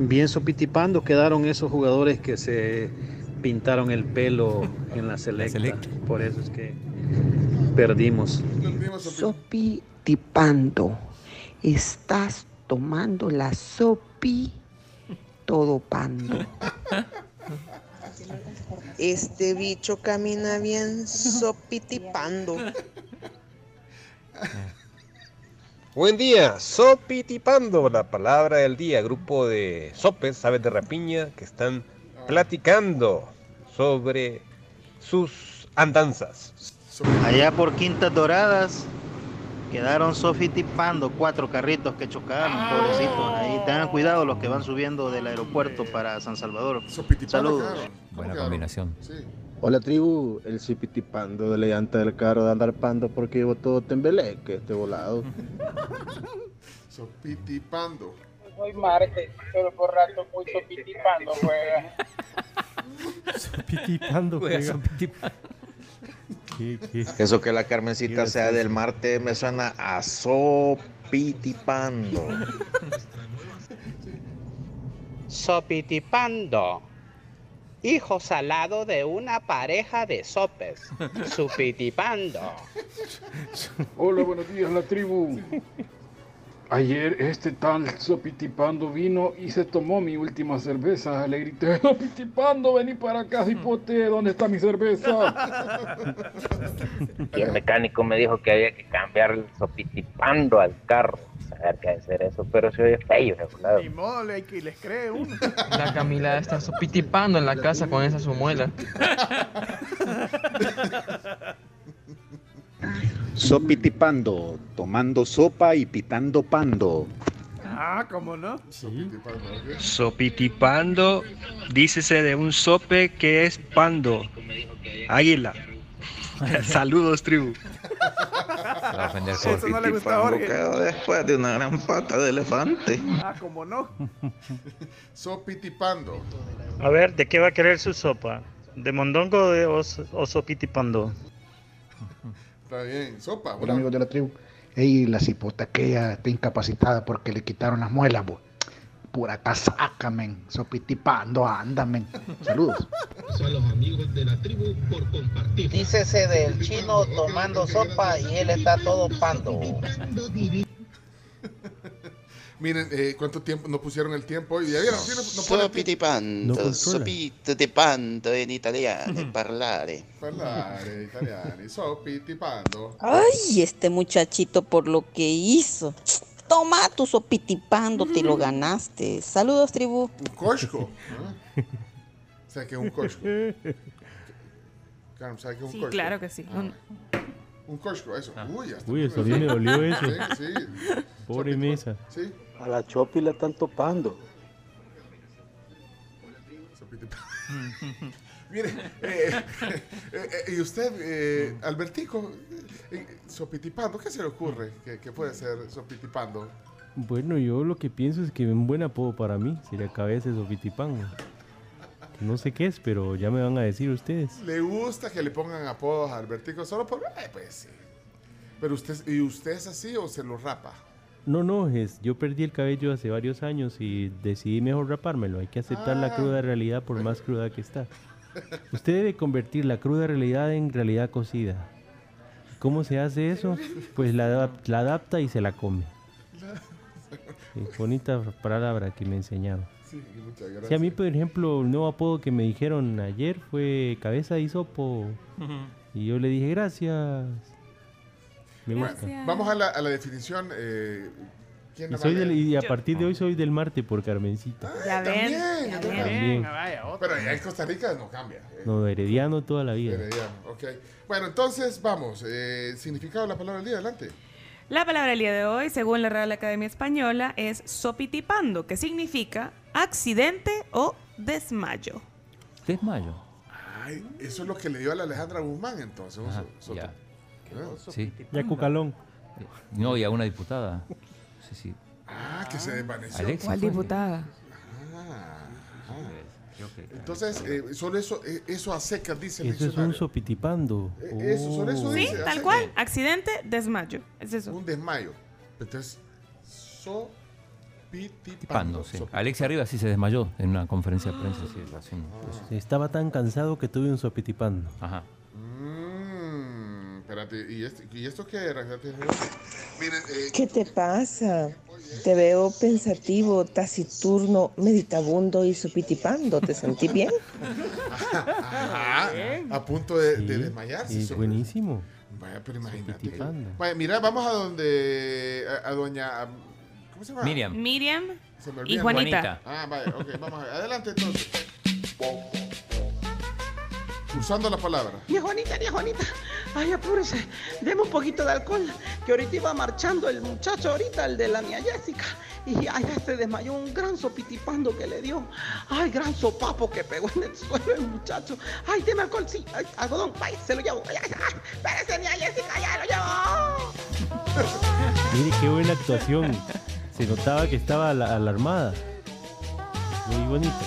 Bien sopitipando quedaron esos jugadores que se pintaron el pelo en la selecta. Por eso es que perdimos. Sopitipando. Estás tomando la sopi todo pando. Este bicho camina bien sopitipando. Buen día, Sopitipando, la palabra del día, grupo de sopes, aves de rapiña, que están platicando sobre sus andanzas. Allá por Quintas Doradas quedaron sofitipando cuatro carritos que chocaron, pobrecitos. Ahí tengan cuidado los que van subiendo del aeropuerto para San Salvador. Saludos. Buena combinación. Hola tribu, el sopitipando de la llanta del carro de andar pando porque llevo todo tembeleque este volado. Sopitipando. Soy Marte, pero por rato muy sopitipando juega. Sopitipando, Juega juega. sopitipando. Eso que la Carmencita sea del Marte me suena a sopitipando. Sopitipando. Hijo salado de una pareja de sopes. Supitipando. Hola, buenos días, la tribu. Ayer este tal Sopitipando vino y se tomó mi última cerveza. Le grité, Sopitipando, vení para acá, hipote, ¿dónde está mi cerveza? Y el mecánico me dijo que había que cambiar el sopitipando al carro. Saber qué hacer eso, pero se oye feo ese volado. Ni modo, le, que les cree uno. La Camila está sopitipando en la casa con esa sumuela. Sopitipando, tomando sopa y pitando pando. Ah, ¿cómo no? Sopitipando, dícese de un sope que es pando. Águila. Saludos, tribu. Eso no le gusta a Jorge. quedó después de una gran pata de elefante. Ah, ¿cómo no? Sopitipando. A ver, ¿de qué va a querer su sopa? ¿De mondongo o, de, o, o sopitipando? Está bien. Sopa. Hola amigos de la tribu. Ey, la cipota aquella está incapacitada porque le quitaron las muelas, bo. Pura casaca, men. Sopitipando, anda, men. Saludos. Son los amigos de la tribu por compartir. Dícese del chino tomando sopa y él está todo pando. Miren, eh, ¿cuánto tiempo no pusieron el tiempo hoy? ¿Ya vieron? ¿Sí no, no No in italiano, parlare. Parlare italiani. Sopitipando. Ay, este muchachito por lo que hizo. Toma tu sopitipando, te lo ganaste. Saludos, tribu. Un cosco. ¿ah? ¿Sabes qué es un cosco? Carmen, ¿sabes qué es un Sí, cosco? claro que sí. Un- Un cosco, eso. Uy, hasta Uy, eso mí me dolió eso. Sí, sí. Pobre mesa. Sí. A la Chopi la están topando. Mire, eh, eh, eh, y usted, eh, Albertico, eh, sopitipando, ¿qué se le ocurre que, que puede ser sopitipando? Bueno, yo lo que pienso es que un buen apodo para mí sería cabeza de sopitipán. Que No sé qué es, pero ya me van a decir ustedes. ¿Le gusta que le pongan apodos a Albertico solo por... eh, pues sí. Pero usted, ¿y usted es así o se lo rapa? No, no, es, yo perdí el cabello hace varios años y decidí mejor rapármelo. Hay que aceptar la cruda realidad por más cruda que está. Usted debe convertir la cruda realidad en realidad cocida. ¿Cómo se hace eso? Pues la, la adapta y se la come. Sí, bonita palabra que me enseñaron. Sí, muchas gracias. Sí, a mí, por ejemplo, el nuevo apodo que me dijeron ayer fue cabeza de hisopo. Y yo le dije gracias. Me Bueno, gusta. vamos a la, a la definición. Eh, ¿Quién Y, soy del- y a partir de hoy soy del Marte por Carmencita. Ya ven, También, ya ven. También. Pero allá en Costa Rica no cambia. eh. No, herediano toda la vida. Herediano, ok. Bueno, entonces vamos. eh, significado de la palabra del día, adelante. La palabra del día de hoy, según la Real Academia Española, es sopitipando, que significa accidente o desmayo. Desmayo. Ay, eso es lo que le dio a la Alejandra Guzmán entonces. Ajá, so- ya. Sí. Yacu Calón. No, y a una diputada. Sí, sí. Ah, que se desvaneció. Alexis ¿Cuál diputada? Ah, Creo que- Entonces, eh, solo eso, eh, eso a secas dice el Eso es un sopitipando. Eh, eso, solo eso Oh. Sí, dice. a tal cual. Accidente, desmayo. Es eso. Un desmayo. Entonces, Pando, sopitipando. sí. Alexia Rivas sí se desmayó en una conferencia de prensa. Sí, Sí, Estaba tan cansado que tuve un sopitipando. Ajá. Espérate, ¿y, este- ¿y esto qué era? Eh, ¿Qué te pasa? Te veo pensativo, taciturno, meditabundo y supitipando. ¿Te sentí bien? ajá, a punto de, desmayarse. sí, sobre- buenísimo. Vaya, pero imagínate. Vaya, mira, vamos a donde. A, a doña. a- ¿Cómo se llama? Miriam. Miriam Se me y. Juanita. Ah, vaya, ok, vamos a ver. Adelante entonces. Usando la palabra. Tía Juanita. Ay, apúrese. Deme un poquito de alcohol. Que ahorita iba marchando el muchacho, ahorita, el de la niña Jessica. Y ay, ya se desmayó un gran sopitipando que le dio. Ay, gran sopapo que pegó en el suelo el muchacho. Ay, deme alcohol, sí. Ay, algodón, ay, se lo llevo. Ay, ay, ay. Espérese, niña Jessica, ya lo llevo. Mire qué buena actuación. Se notaba que estaba ala- alarmada. Muy bonita.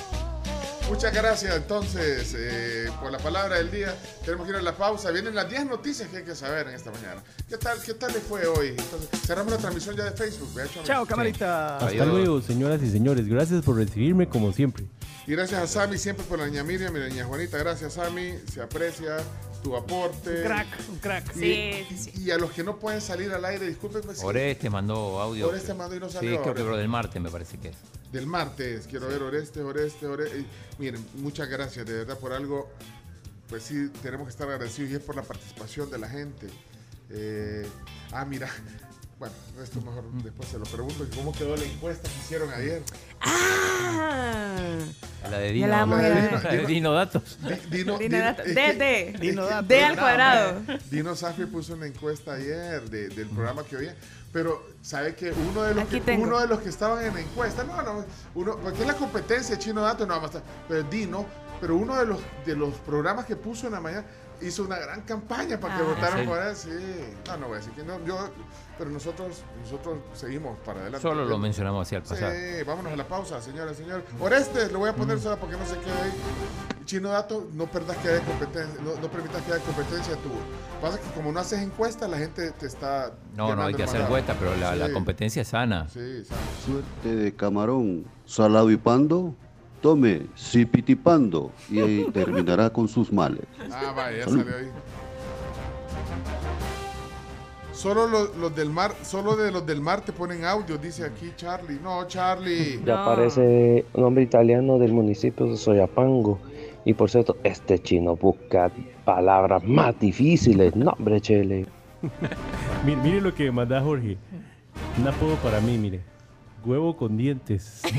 Muchas gracias entonces eh, por la palabra del día. Tenemos que ir a la pausa. Vienen las 10 noticias que hay que saber en esta mañana. ¿Qué tal, qué tal le fue hoy? Entonces, cerramos la transmisión ya de Facebook. Chao, camarita. Hasta luego, señoras y señores. Gracias por recibirme como siempre. Y gracias a Sammy siempre por la niña Miriam y la niña Juanita. Gracias, Sammy. Se aprecia tu aporte. Un crack, un crack. Y, Sí, y a los que no pueden salir al aire, discúlpenme. si- Oreste mandó audio. Oreste mandó y no salió Sí, creo que pero del martes me parece que es. Del martes. Quiero ver Oreste, Oreste, Oreste. Miren, muchas gracias de verdad por algo. Pues sí, tenemos que estar agradecidos y es por la participación de la gente. Eh, ah, mira, Bueno, esto mejor después se lo pregunto. ¿Cómo quedó la encuesta que hicieron ayer? Ah. La de Dino, la de. Dino- la de Dino Datos. Di- Dino, Dino Dato- es D. Dino Dato. D al cuadrado. Dino Safi puso una encuesta ayer de- del programa que oía, pero sabe que uno de los Aquí que tengo. uno de los que estaban en la encuesta, no, no, uno, porque es la competencia Chino Dato, no vamos a estar, pero Dino, pero uno de los de los programas que puso en la mañana hizo una gran campaña para que Ah. votaran por él, sí. No, no voy a decir que no, yo, pero nosotros nosotros seguimos para adelante. Solo lo mencionamos así al pasar. Sí, vámonos a la pausa, señoras y señores. Oreste, lo voy a poner solo porque no se quede ahí. Chino Dato, no perdas que haya competencia, no, no permitas que haya competencia tú. Pasa que como no haces encuesta, la gente te está. No, no, hay que el hacer mandado. encuesta, pero la, la competencia es sana. Sí, sí. Suerte de camarón, salado y pando, tome sipitipando y ahí terminará con sus males. Ah, vaya, ya salió ahí. Solo los, los del mar, solo de los del mar te ponen audio, dice aquí Charlie. No, Charlie. Ya aparece un hombre italiano del municipio de Soyapango. Y por cierto, este chino busca palabras más difíciles. No, hombre, chele. mire, mire lo que manda Jorge. Un apodo para mí, mire. Huevo con dientes.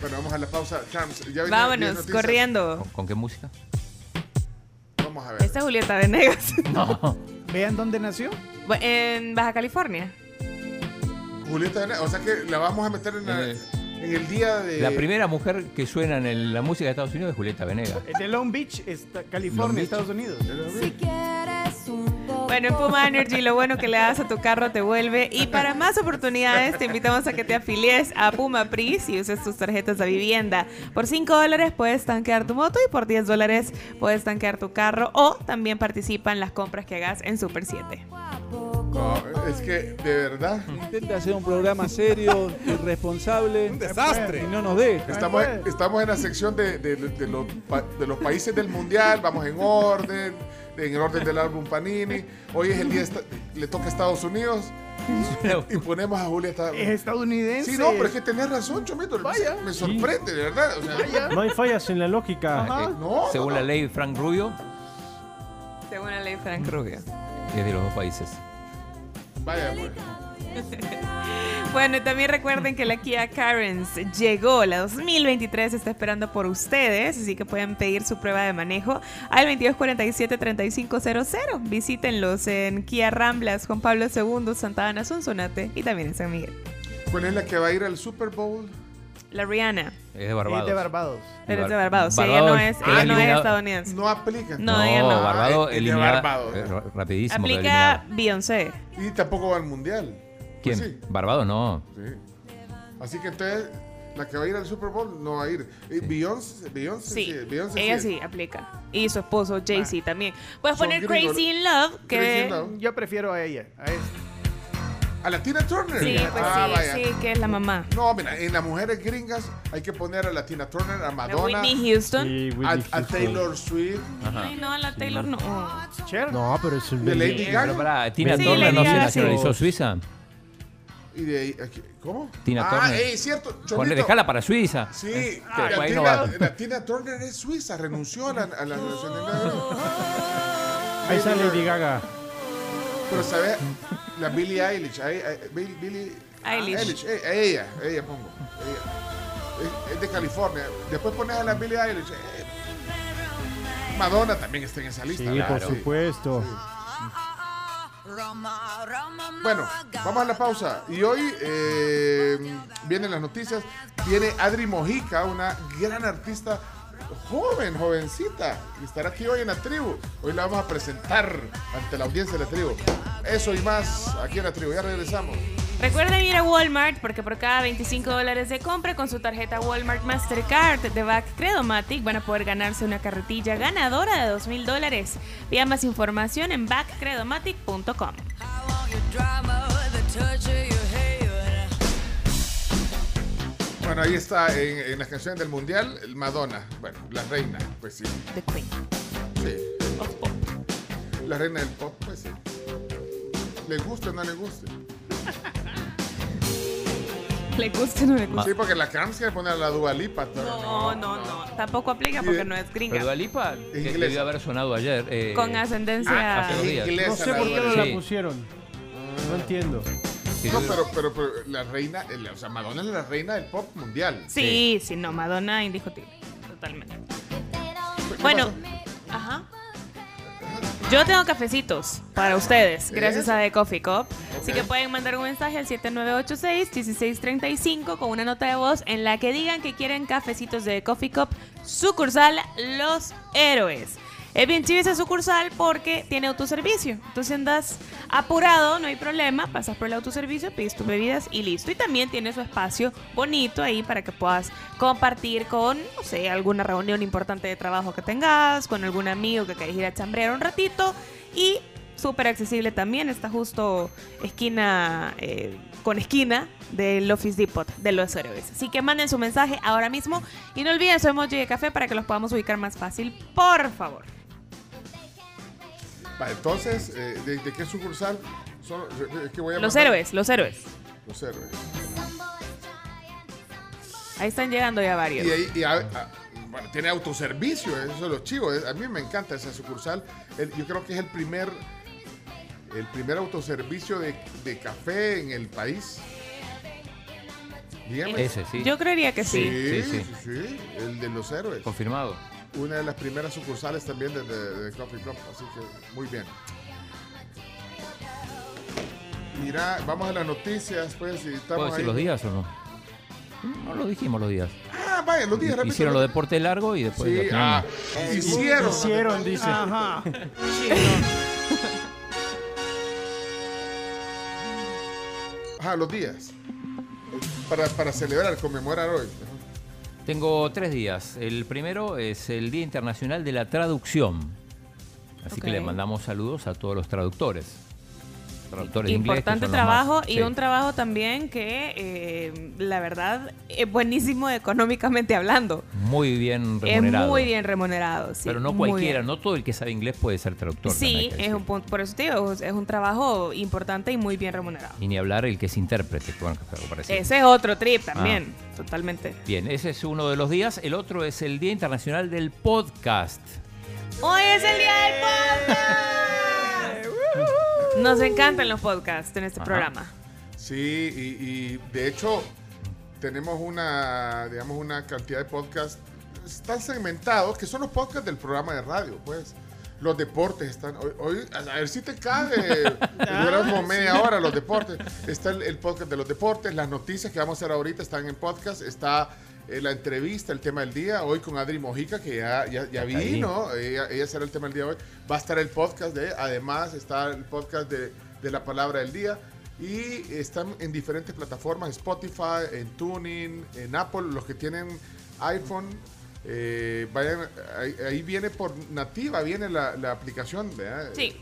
Bueno, vamos a la pausa. Ya viene- Vámonos, corriendo. ¿Con, con qué música? Vamos a ver. Esta es Julieta Venegas. No. ¿Vean dónde nació? En Baja California. Julieta, Venegas, o sea que la vamos a meter en, la- en el día de. La primera mujer que suena en la música de Estados Unidos es Julieta Venegas. Es de Long Beach, está- Long California, Beach. Estados Unidos. Bueno, en Puma Energy lo bueno que le das a tu carro te vuelve. Y para más oportunidades te invitamos a que te afilies a Puma Pris y uses tus tarjetas de vivienda. Por 5 dólares puedes tanquear tu moto y por 10 dólares puedes tanquear tu carro. O también participa en las compras que hagas en Super 7. No, es que de verdad. Intenta hacer un programa serio, irresponsable. Un desastre. Y no nos deja. Estamos, estamos en la sección de, de- de los, pa- de los países del mundial, vamos en orden, en el orden del álbum Panini. Hoy es el día, le toca a Estados Unidos. Y ponemos a Julieta. Es estadounidense. Sí, no, pero es que tenés razón, Chomito. Vaya. Me sorprende, de verdad. o sea, No hay fallas en la lógica. Eh, No, Según la ley Frank Rubio, Según la ley Frank Rubio. es de los dos países. Vaya, pues. Bueno, y también recuerden que la Kia Carens llegó, la 2023 está esperando por ustedes, así que pueden pedir su prueba de manejo al 2247-3500. Visítenlos en Kia Ramblas, Juan Pablo II, Santa Ana, Sonsonate y también en San Miguel. ¿Cuál es la que va a ir al Super Bowl? La Rihanna. Es de Barbados. Es de Barbados. Pero es de Barbados, sí, ella no es, ella no es estadounidense. No aplica. No, ella no. Barbados Es de eliminada- Barbados. eh, ra- rapidísimo. Aplica Beyoncé. Y tampoco va al mundial. ¿Quién? Pues sí. Barbados no. Sí. Así que entonces, la que va a ir al Super Bowl no va a ir. Beyoncé, Beyoncé, Sí, Beyoncé ella sí aplica. Y su esposo Jay-Z también. Puedes Son poner gringos. Crazy in Love, que... Crazy in Love. Yo prefiero a ella, a esta. ¿A la Tina Turner? Sí, pues Ah, sí, vaya. sí, que es la mamá. No, mira, en las mujeres gringas hay que poner a la Tina Turner, a Madonna, Whitney Houston. Sí, a, Whitney a Houston. Taylor Swift. Ay, no, a la Taylor no. No, pero es De Lady Gaga. Tina Sí, Turner Lady no se Gaga, nacionalizó sí. Suiza. Y de ahí, aquí- ¿Cómo? Tina ah, Turner. eh, cierto. Ponle, dejala para Suiza. Sí, Eh, la, ahí Tina, no la Tina Turner es suiza, renunció a la, a la nacionalidad. Ahí está Lady Gaga. Pero, ¿sabes? La Billie Eilish. ahí- ahí- Billie, Billie Eilish. eh, ella, ella pongo. Ella. Es, es de California. Después pones a la Billie Eilish. eh. Madonna también está en esa lista. Sí, ¿verdad? por supuesto. Bueno, vamos a la pausa. Y hoy eh, vienen las noticias. Viene Adri Mojica, una gran artista joven, jovencita, que estará aquí hoy en la tribu. Hoy la vamos a presentar ante la audiencia de la tribu. Eso y más aquí en la tribu. Ya regresamos. Recuerden ir a Walmart porque por cada 25 dólares de compra con su tarjeta Walmart Mastercard de Back Credomatic van a poder ganarse una carretilla ganadora de 2 mil dólares. Vean más información en backcredomatic.com. Bueno, ahí está en, en las canciones del mundial, el Madonna. Bueno, la reina, pues sí. The Queen. Sí. La reina del pop, pues sí. ¿Le guste o no le guste? ¿Le gusta o no le gusta? Sí, porque la Carms quiere poner a la Dua Lipa. No, no, no. Tampoco aplica porque no es gringa. Pero Dua Lipa, que Inglesa. debió haber sonado ayer. eh, Con ascendencia- días. Inglesa, No sé por qué no la Sí. pusieron. No entiendo. No, pero, pero, pero la reina, el- o sea, Madonna es la reina del pop mundial. Sí, sí, no, Madonna indiscutible. Totalmente. Bueno, ajá. Yo tengo cafecitos para ustedes, gracias a The Coffee Cup. Así que pueden mandar un mensaje al 7986-1635 con una nota de voz en la que digan que quieren cafecitos de The Coffee Cup, sucursal Los Héroes. Es bien chido esa sucursal porque tiene autoservicio. Entonces andas apurado, no hay problema, pasas por el autoservicio, pides tus bebidas y listo. Y también tiene su espacio bonito ahí para que puedas compartir con, no sé, alguna reunión importante de trabajo que tengas, con algún amigo que querés ir a chambrear un ratito. Y súper accesible también, está justo esquina eh, con esquina del Office Depot de los héroes. Así que manden su mensaje ahora mismo y no olviden su emoji de café para que los podamos ubicar más fácil, por favor. Entonces, eh, ¿de, de qué sucursal? Son, es que voy a Los mandar- héroes, los héroes. Los héroes. Ahí están llegando ya varios. Y ahí, y a- a- bueno, tiene autoservicio, eso es lo chivo. A mí me encanta esa sucursal. El- yo creo que es el primer, el primer autoservicio de, de café en el país. Dígame. Ese, sí. Yo creería que sí. Sí, Sí, sí, sí. sí, el de los héroes. Confirmado. Una de las primeras sucursales también de, de- de Coffee Club, así que muy bien. Mira, vamos a las noticias, pues, y ¿Puedo estamos decir ahí. los días o no? No lo dijimos los días. Ah, vaya, los días, rápido. Hicieron lo de deporte largo y después. Sí, ah, no. hicieron. Hicieron, dice. Ajá. Ajá, los días. Para, para celebrar, conmemorar hoy. Tengo tres días. El primero es el Día Internacional de la Traducción. Así que le mandamos saludos a todos los traductores. Traductores Importante trabajo más- y sí. un trabajo también que, eh, la verdad, es buenísimo económicamente hablando. Muy bien Es remunerado. muy bien remunerado. sí, Pero no cualquiera, no todo el que sabe inglés puede ser traductor. Sí, es un punto, por eso te digo, es un trabajo importante y muy bien remunerado. Y ni hablar el que es intérprete, bueno, parecido. Ese es otro trip Ah. también, totalmente. Bien, ese es uno de los días. El otro es el Día Internacional del Podcast. Hoy es el día del podcast. Nos encantan los podcasts en este Ajá. programa. Sí, y, y de hecho tenemos una, digamos, una cantidad de podcasts, están segmentados, que son los podcasts del programa de radio, pues. Los deportes están, hoy, hoy- a ver si te cabe, duramos media hora los deportes. Está el, el podcast de los deportes, las noticias que vamos a hacer ahorita están en podcast, está eh, la entrevista, el tema del día, hoy con Adri Mojica, que ya, ya, ya vino, ella, ella será el tema del día de hoy. Va a estar el podcast de, además está el podcast de, de la palabra del día. Y están en diferentes plataformas, Spotify, en Tuning, en Apple, los que tienen iPhone. eh, vayan, ahí, ahí viene por nativa, viene la, la aplicación, ¿verdad? Sí.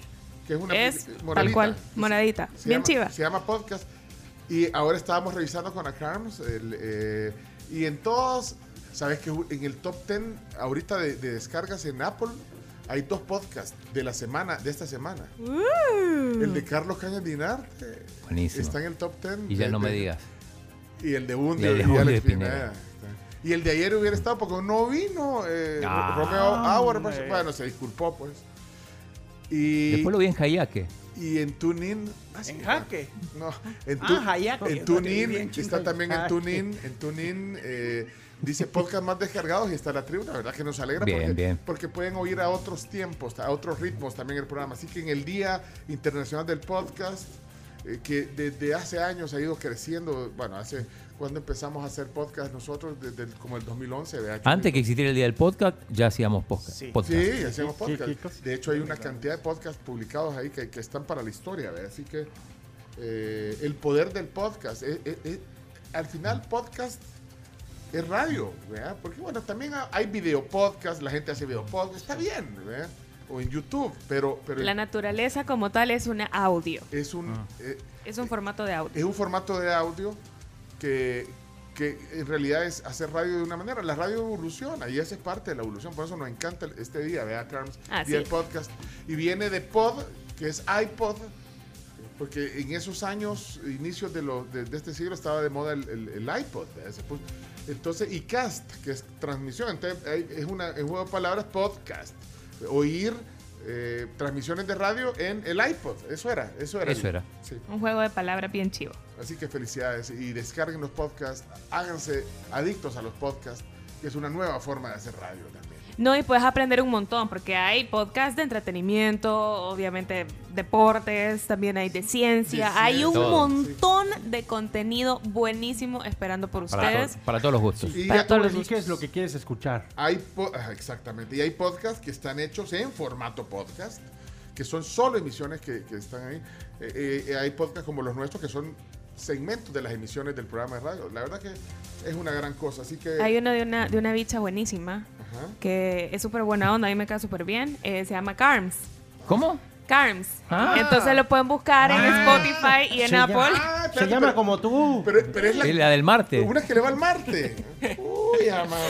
Que es una Es tal cual, moradita. Se Bien llama- chiva. Se llama podcast. Y ahora estábamos revisando con Acarms. el, eh, y en todos, ¿sabes que En el top 10 ahorita de, de descargas en Apple hay dos podcasts de la semana, de esta semana. El de Carlos Cañas Dinarte. Buenísimo. Está en el top 10. Y ya de- no me de- digas. Y el de Bunde Y el de y Alex Pineda. Pineda. Y el de ayer hubiera estado porque no vino eh, Ah, Romeo Auerbach. hombre. Bueno, se disculpó, pues. Y, Después lo vi en Hayaque. Y en TuneIn. ah, sí, En jaque. No, en, Ah, tu, en TuneIn, está también en. TuneIn, en TuneIn eh, dice podcast más descargados y está la tribuna, ¿verdad? Que nos alegra Bien, porque, bien. porque pueden oír a otros tiempos, a otros ritmos también el programa. Así que en el Día Internacional del Podcast, eh, que desde hace años ha ido creciendo, bueno, hace cuando empezamos a hacer podcast nosotros, desde el- como el 2011, ¿verdad? Antes que existiera el Día del Podcast, ya hacíamos podcast. Sí. podcast. Sí, hacemos ¿Qué- podcast. de hecho, hay una cantidad de podcasts publicados ahí que, que están para la historia, ¿verdad? Así que eh, el poder del podcast. eh, eh, eh, al final, podcast es radio, ¿verdad? Porque, bueno, también ha- hay video podcast, la gente hace video podcast, está bien, ¿verdad? O en YouTube, pero, pero La naturaleza como tal es un audio. es un... Ah. eh, Es un formato de audio. es un formato de audio que, que en realidad es hacer radio de una manera. La radio evoluciona y esa es parte de la evolución. Por eso nos encanta este día, vea, Carms, día del es. podcast. Y viene de pod, que es iPod, porque en esos años, inicios de, lo- de, de este siglo, estaba de moda el, el- el iPod. puso- Entonces, y cast, que es transmisión. Entonces, es, una, es un juego de palabras podcast. Oír eh, transmisiones de radio en el iPod. Eso era, eso era. Eso era. Sí. Un juego de palabras bien chivo. Así que felicidades y descarguen los podcasts, háganse adictos a los podcasts, que es una nueva forma de hacer radio también. No, y puedes aprender un montón, porque hay podcasts de entretenimiento, obviamente deportes, también hay de ciencia, De hay un. Todo, montón de contenido buenísimo esperando por Para, ustedes. to- para todos los gustos. Y Para ya- todos los Eliges lo que quieres escuchar. Hay po- ajá, exactamente. Y hay podcasts que están hechos en formato podcast, que son solo emisiones que, que están ahí. Eh, eh, hay podcasts como los nuestros que son segmentos de las emisiones del programa de radio. La verdad que es una gran cosa. Así que. Hay uno de una, de una bicha buenísima, Ajá. que es súper buena onda, a mí me cae súper bien, eh, se llama Carms. ¿Cómo? Carms. Ah. Entonces lo pueden buscar en Ah. Spotify y en Se Apple. llama- Ah, Se llama pero- como tú. Pero, pero es la, la del Marte. una que le va al Marte. Uy, amado.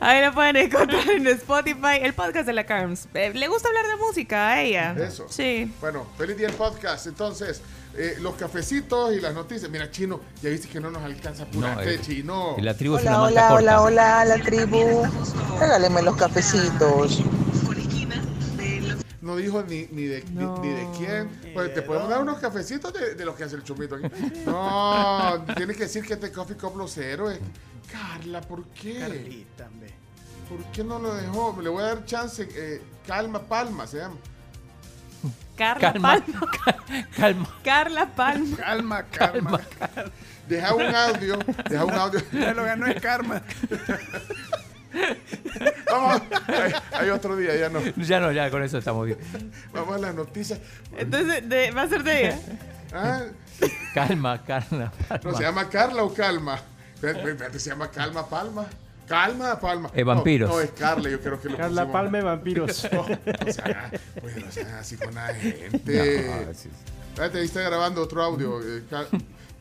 Ahí lo pueden encontrar en Spotify, el podcast de la Carms. Eh, ¿Le gusta hablar de música a ella? Eso. Sí. Bueno, feliz día el podcast. Entonces, eh, los cafecitos y las noticias. Mira, Chino, ya viste que no nos alcanza pura No, eh, Chino. Y la tribu es Hola, una manta hola, corta. hola, hola, la tribu. Regálenme los cafecitos. No dijo ni, ni, de, ni- ni de quién. Pues te podemos dar unos cafecitos de, de los que hace el chumito aquí. No, tienes que decir que este Coffee Cup los héroes. Carla, ¿por qué? Carlita. ¿Por qué no lo dejó? Le voy a dar chance. eh, calma, palma, se llama. Carla Calma. Palma. Calma. Carla Palma. Calma, calma. Deja un audio. Deja un audio. Ya lo ganó el karma. Vamos. Hay, hay otro día, ya no. Ya no, ya con eso estamos bien. Vamos a las noticias. Entonces, de- ¿va a ser de ella? Ah, Calma, calma. no, se llama Carla o Calma. Se llama Calma Palma. Calma Palma. Eh, vampiros. No, no, es Carla, yo creo que lo Carla pusimos- Palme Vampiros. No, no se hagan, pues no sean así con la gente. No, sí, sí. Espérate, ahí está grabando otro audio. eh,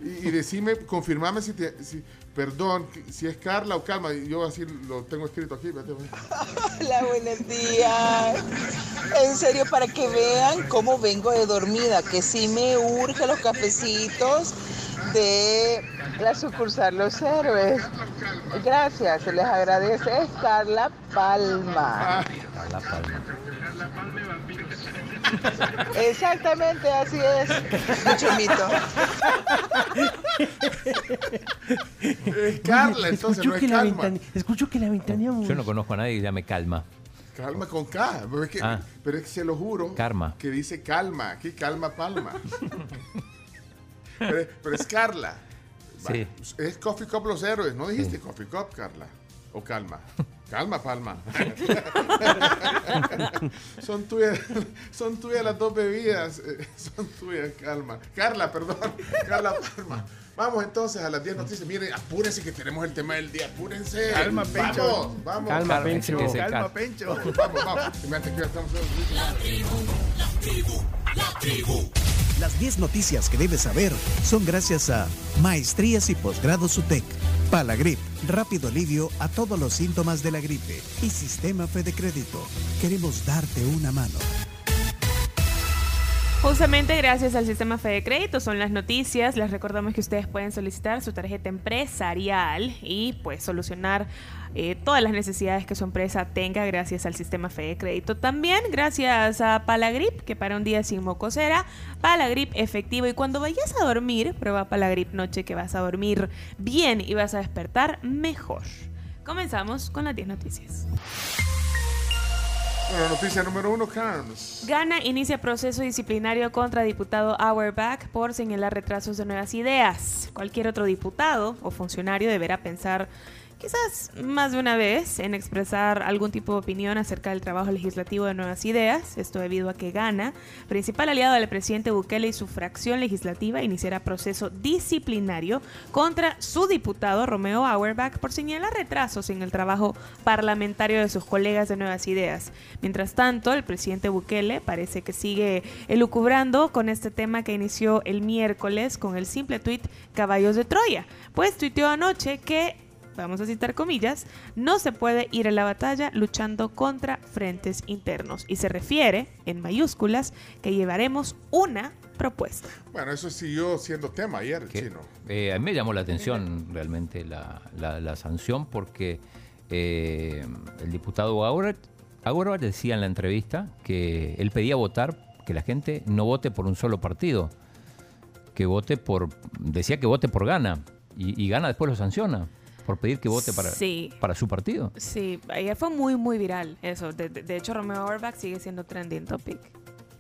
y, y decime, confirmame si, te, si, perdón, si es Carla o Calma. Yo así lo tengo escrito aquí. Hola, buenos días. En serio, para que vean cómo vengo de dormida, que sí me urge los cafecitos de la sucursal Los Héroes. Gracias, se les agradece. Es Carla Palma. Carla Palma. Exactamente, así es. Mucho mito. Es Carla, entonces escucho, no es que la Calma. escucho que la ventaneamos. Yo no conozco a nadie que llame Calma. Calma con K. Pero es que, Ah. pero es que se lo juro. Karma. Que dice calma. Aquí calma palma. Pero, pero es Carla. Sí. Es Coffee Cup Los Héroes. No dijiste Coffee Cup, Carla. O calma. Calma, palma. son tuyas, son tuyas las dos bebidas. Son tuyas, calma. Carla, perdón. Carla Palma. Vamos entonces a las 10 noticias. Miren, apúrense que tenemos el tema del día. Apúrense. Calma, Pencho. Vamos, vamos. Calma, Calma, Pencho. Calma, cal- Pencho. Vamos, vamos, vamos. Imagínate que ya estamos Las 10 noticias que debes saber son gracias a Maestrías y Posgrados UTEC, Palagrip, rápido alivio a todos los síntomas de la gripe y Sistema Fede Crédito. Queremos darte una mano. Justamente gracias al sistema Fede Crédito son las noticias. Les recordamos que ustedes pueden solicitar su tarjeta empresarial y pues solucionar eh, todas las necesidades que su empresa tenga gracias al sistema Fede Crédito. También gracias a Palagrip, que para un día sin mocosera, Palagrip efectivo. Y cuando vayas a dormir, prueba Palagrip Noche que vas a dormir bien y vas a despertar mejor. Comenzamos con las 10 noticias. Bueno, noticia número uno, Carms. Gana inicia proceso disciplinario contra diputado Auerbach por señalar retrasos de nuevas ideas. Cualquier otro diputado o funcionario deberá pensar quizás más de una vez en expresar algún tipo de opinión acerca del trabajo legislativo de nuevas ideas, esto debido a que Gana, principal aliado del presidente Bukele y su fracción legislativa, iniciará proceso disciplinario contra su diputado Romeo Auerbach por señalar retrasos en el trabajo parlamentario de sus colegas de nuevas ideas. Mientras tanto, el presidente Bukele parece que sigue elucubrando con este tema que inició el miércoles con el simple tuit Caballos de Troya, pues tuiteó anoche que vamos a citar comillas, no se puede ir a la batalla luchando contra frentes internos. Y se refiere, en mayúsculas, que llevaremos una propuesta. Bueno, eso siguió siendo tema ayer, que, chino. eh, a mí me llamó la atención realmente la, la- la sanción porque eh, el diputado Auerbach, Auerbach decía en la entrevista que él pedía votar, que la gente no vote por un solo partido, que vote por, decía que vote por Gana, y, y Gana después lo sanciona por pedir que vote para, Sí. para su partido. Sí, ayer fue muy, muy viral eso. De, de- hecho, Romeo Auerbach sigue siendo trending topic.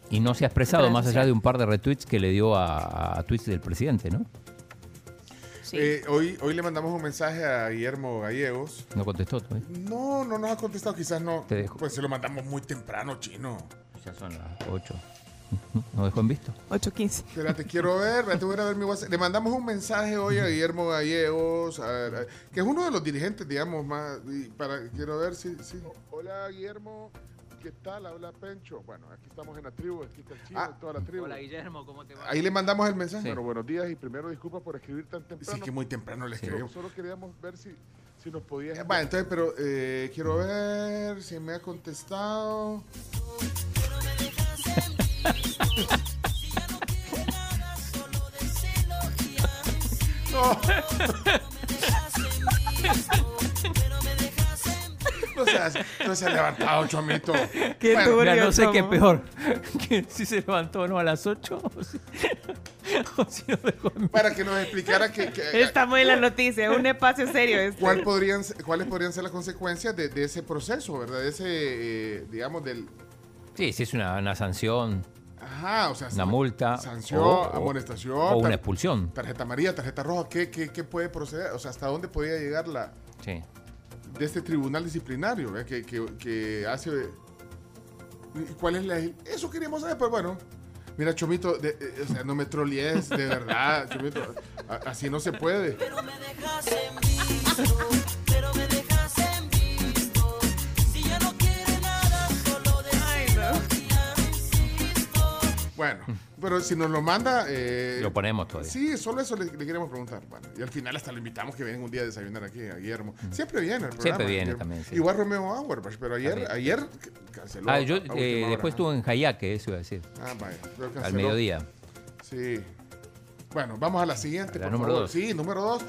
Y no se ha expresado más allá de un par de retweets que le dio a, a tweets del presidente, ¿no? Eh, hoy, hoy le mandamos un mensaje a Guillermo Gallegos. No contestó todavía. No, no nos ha contestado, quizás no. Te dejo. Pues se lo mandamos muy temprano, chino. Ya son las 8. ¿No dejó en visto? 8.15. Espérate, quiero ver, espérate, voy a ver mi WhatsApp. Le mandamos un mensaje hoy a Guillermo Gallegos, a ver, a- que es uno de los dirigentes, digamos, más. y para, quiero ver si, si. Hola, Guillermo. ¿Qué tal? Habla Pencho. Bueno, aquí estamos en la tribu, aquí está el chino y toda la tribu. Hola, Guillermo, ¿cómo te va? Ahí le mandamos el mensaje. Sí. Bueno, buenos días y primero disculpa por escribir tan temprano. Sí, que muy temprano le escribimos. Solo queríamos ver si, si nos podías. Va, entonces, pero eh, quiero ver si me ha contestado. No. No se, ha- no se ha levantado, Chomito. Bueno, Mira, no sé qué es peor. que si se levantó o no a las 8 o si, o si no dejó Para que nos explicara que, que- Estamos en la noticia, un espacio serio. Este. ¿cuál podrían, cuáles podrían ser las consecuencias de, de ese proceso, ¿verdad? De ese, eh, digamos, del... Sí, si es una, una sanción, Ajá, o sea, una multa, sanción, o- amonestación, o una expulsión. tarjeta amarilla, tarjeta roja, ¿qué, qué, qué puede proceder? O sea, ¿hasta dónde podría llegar la Sí. de este tribunal disciplinario ¿verdad? que, que, que hace... ¿y ¿Cuál es la... Eso queríamos saber, pues bueno. Mira, Chomito, de- eh, o sea, no me trolees, de verdad, Chomito. a- así no se puede. Bueno, pero si nos lo manda... eh, Lo ponemos todavía. Sí, solo eso le, le queremos preguntar. Bueno, y al final hasta lo invitamos que venga un día a desayunar aquí a Guillermo. Siempre viene el programa. Siempre viene Guillermo. también, sí. Igual Romeo Auerbach, pero ayer, También. ayer canceló. Ah, yo eh, después estuvo en Jayaque, eso iba a decir. Ah, vaya. Al mediodía. Sí. Bueno, vamos a la siguiente, La por número favor. dos. Sí, número dos.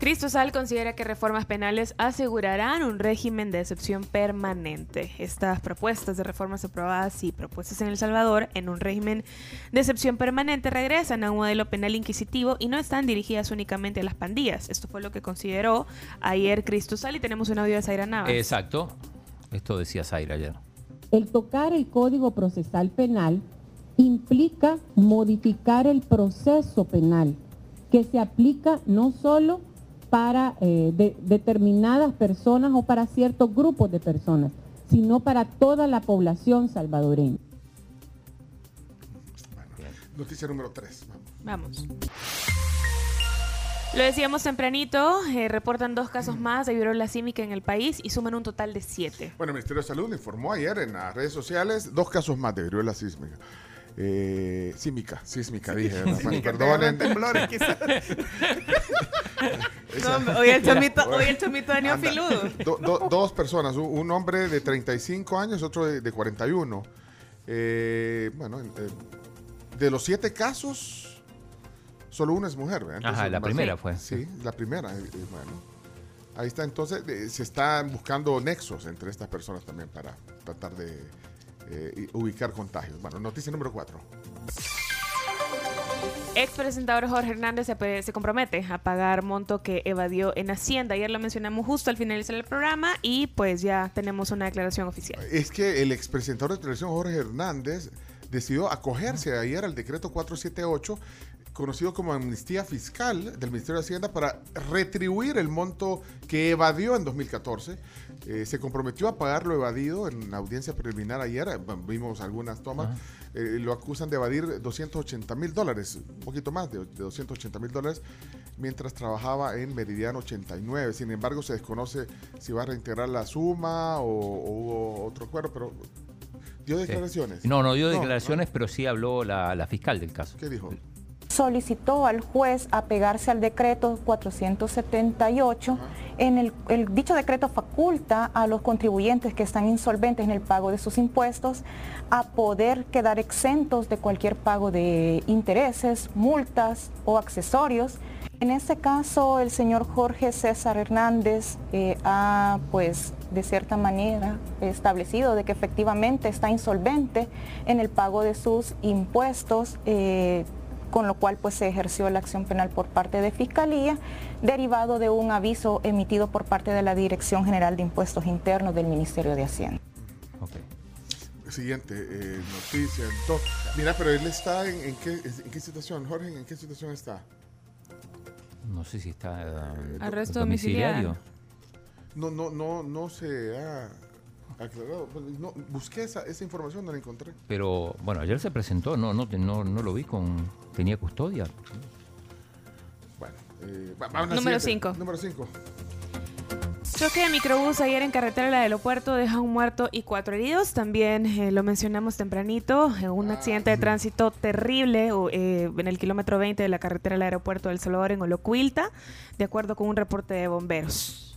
Cristo Sal considera que reformas penales asegurarán un régimen de excepción permanente. Estas propuestas de reformas aprobadas y propuestas en El Salvador en un régimen de excepción permanente regresan a un modelo penal inquisitivo y no están dirigidas únicamente a las pandillas. Esto fue lo que consideró ayer Cristo Sal y tenemos un audio de Zaira Navas. Exacto. Esto decía Zaira ayer. El tocar el Código Procesal Penal implica modificar el proceso penal que se aplica no solo para eh, de- determinadas personas o para ciertos grupos de personas, sino para toda la población salvadoreña. Noticia número tres. Vamos. Vamos. Lo decíamos tempranito, eh, reportan dos casos más de viruela símica en el país y suman un total de siete. Bueno, el Ministerio de Salud informó ayer en las redes sociales dos casos más de viruela sísmica. Eh, sísmica, sísmica, dije. ¿verdad? Sísmica, Perdonen. temblores, quizás. No, hoy el chomito, hoy el chomito de Anda. filudo. Do- do- dos personas, un, hombre de 35 años, otro de, de 41. Eh, bueno, eh, de los siete casos, solo una es mujer. ¿verdad? Ajá, la primera fue. Sí, la primera. eh, bueno, ahí está. Entonces, se están buscando nexos entre estas personas también para tratar de eh, ubicar contagios. Bueno, noticia número 4. Ex presentador Jorge Hernández se, se compromete a pagar monto que evadió en Hacienda. Ayer lo mencionamos justo al finalizar el programa y pues ya tenemos una declaración oficial. Es que el expresentador de televisión Jorge Hernández decidió acogerse ayer al decreto 478, conocido como amnistía fiscal del Ministerio de Hacienda, para retribuir el monto que evadió en 2014. Eh, se comprometió a pagar lo evadido en la audiencia preliminar ayer. eh, Vimos algunas tomas. Eh, lo acusan de evadir 280 mil dólares, un poquito más de, de 280 mil dólares, mientras trabajaba en Meridiano 89. Sin embargo, se desconoce si va a reintegrar la suma o, o hubo otro acuerdo, pero dio Sí. declaraciones. No, no dio No, declaraciones, pero sí habló la, la fiscal del caso. ¿Qué dijo? Solicitó al juez apegarse al decreto 478. En el, el dicho decreto faculta a los contribuyentes que están insolventes en el pago de sus impuestos a poder quedar exentos de cualquier pago de intereses, multas o accesorios. En este caso, el señor Jorge César Hernández eh, ha, pues, de cierta manera establecido de que efectivamente está insolvente en el pago de sus impuestos. eh, con lo cual pues se ejerció la acción penal por parte de Fiscalía, derivado de un aviso emitido por parte de la Dirección General de Impuestos Internos del Ministerio de Hacienda. Siguiente eh, noticia. Ento- Mira, pero él está en, en qué, en qué situación, Jorge, ¿en qué situación está? No sé si está. eh, Arresto domiciliario. No, no, no, no se ha aclarado. Pues, No, busqué esa, esa información, no la encontré. Pero bueno, ayer se presentó, no, no, no, no lo vi con. Tenía custodia. Bueno, eh, va- vamos a Número siguiente. cinco. Número 5. Choque de microbús ayer en carretera del aeropuerto deja un muerto y cuatro heridos. También eh, lo mencionamos tempranito, eh, un accidente de tránsito terrible eh, en el kilómetro 20 de la carretera del aeropuerto del Salvador en Olocuilta, de acuerdo con un reporte de bomberos.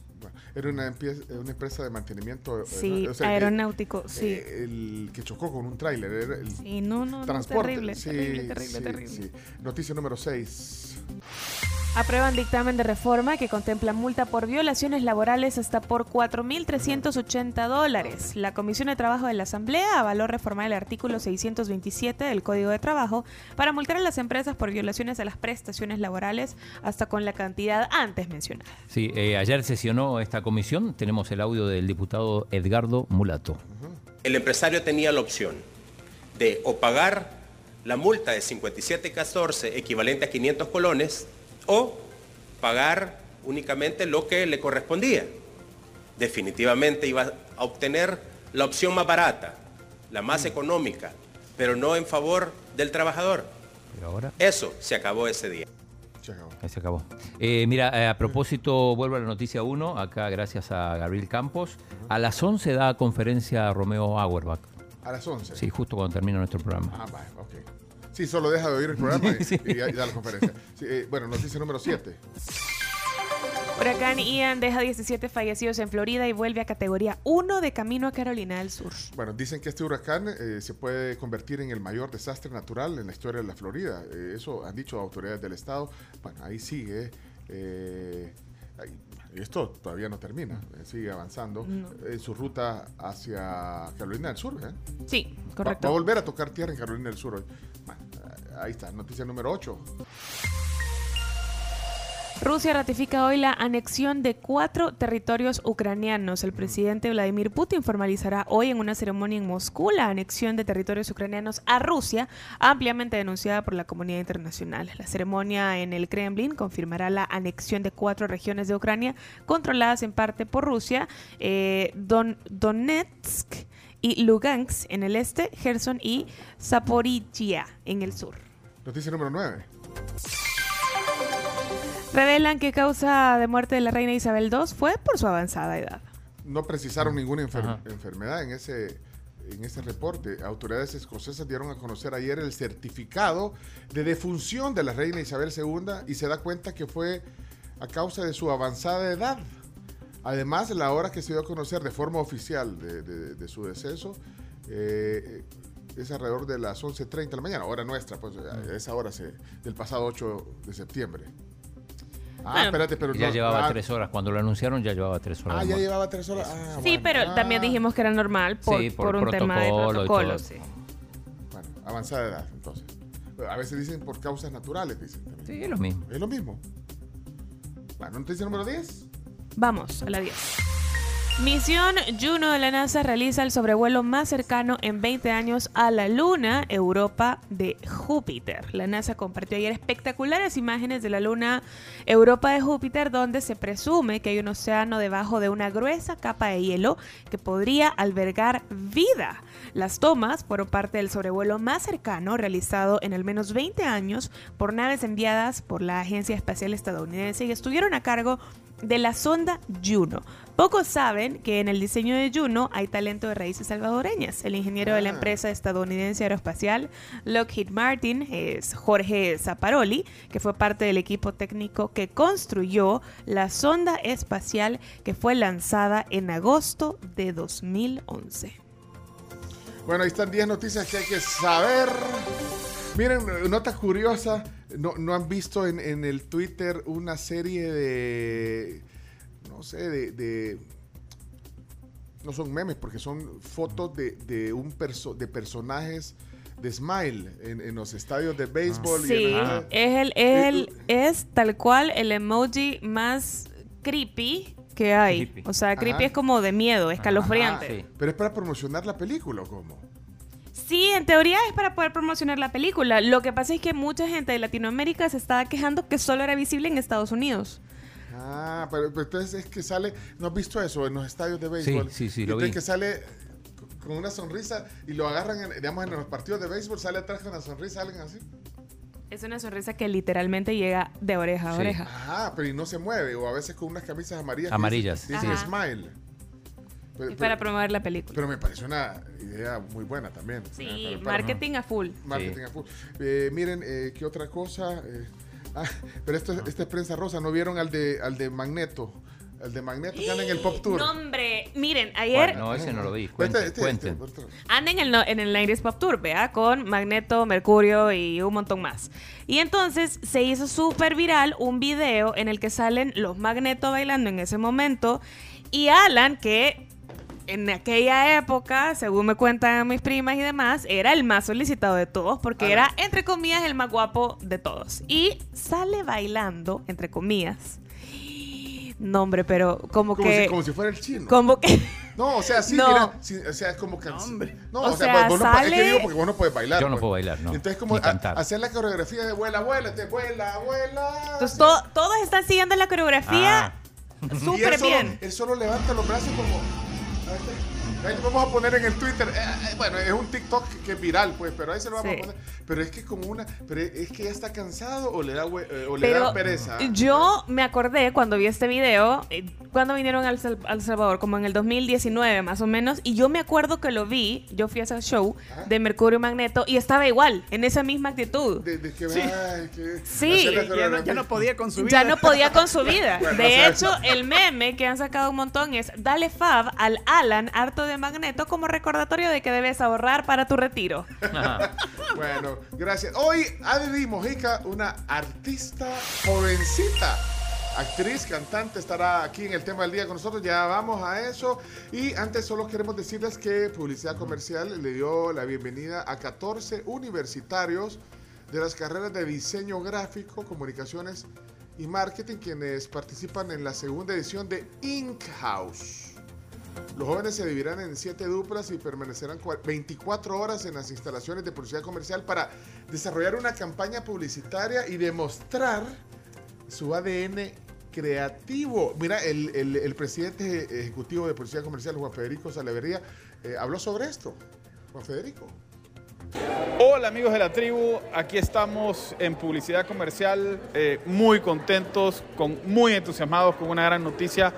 Era una, empie- una empresa de mantenimiento. eh, Sí, ¿no? O sea, aeronáutico, eh, sí. eh, el que chocó con un tráiler. Sí, no, no, no, terrible, Sí, terrible, terrible, terrible. Noticia número 6. Aprueban dictamen de reforma que contempla multa por violaciones laborales hasta por 4.380 dólares. La Comisión de Trabajo de la Asamblea avaló reformar el artículo 627 del Código de Trabajo para multar a las empresas por violaciones a las prestaciones laborales hasta con la cantidad antes mencionada. Sí, eh, ayer sesionó esta comisión. Tenemos el audio del diputado Edgardo Mulato. El empresario tenía la opción de o pagar la multa de 57.14 equivalente a 500 colones o pagar únicamente lo que le correspondía. Definitivamente iba a obtener la opción más barata, la más económica, pero no en favor del trabajador. Pero ahora. Eso se acabó ese día. Ahí se acabó. Eh, mira, eh, a propósito, vuelvo a la noticia 1, acá gracias a Gabriel Campos. A las 11 da conferencia Romeo Auerbach. A las 11. Sí, justo cuando termina nuestro programa. Ah, vale, ok. Sí, solo deja de oír el programa y, y ya- y da la conferencia. Sí, eh, bueno, noticia número 7. Huracán Ian deja 17 fallecidos en Florida y vuelve a categoría 1 de camino a Carolina del Sur. Bueno, dicen que este huracán eh, se puede convertir en el mayor desastre natural en la historia de la Florida. Eh, eso han dicho autoridades del estado. Bueno, ahí sigue. eh, ahí- esto todavía no termina, eh, sigue avanzando No. en su ruta hacia Carolina del Sur. ¿eh? Sí, Va- correcto. Va, a volver a tocar tierra en Carolina del Sur hoy. Ahí está, noticia número 8. Rusia ratifica hoy la anexión de cuatro territorios ucranianos. El presidente Vladimir Putin formalizará hoy en una ceremonia en Moscú la anexión de territorios ucranianos a Rusia, ampliamente denunciada por la comunidad internacional. La ceremonia en el Kremlin confirmará la anexión de cuatro regiones de Ucrania controladas en parte por Rusia, eh, Don- Donetsk y Lugansk en el este, Gerson y Zaporizhia en el sur. Noticia número 9. Revelan que causa de muerte de la reina Isabel II fue por su avanzada edad. No precisaron ninguna enfer- enfermedad en ese, en ese reporte. Autoridades escocesas dieron a conocer ayer el certificado de defunción de la reina Isabel II y se da cuenta que fue a causa de su avanzada edad. Además, la hora que se dio a conocer de forma oficial de, de- de su deceso eh, es alrededor de las 11.30 de la mañana, hora nuestra, pues a esa hora se, del pasado 8 de septiembre. Ah, Bueno, espérate, pero ya no- llevaba ah, tres horas. Cuando lo anunciaron ya llevaba tres horas. Ah, ya muerte. llevaba tres horas. Ah, Sí, bueno. pero también dijimos que era normal por, Sí, por por un tema de protocolo sí. Bueno, avanzada edad, entonces. A veces dicen por causas naturales, dicen. también. Sí, es lo mismo. Es lo mismo. Bueno, noticia número 10. Vamos a la 10. Misión Juno de la NASA realiza el sobrevuelo más cercano en 20 años a la Luna, Europa de Júpiter. La NASA compartió ayer espectaculares imágenes de la Luna Europa de Júpiter donde se presume que hay un océano debajo de una gruesa capa de hielo que podría albergar vida. Las tomas fueron parte del sobrevuelo más cercano realizado en al menos 20 años por naves enviadas por la Agencia Espacial Estadounidense y estuvieron a cargo de la sonda Juno. Pocos saben que en el diseño de Juno hay talento de raíces salvadoreñas. El ingeniero de la Ah. empresa estadounidense aeroespacial Lockheed Martin es Jorge Zaparoli, que fue parte del equipo técnico que construyó la sonda espacial que fue lanzada en agosto de 2011. Bueno, ahí están 10 noticias que hay que saber. Miren, nota curiosa. No, no han visto en, en el Twitter una serie de. No sé, de. de- no son memes, porque son fotos de, de un perso- de personajes de Smile en, en los estadios de béisbol. y Sí, en- es, el, es, el- es tal cual el emoji más creepy que hay. Creepy. O sea, creepy Ajá. es como de miedo, escalofriante. Ajá, Pero es para promocionar la película, ¿o cómo? Sí, en teoría es para poder promocionar la película. Lo que pasa es que mucha gente de Latinoamérica se estaba quejando que solo era visible en Estados Unidos. Ah, pero, pero entonces es que sale, ¿no has visto eso en los estadios de béisbol? Sí, sí, sí, lo entonces vi. que sale con una sonrisa y lo agarran, en, digamos, en los partidos de béisbol, sale atrás con una sonrisa, salen así. Es una sonrisa que literalmente llega de oreja a Sí. oreja. Ajá, pero y no se mueve, o a veces con unas camisas amarillas. Amarillas. Dicen Ajá. smile. Pero, Es para promover la película. pero me parece una idea muy buena también. Sí, Eh, para- para- marketing a full. Marketing a full. Eh, miren, eh, ¿qué otra cosa? Eh, ah, pero esto, es- esta es prensa rosa. ¿No vieron al de, al de Magneto? Al de Magneto que anda en el Pop Tour. No, hombre, miren, ayer No, ese no lo vi. Este- Cuenten, este- este- otro. anda en el, en el 90s Pop Tour, vea, con Magneto, Mercurio y un montón más. Y entonces se hizo súper viral un video en el que salen los Magneto bailando en ese momento y Alan, que en aquella época, según me cuentan mis primas y demás, era el más solicitado de todos porque era, entre comillas, el más guapo de todos. Y sale bailando, entre comillas. No, hombre, pero como, Como, que... si, como si fuera el chino. como que... No, o sea, sí, No. mira, sí, o sea, es como que... No, O o, sea, sea, vos no, es que digo porque vos no puedes bailar. Yo no pues. puedo bailar, no. Entonces, como a- cantar. hacer la coreografía de vuela, vuela, te vuela, vuela. Entonces, to- todos están siguiendo la coreografía Ah. Súper bien. Él solo levanta los brazos como... Ahí lo vamos a poner en el Twitter. Eh, eh, bueno, es un TikTok que es viral, pues, pero ahí se lo vamos Sí. a poner. Pero es que como una... Pero es que ya está cansado o le da, eh, o le Pero da pereza. yo me acordé cuando vi este video, eh, cuando vinieron al, al Salvador, como en el 2019 más o menos, y yo me acuerdo que lo vi, yo fui a ese show de Mercurio Magneto y estaba igual, en esa misma actitud. De, de que, Sí. ay, que Sí. Ya no, ya no podía con su vida. Ya no podía con su vida. Bueno, De o sea, hecho, el meme que han sacado un montón es Dale Fab al Alan harto de Magneto como recordatorio de que debes ahorrar para tu retiro. Ajá. Bueno, gracias. Hoy Adri Mojica, una artista jovencita. Actriz, cantante, estará aquí en el tema del día con nosotros. Ya vamos a eso. Y antes solo queremos decirles que Publicidad Comercial le dio la bienvenida a 14 universitarios de las carreras de diseño gráfico, comunicaciones y marketing, quienes participan en la segunda edición de Ink House. Los jóvenes se dividirán en siete duplas y permanecerán cua- 24 horas en las instalaciones de publicidad comercial para desarrollar una campaña publicitaria y demostrar su ADN creativo. Mira, el, el- presidente ejecutivo de publicidad comercial, Juan Federico Salaverría, eh, habló sobre esto. Juan Federico. Hola amigos de la tribu, aquí estamos en publicidad comercial, eh, muy contentos, con, muy entusiasmados con una gran noticia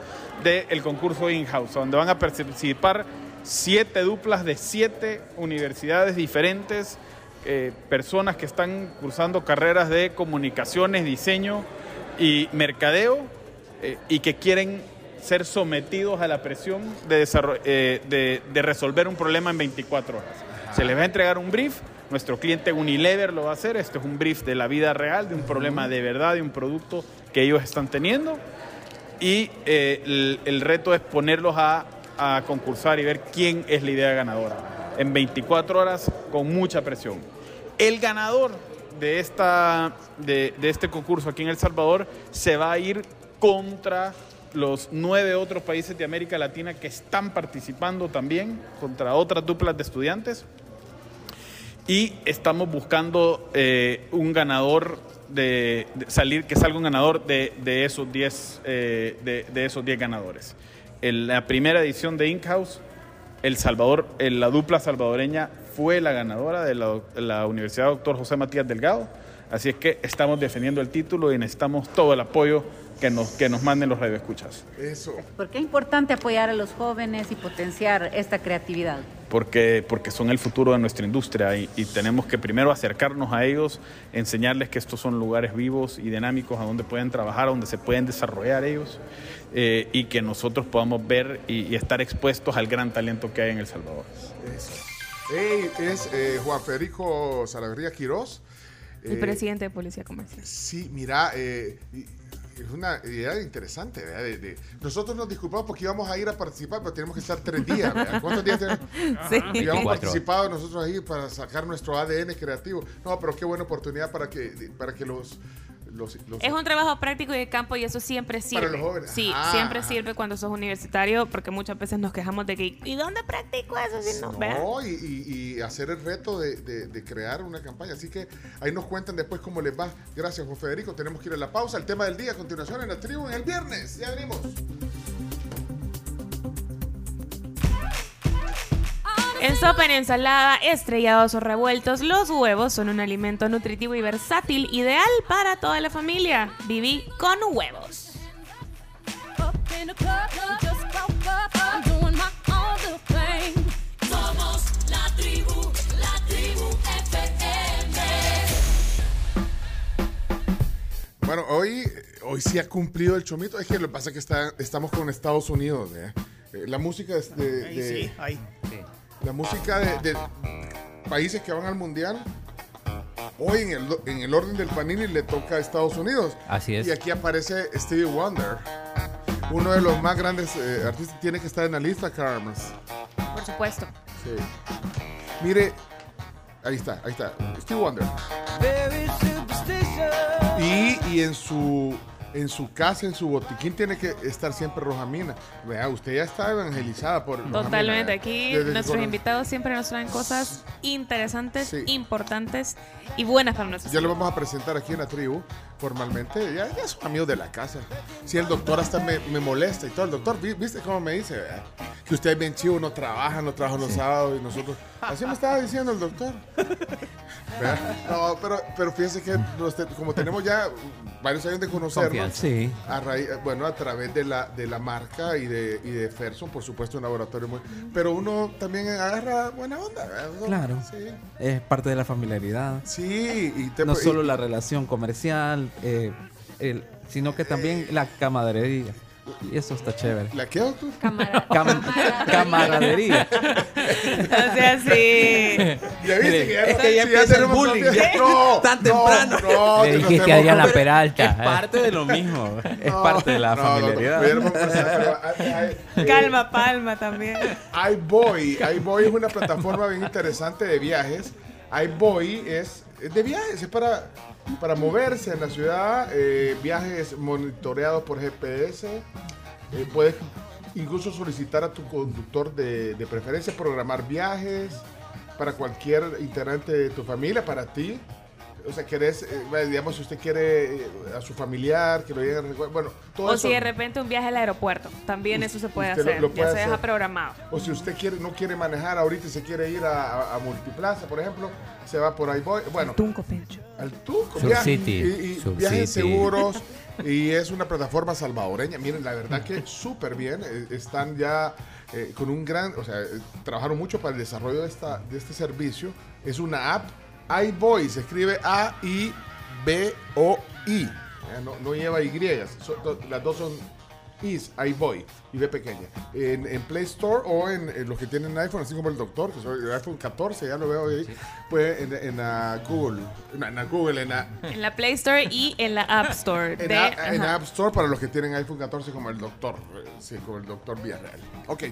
del concurso In-House, donde van a participar siete duplas de siete universidades diferentes, eh, personas que están cursando carreras de comunicaciones, diseño y mercadeo eh, y que quieren ser sometidos a la presión de, resolver un problema en 24 horas. Se les va a entregar un brief, nuestro cliente Unilever lo va a hacer, este es un brief de la vida real, de un problema de verdad, de un producto que ellos están teniendo y eh, el, el reto es ponerlos a, a concursar y ver quién es la idea ganadora. En 24 horas con mucha presión. El ganador de, esta, de, de este concurso aquí en El Salvador se va a ir contra los nueve otros países de América Latina que están participando también, contra otras duplas de estudiantes. Y estamos buscando eh, un ganador de, salir, que salga un ganador de, de esos 10 eh, de, de esos 10 ganadores. En la primera edición de Inkhouse, El Salvador, eh, la dupla salvadoreña fue la ganadora de la, la Universidad Doctor José Matías Delgado. Así es que estamos defendiendo el título y necesitamos todo el apoyo que nos, que nos manden los radioescuchas. Eso. ¿Por qué es importante apoyar a los jóvenes y potenciar esta creatividad? porque, porque son el futuro de nuestra industria y, y tenemos que primero acercarnos a ellos, enseñarles que estos son lugares vivos y dinámicos a donde pueden trabajar, a donde se pueden desarrollar ellos eh, y que nosotros podamos ver y, y estar expuestos al gran talento que hay en El Salvador. Eso. Ey, es eh, Juan Federico Salaverría Quirós. El Eh, presidente de Policía Comercial. Sí, mira, eh, y- es una idea interesante. ¿verdad? De- de- nosotros nos disculpamos porque íbamos a ir a participar, pero tenemos que estar tres días. ¿verdad? ¿Cuántos días tenemos? Sí. Y habíamos 24. participado nosotros ahí para sacar nuestro ADN creativo. No, pero qué buena oportunidad para que, para que los, los, los- Es un trabajo práctico y de campo y eso siempre sirve. Para los jóvenes. Sí, Ah. siempre sirve cuando sos universitario porque muchas veces nos quejamos de que ¿y dónde practico eso si no? No, y, y- y hacer el reto de, de- de crear una campaña. Así que ahí nos cuentan después cómo les va. Gracias, Juan Federico. Tenemos que ir a la pausa. El tema del día a continuación en la tribu en el viernes. Ya venimos. En sopa, en ensalada, estrellados o revueltos, los huevos son un alimento nutritivo y versátil, ideal para toda la familia. Viví con huevos. Somos la tribu, la tribu FM. Bueno, hoy, hoy sí ha cumplido el chomito. Es que lo que pasa es que está- estamos con Estados Unidos. ¿eh? Eh, La música es de, Ahí de- sí, ahí. La música de, de países que van al mundial. Hoy en el, en el orden del Panini le toca a Estados Unidos. Así es. Y aquí aparece Stevie Wonder. Uno de los más grandes eh, artistas tiene que estar en la lista, Carmes. Por supuesto. Sí. Mire, ahí está, ahí está. Stevie Wonder. Y, y en su en su casa, en su botiquín, tiene que estar siempre Rojamina. Vea, usted ya está evangelizada por Totalmente. Aquí Desde nuestros invitados siempre nos traen cosas interesantes, Sí. importantes y buenas para nosotros. Ya lo vamos a presentar aquí en la tribu formalmente. Ya, ya son amigos de la casa. Si el doctor hasta me, me molesta y todo. El doctor, ¿vi- ¿viste cómo me dice? ¿verdad? Que usted es bien chivo, no trabaja, no trabaja los sábados y nosotros. Así me estaba diciendo el doctor. ¿Verdad? No, pero, pero fíjese que nos como tenemos ya varios años de conocernos. Sí. a raíz- bueno, a través de la, de la marca y de, y de Ferson, por supuesto, un laboratorio muy. Pero uno también agarra buena onda. ¿verdad? Claro. Sí. Es parte de la familiaridad. Sí, y te- no y- solo la relación comercial, eh, el- sino que también la camaradería. Y eso está chévere. ¿La qué? Cam- camaradería. O sea, sí. Ya viste que ya es que ya empieza el bullying. No, tan no, temprano. no, Le dijiste Adriana pero- Peralta. Es ¿eh? parte de lo mismo. Es parte de la no, no, no, familiaridad. eh, Calma, palma también. iBoy. iBoy es una plataforma bien interesante de viajes. iBoy es de viajes, es para, para moverse en la ciudad, eh, viajes monitoreados por GPS. Eh, puedes incluso solicitar a tu conductor de, de preferencia programar viajes para cualquier integrante de tu familia, para ti. O sea, querés, eh, digamos, si usted quiere eh, a su familiar, que lo llegue a recuer- Bueno, todo O eso. si de repente un viaje al aeropuerto, también eso se puede lo- hacer. ya se deja programado. O si usted quiere, no quiere manejar ahorita y se quiere ir a, a- a Multiplaza, por ejemplo, se va por ahí. voy. Bueno, Tunco, Pencho. al Tunco. City, Y, y Sur viajes City. seguros. Y es una plataforma salvadoreña. Miren, la verdad que súper bien. eh, Están ya eh, con un gran, o sea, trabajaron mucho para el desarrollo de, esta, de este servicio. Es una app, iBoy, se escribe A-I-B-O-I. Eh, No, no lleva Y, so- to- las dos son Is, iBoy, y B pequeña. En, en Play Store o en, en los que tienen iPhone, así como el doctor, que soy el iPhone 14, ya lo veo ahí, pues en, en la Google, en, la- Google, en la, En la Play Store y en la App Store. en, de, App, en. App Store para los que tienen iPhone 14 como el doctor. eh, Sí, como el doctor Villarreal. Ok,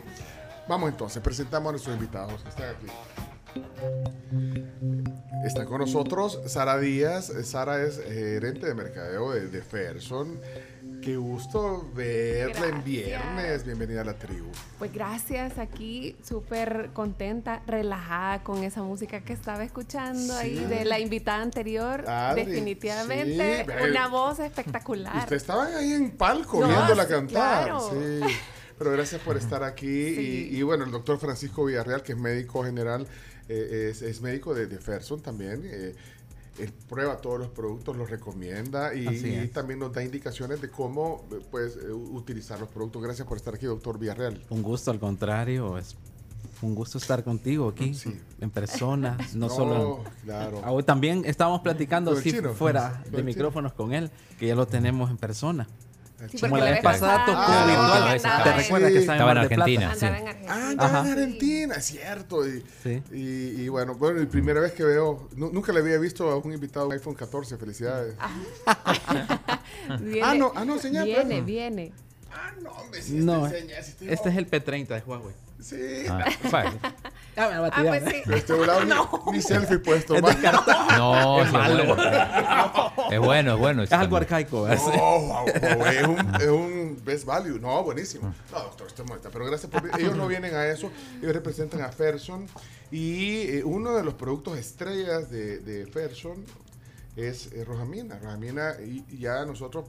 vamos entonces, presentamos a nuestros invitados que están aquí. Está con nosotros Sara Díaz. Sara es gerente de mercadeo de, de Ferson. Qué gusto verla en viernes. Bienvenida a la tribu. Pues gracias, aquí súper contenta, relajada con esa música que estaba escuchando ahí de la invitada anterior. Adri, Definitivamente sí, una voz espectacular. Usted estaba ahí en palco No, viéndola cantar. claro. Sí. Pero gracias por estar aquí. Y, y bueno, el doctor Francisco Villarreal, que es médico general, eh, es, es médico de, de Ferson también. eh, él prueba todos los productos, los recomienda y, Así y también nos da indicaciones de cómo eh, pues, eh, utilizar los productos. Gracias por estar aquí, doctor Villarreal. Un gusto, al contrario, es un gusto estar contigo aquí, en persona, no, No, solo... claro. Ah, también estábamos platicando sí, chino. fuera de micrófonos con él, que ya lo tenemos en persona. Sí, Como la la vez pasada tocó virtual. Ah, la vez ¿Te recuerdas que Sí. en Estaba en? Argentina, sí. Andaba en Argentina. Ah, andaba en. Argentina, es cierto. Y, Sí. y, y bueno, bueno, y primera vez que veo, nu- nunca le había visto a un invitado un iPhone 14, felicidades. Viene, Ah, no, ah, no, señor, Viene, pero- viene. Ah, no, hombre, si No, este enseña, si estoy- este es el P30 de Huawei. Sí. Ah, bueno. Ah, me la va a Ah, tirar. pues sí. De este volado ni, ni selfie puesto. Es man. descartado. No, Es malo. Es bueno, es bueno. Es algo arcaico. ¿verdad? No, wow, wow, es, un, es un best value. No, buenísimo. No, doctor, esto molesta. Pero gracias por Ellos no vienen a eso. Ellos representan a Ferson. Y eh, uno de los productos estrellas de, de Ferson es eh, Rojamina. Rojamina, y, y ya nosotros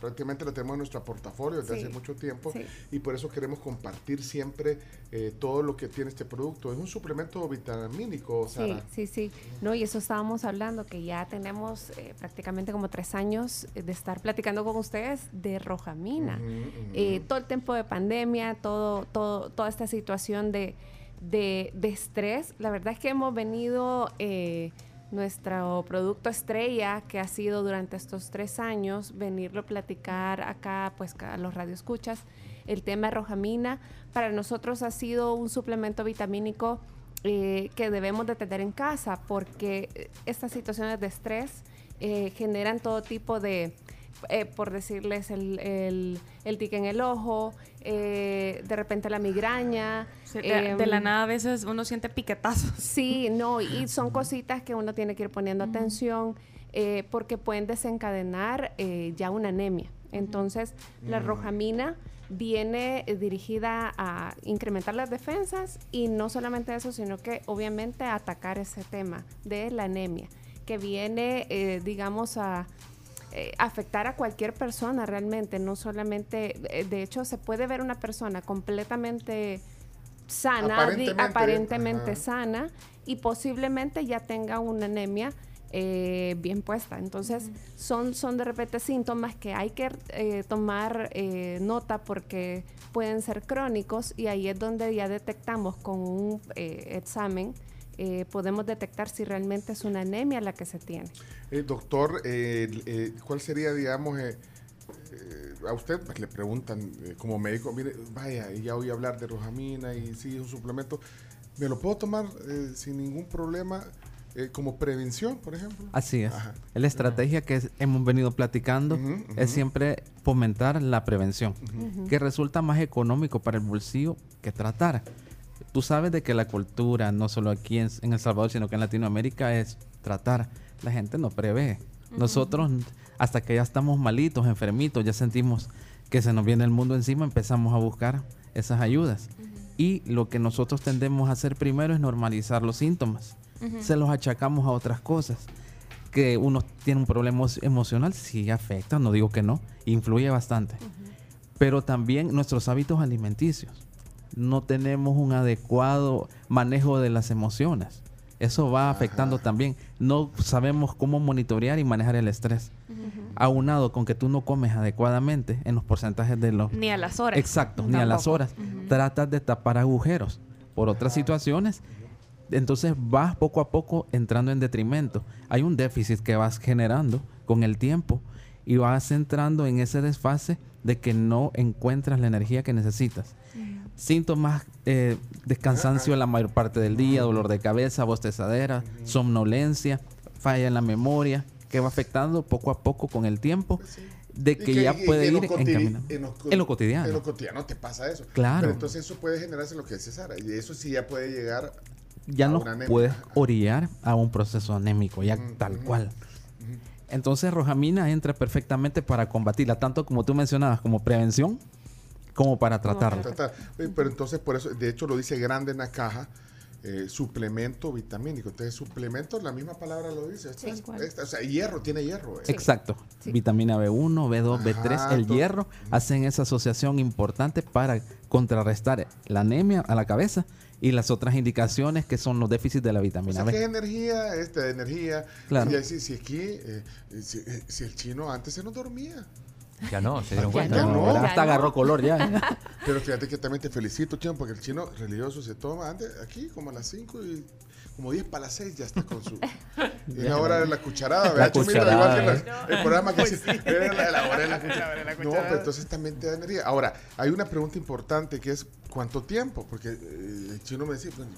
prácticamente lo tenemos en nuestro portafolio desde Sí, hace mucho tiempo. sí. Y por eso queremos compartir siempre eh, todo lo que tiene este producto. Es un suplemento vitamínico, Sí, Sara. sí, sí. No, y eso estábamos hablando, que ya tenemos eh, prácticamente como tres años eh, de estar platicando con ustedes de Rojamina. Eh, todo el tiempo de pandemia, todo, todo, toda esta situación de, de, de estrés, la verdad es que hemos venido, eh, nuestro producto estrella que ha sido durante estos tres años, venirlo a platicar acá, pues a los radioescuchas, el tema Rojamina, para nosotros ha sido un suplemento vitamínico eh, que debemos de tener en casa porque eh, estas situaciones de estrés eh, generan todo tipo de, eh, por decirles, el, el, el tique en el ojo, eh, de repente la migraña. Sí, de, de la em, nada a veces uno siente piquetazos. Sí, no, y son cositas que uno tiene que ir poniendo atención eh, porque pueden desencadenar eh, ya una anemia. Entonces, la Mm. rojamina viene dirigida a incrementar las defensas y no solamente eso, sino que obviamente a atacar ese tema de la anemia, que viene, eh, digamos, a eh, afectar a cualquier persona realmente, no solamente, eh, de hecho, se puede ver una persona completamente sana, di- Aparentemente, sana, y posiblemente ya tenga una anemia eh, bien puesta. Entonces, son, son de repente síntomas que hay que eh, tomar eh, nota porque pueden ser crónicos y ahí es donde ya detectamos con un eh, examen, eh, podemos detectar si realmente es una anemia la que se tiene. Eh, doctor, eh, eh, ¿cuál sería, digamos, eh, eh, a usted pues, le preguntan eh, como médico, mire, vaya, ya oí hablar de rojamina y sí, es un suplemento, ¿me lo puedo tomar eh, sin ningún problema eh, como prevención, por ejemplo? Así es. Ajá. La estrategia que es- hemos venido platicando Ujú, ujú. es siempre fomentar la prevención, Ujú. que resulta más económico para el bolsillo que tratar. Tú sabes de que la cultura, no solo aquí en, en El Salvador, sino que en Latinoamérica, es tratar. La gente no prevé. Nosotros, hasta que ya estamos malitos, enfermitos, ya sentimos que se nos viene el mundo encima, empezamos a buscar esas ayudas. Y lo que nosotros tendemos a hacer primero es normalizar los síntomas. Se los achacamos a otras cosas. Que uno tiene un problema emo- emocional, sí afecta, no digo que no, influye bastante. Pero también nuestros hábitos alimenticios. No tenemos un adecuado manejo de las emociones. Eso va afectando también. No sabemos cómo monitorear y manejar el estrés. Aunado con que tú no comes adecuadamente en los porcentajes de los... Ni a las horas. Exacto, ni a las horas. Tratas de tapar agujeros por otras situaciones. Entonces vas poco a poco entrando en detrimento. Hay un déficit que vas generando con el tiempo y vas entrando en ese desfase de que no encuentras la energía que necesitas. Síntomas eh, de cansancio la mayor parte del día, dolor de cabeza, bostezadera, somnolencia, falla en la memoria, que va afectando poco a poco con el tiempo, de que, ya puede en ir encaminando. En En lo cotidiano. En lo cotidiano te pasa eso. Claro. Pero entonces eso puede generarse lo que dice Sara. Y eso sí ya puede llegar ya a no una puedes orillar a un proceso anémico, ya tal cual. Entonces Rojamina entra perfectamente para combatirla, tanto como tú mencionabas, como prevención, como para tratarla. Tratar. Pero entonces, por eso, de hecho, lo dice grande en la caja. eh, suplemento vitamínico. Entonces, suplemento, la misma palabra lo dice. Esta es- esta- o sea, hierro, tiene hierro. eh. Exacto. Vitamina B1, B2, B3, Ajá, el todo. hierro hacen esa asociación importante para contrarrestar la anemia a la cabeza y las otras indicaciones que son los déficits de la O vitamina sea, que es B. energía, esta energía. Claro. Y así, si aquí, eh, si, si el chino antes se nos dormía. Ya no, se dieron Ya cuenta. no. Hasta Ya no. agarró color ya. Pero fíjate que también te felicito, chino, porque el chino religioso se toma antes, aquí como a las 5 y como 10 para las 6 ya está con su... Y la hora de la cucharada, La ¿verdad? Igual cucharada, que la- el programa que Pues dice, sí. "Era la, la hora de la cucharada. La No, cucharada. pero entonces también te da energía. Ahora, hay una pregunta importante que es, ¿cuánto tiempo? Porque eh, el chino me decía, bueno,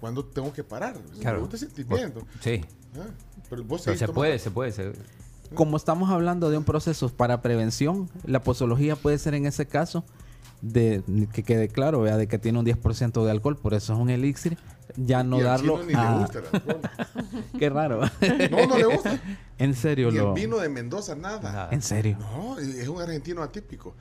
¿cuándo tengo que parar? Claro. Pregunta de sentimiento. Sí. Ah, Pero vos Pero se puede, se puede. se- Como estamos hablando de un proceso para prevención, la posología puede ser en ese caso de que quede claro, vea, de que tiene un 10% de alcohol, por eso es un elixir, ya no Y darlo chino ni le a- gusta el alcohol. Qué raro. No, no le gusta. En serio lo el vino de Mendoza, nada. En serio. No, es un argentino atípico.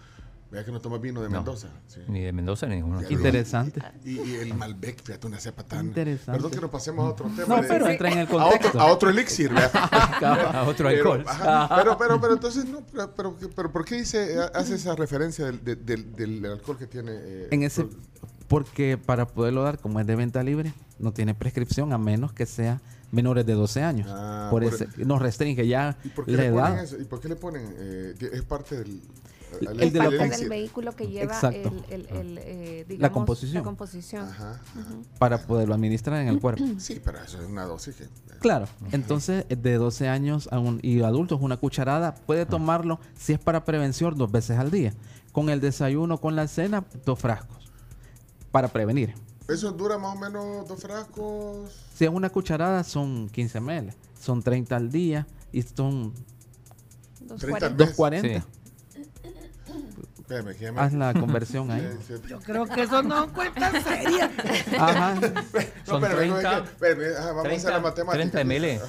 Vea que no toma vino de No. Mendoza. sí. Ni de Mendoza ni ninguno. Interesante. Y, y el Malbec, fíjate, una cepa tan... Interesante. Perdón que nos pasemos a otro tema. No, de- pero entra en el a contexto. otro, a otro elixir, ¿verdad? A otro Pero, alcohol. ajá, pero, pero, pero entonces, no, pero, pero, pero ¿por qué dice, hace esa referencia del, del- del- del alcohol que tiene? eh, En ese, porque para poderlo dar, como es de venta libre, no tiene prescripción a menos que sea menores de 12 años. Ah, por por- ese, nos restringe ya ¿Y por qué la le ponen edad. eso? ¿Y por qué le ponen? eh, es parte del... El de la parte com- del vehículo que lleva Exacto. el, el- el, eh, La digamos, composición. la composición. Para poderlo administrar en el cuerpo. Sí, pero eso es una dosis que... Claro, entonces eh, de 12 años a un, y adultos una cucharada puede tomarlo si es para prevención dos veces al día. Con el desayuno, con la cena, dos frascos para prevenir. Eso dura más o menos dos frascos. Si es una cucharada son 15 ml, son 30 al día y son 30 al mes. 240. Espérame, que ya me- Haz la conversión ahí. Yo creo que eso no cuenta seria. Ajá. No, Son espérame, 30, espérame, ajá, vamos a hacer la 30, matemática. 30 ml. Ajá.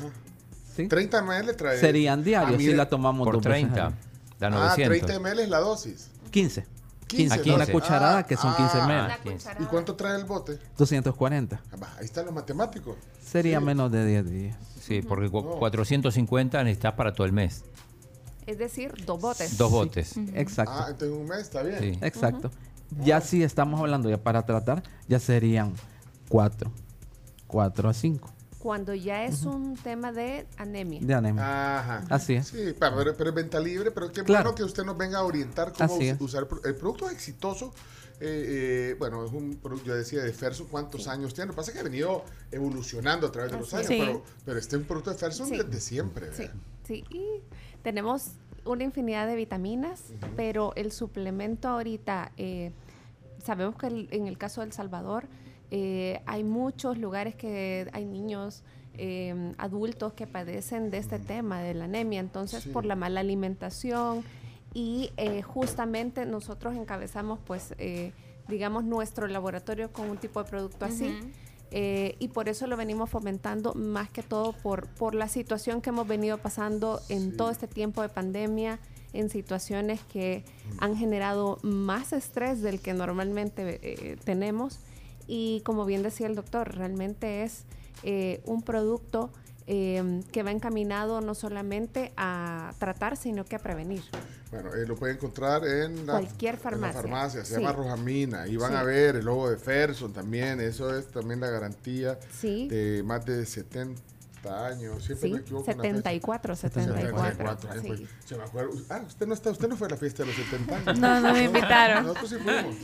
Sí. 30 ml trae. Serían diarios Ah, si mire. la tomamos Por dos veces 30. al día. Da Ah, 900. 30 ml es la dosis. 15. 15, 15, una 15. cucharada que son 15 Ah, ml. 15. ¿Y cuánto trae el bote? 240. Ah, va, Ahí están los matemáticos. Sería menos de 10 días. Sí, porque cu- 450 necesitas para todo el mes. Es decir, dos botes. Dos botes. Exacto. Ah, entonces un mes está bien. Sí. Exacto. Ya si estamos hablando ya para tratar, ya serían 4. 4 a 5 Cuando ya es un tema de anemia. de anemia. Ajá. Así es. Sí, pero, pero es venta libre, pero qué Claro. bueno que usted nos venga a orientar cómo Así us- es. usar el pro- el producto es exitoso. eh, eh, bueno, es un producto, yo decía, de Ferso, ¿cuántos años tiene? Lo que pasa es que ha venido evolucionando a través de los años, pero, pero este es un producto de Ferso Sí. desde siempre. Sí. Y tenemos una infinidad de vitaminas, pero el suplemento ahorita, eh, sabemos que el- en el caso de El Salvador eh, hay muchos lugares que hay niños, eh, adultos que padecen de este tema, de la anemia, entonces Sí. por la mala alimentación y eh, justamente nosotros encabezamos pues eh, digamos nuestro laboratorio con un tipo de producto así. Eh, y por eso lo venimos fomentando más que todo por, por la situación que hemos venido pasando en todo este tiempo de pandemia, en situaciones que han generado más estrés del que normalmente eh, tenemos. Y como bien decía el doctor, realmente es eh, un producto eh, que va encaminado no solamente a tratar, sino que a prevenir. Bueno, eh, lo puede encontrar en la, Cualquier en la farmacia. farmacia, se Sí. llama Rojamina. Y van Sí. a ver el logo de Ferson también, eso es también la garantía Sí. de más de 70 años. Siempre Sí, me equivoco. en la fecha. 74, 74, años, sí. pues, se me acuerdo. Ah, usted no, está, usted no fue a la fiesta de los 70 años. No, no me invitaron. Nosotros sí fuimos.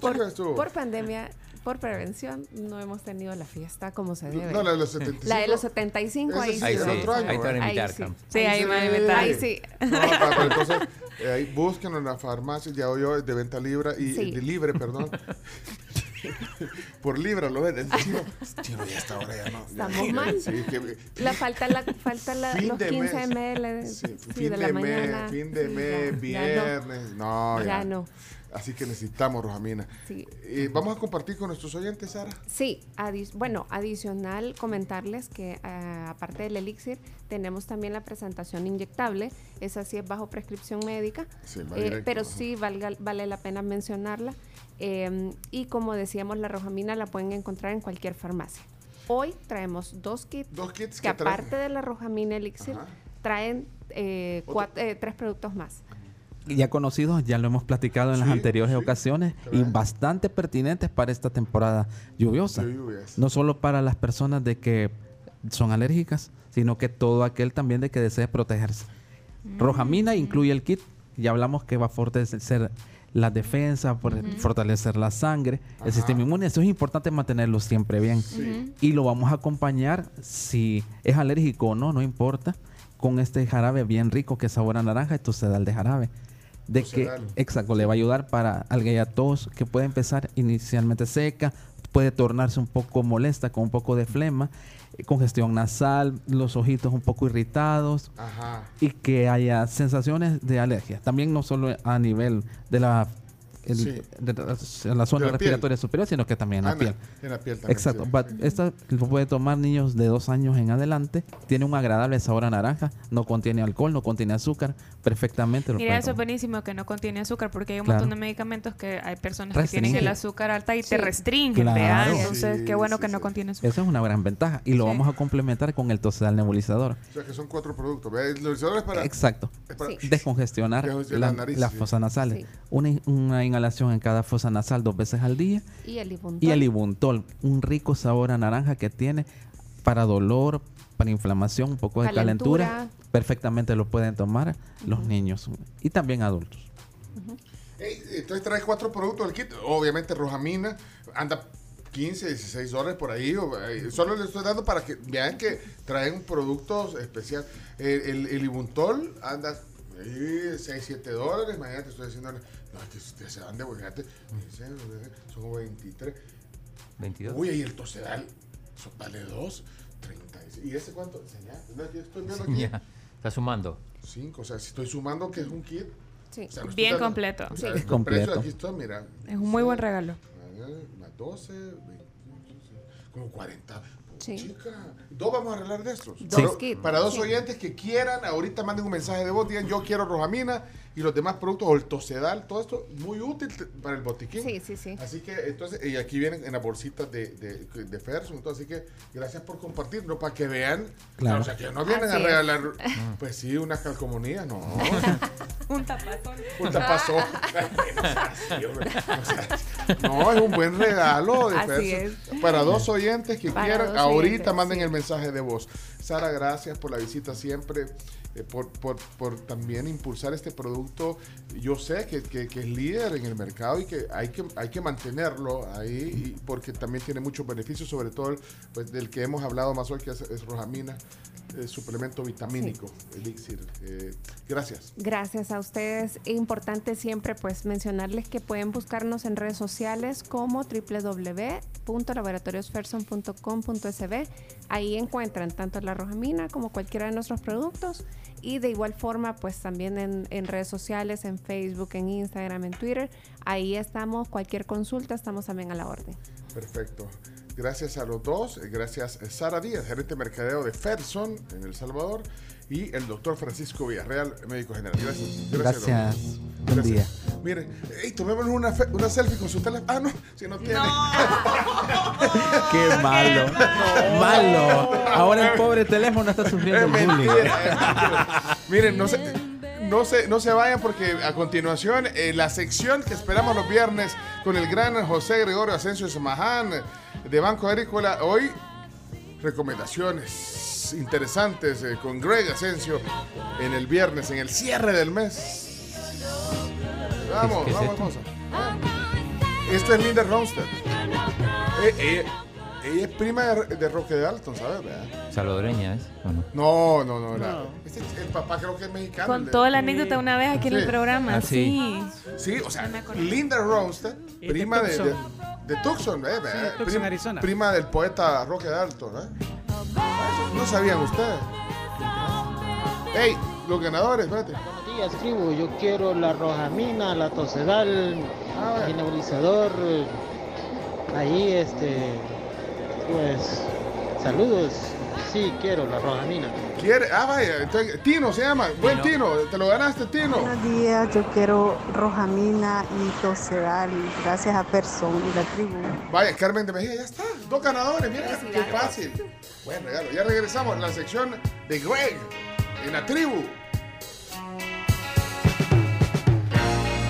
Por, por pandemia, por prevención, no hemos tenido la fiesta como se debe. No, la de los 75. La de los 75, ahí sí. sí, otro año, ahí te van a invitar, Ahí sí. Sí, ahí me van a invitar. Ahí sí. No, pero entonces, eh, ahí búsquenlo en la farmacia, ya oyó, es de venta libre, y, Sí. de libre, perdón. Por libra lo ven. El chino, chino ya está ahora ya no. ya- Estamos mal. Sí, que- La falta, la, falta la, los de 15 mes. ml sí, sí, fin de de, la mes, mañana. fin de mes, ya- ya no. viernes. No, ya, Ya no. Así que necesitamos Rojamina. Sí. Eh, Vamos a compartir con nuestros oyentes, Sara. Sí, adi- bueno, adicional comentarles que ah, aparte del elixir tenemos también la presentación inyectable, esa sí es bajo prescripción médica, Sí, eh, pero sí valga- vale la pena mencionarla. Eh, y como decíamos, la rojamina la pueden encontrar en cualquier farmacia. Hoy traemos dos kits, que, aparte de la rojamina elixir Ajá. traen eh, eh, tres productos más. ya conocidos, ya lo hemos platicado en las anteriores sí, ocasiones y bastante pertinentes para esta temporada lluviosa. Lluvias. No solo para las personas de que son alérgicas, sino que todo aquel también de que desee protegerse. Rojamina incluye el kit, ya hablamos que va a fortalecer la defensa, por- fortalecer la sangre, el sistema inmune. Eso es importante mantenerlo siempre bien. Sí. Y lo vamos a acompañar, si es alérgico o no, no importa, con este jarabe bien rico que sabor a naranja, esto se da de jarabe. De que, exacto, le va a ayudar para alguna tos que puede empezar inicialmente seca, puede tornarse un poco molesta con un poco de flema, congestión nasal, los ojitos un poco irritados Ajá. y que haya sensaciones de alergia. También no solo a nivel de la, el- Sí. de en la zona De la piel. respiratoria superior, sino que también en Ah, la piel. en la piel también, Exacto. sí. But esta lo puede tomar niños de dos años en adelante. Tiene un agradable sabor a naranja. No contiene alcohol, no contiene azúcar. Perfectamente lo Mira, eso es buenísimo que no contiene azúcar, porque hay un Claro. montón de medicamentos que hay personas que tienen Restringe. el azúcar alta y te Sí. restringen, Claro. ¿verdad? Entonces, Sí, qué bueno sí, que no contiene azúcar. Eso es una gran ventaja. Y lo Sí. vamos a complementar con el tosedal nebulizador. O sea que son cuatro productos. El nebulizador es para. Exacto. es para- Descongestionar la, la nariz, las sí. fosas nasales. Sí. Una, una inhalación en cada fosa nasal dos veces al día. Y el Ibuntol. Y el Ibuntol, un rico sabor a naranja que tiene para dolor, para inflamación, un poco de calentura. Perfectamente lo pueden tomar los niños y también adultos. Ey, entonces traes cuatro productos del kit. Obviamente, Rojamina anda 15, 16 dólares por ahí. o, eh, Solo les estoy dando para que vean que traen productos especiales. El, el, el Ibuntol anda eh, 6, 7 dólares. Imagínate, estoy diciendo. Es ustedes se van de fíjate, Son como 23. 22. Uy, y el Tosedal son- vale 2, 36. ¿Y ese cuánto? Señal. No, yo estoy viendo aquí. Está sumando. 5, o sea, si estoy sumando que es un kit. Sí. o sea, no estoy Bien completo. o sea, Sí. el Completo. precio aquí está, mira. Es un muy buen regalo. Más 12, 20, como 40. Sí. Chica, dos vamos a arreglar de estos. Dos kits. para dos Sí. oyentes que quieran, ahorita manden un mensaje de voz, digan yo quiero rojamina y los demás productos, o el tosedal, todo esto, muy útil para el botiquín. Sí, sí, sí. Así que, entonces, y aquí vienen en las bolsitas de, de, de Ferson, entonces, así que gracias por compartirlo, para que vean. Claro. O sea, que no vienen Así a es. regalar, pues sí, unas calcomanías, no. Un tapazón. Un tapazón. No sea así, hombre. No sea así. No, es un buen regalo de Así Ferson. Para dos oyentes que Para quieran, ahorita oyentes, manden sí. el mensaje de voz. Sara, gracias por la visita siempre, eh, por, por, por también impulsar este producto. Yo sé que, que- que es líder en el mercado y que hay que, hay que mantenerlo ahí porque también tiene muchos beneficios, sobre todo pues, del que hemos hablado más hoy, que es, es Rojamina, eh, suplemento vitamínico, Elixir. Eh, gracias. Gracias a ustedes. Es importante siempre pues mencionarles que pueden buscarnos en redes sociales como www.laboratoriosferson.com.sb. Ahí encuentran tanto la rojamina como cualquiera de nuestros productos y de igual forma pues también en, en redes sociales, en Facebook, en Instagram, en Twitter. Ahí estamos, cualquier consulta estamos también a la orden. Perfecto. Gracias a los dos. eh, Gracias a Sara Díaz, gerente de mercadeo de Ferson en El Salvador. Y el doctor Francisco Villarreal, médico general. Gracias. Gracias. doctor. Buen día. Mire, hey, tomémonos una, fe- una selfie con su teléfono. Ah, no, si no tiene. Qué malo. Malo. Ahora el pobre teléfono está sufriendo Es bullying. Miren, no se, no, se, no se vayan porque a continuación eh, la sección que esperamos los viernes con el gran José Gregorio Asensio Samaján de Banco Agrícola. Hoy, recomendaciones interesantes eh, con Greg Asensio en el viernes, en el cierre del mes. Vamos, ¿Qué es vamos, esto? vamos. Esto es Linda Ronstadt. Eh, ella, ella es prima de, de Roque de Alton, ¿sabes? ¿Verdad? Salvadoreña es. ¿o no? No, no, no. la- este- el papá creo que es mexicano. el Con de- toda la anécdota una vez aquí en el Sí. programa. Ah, sí. sí. Sí, o sea, Linda Ronstadt, de prima de, de, Tucson. de Tucson, ¿eh? ¿eh? Tucson, Prim- Arizona. Prima del poeta Roque de Alton, ¿eh? No sabían ustedes. Hey, los ganadores, espérate. Buenos días, tribu. Yo quiero la rojamina, la tosedal, Ah, el nebulizador. eh, Ahí, este. Pues. Saludos. Sí, quiero la rojamina. ¿Quiere? Ah, vaya, entonces, Tino se llama. Buen Tino, te lo ganaste, Tino. Buenos días, yo quiero rojamina y tosedal, gracias a Person y la tribu. Vaya, Carmen de Mejía, ya está. Dos ganadores, mira, qué fácil. Buen regalo. Ya regresamos a la sección de Greg en la tribu.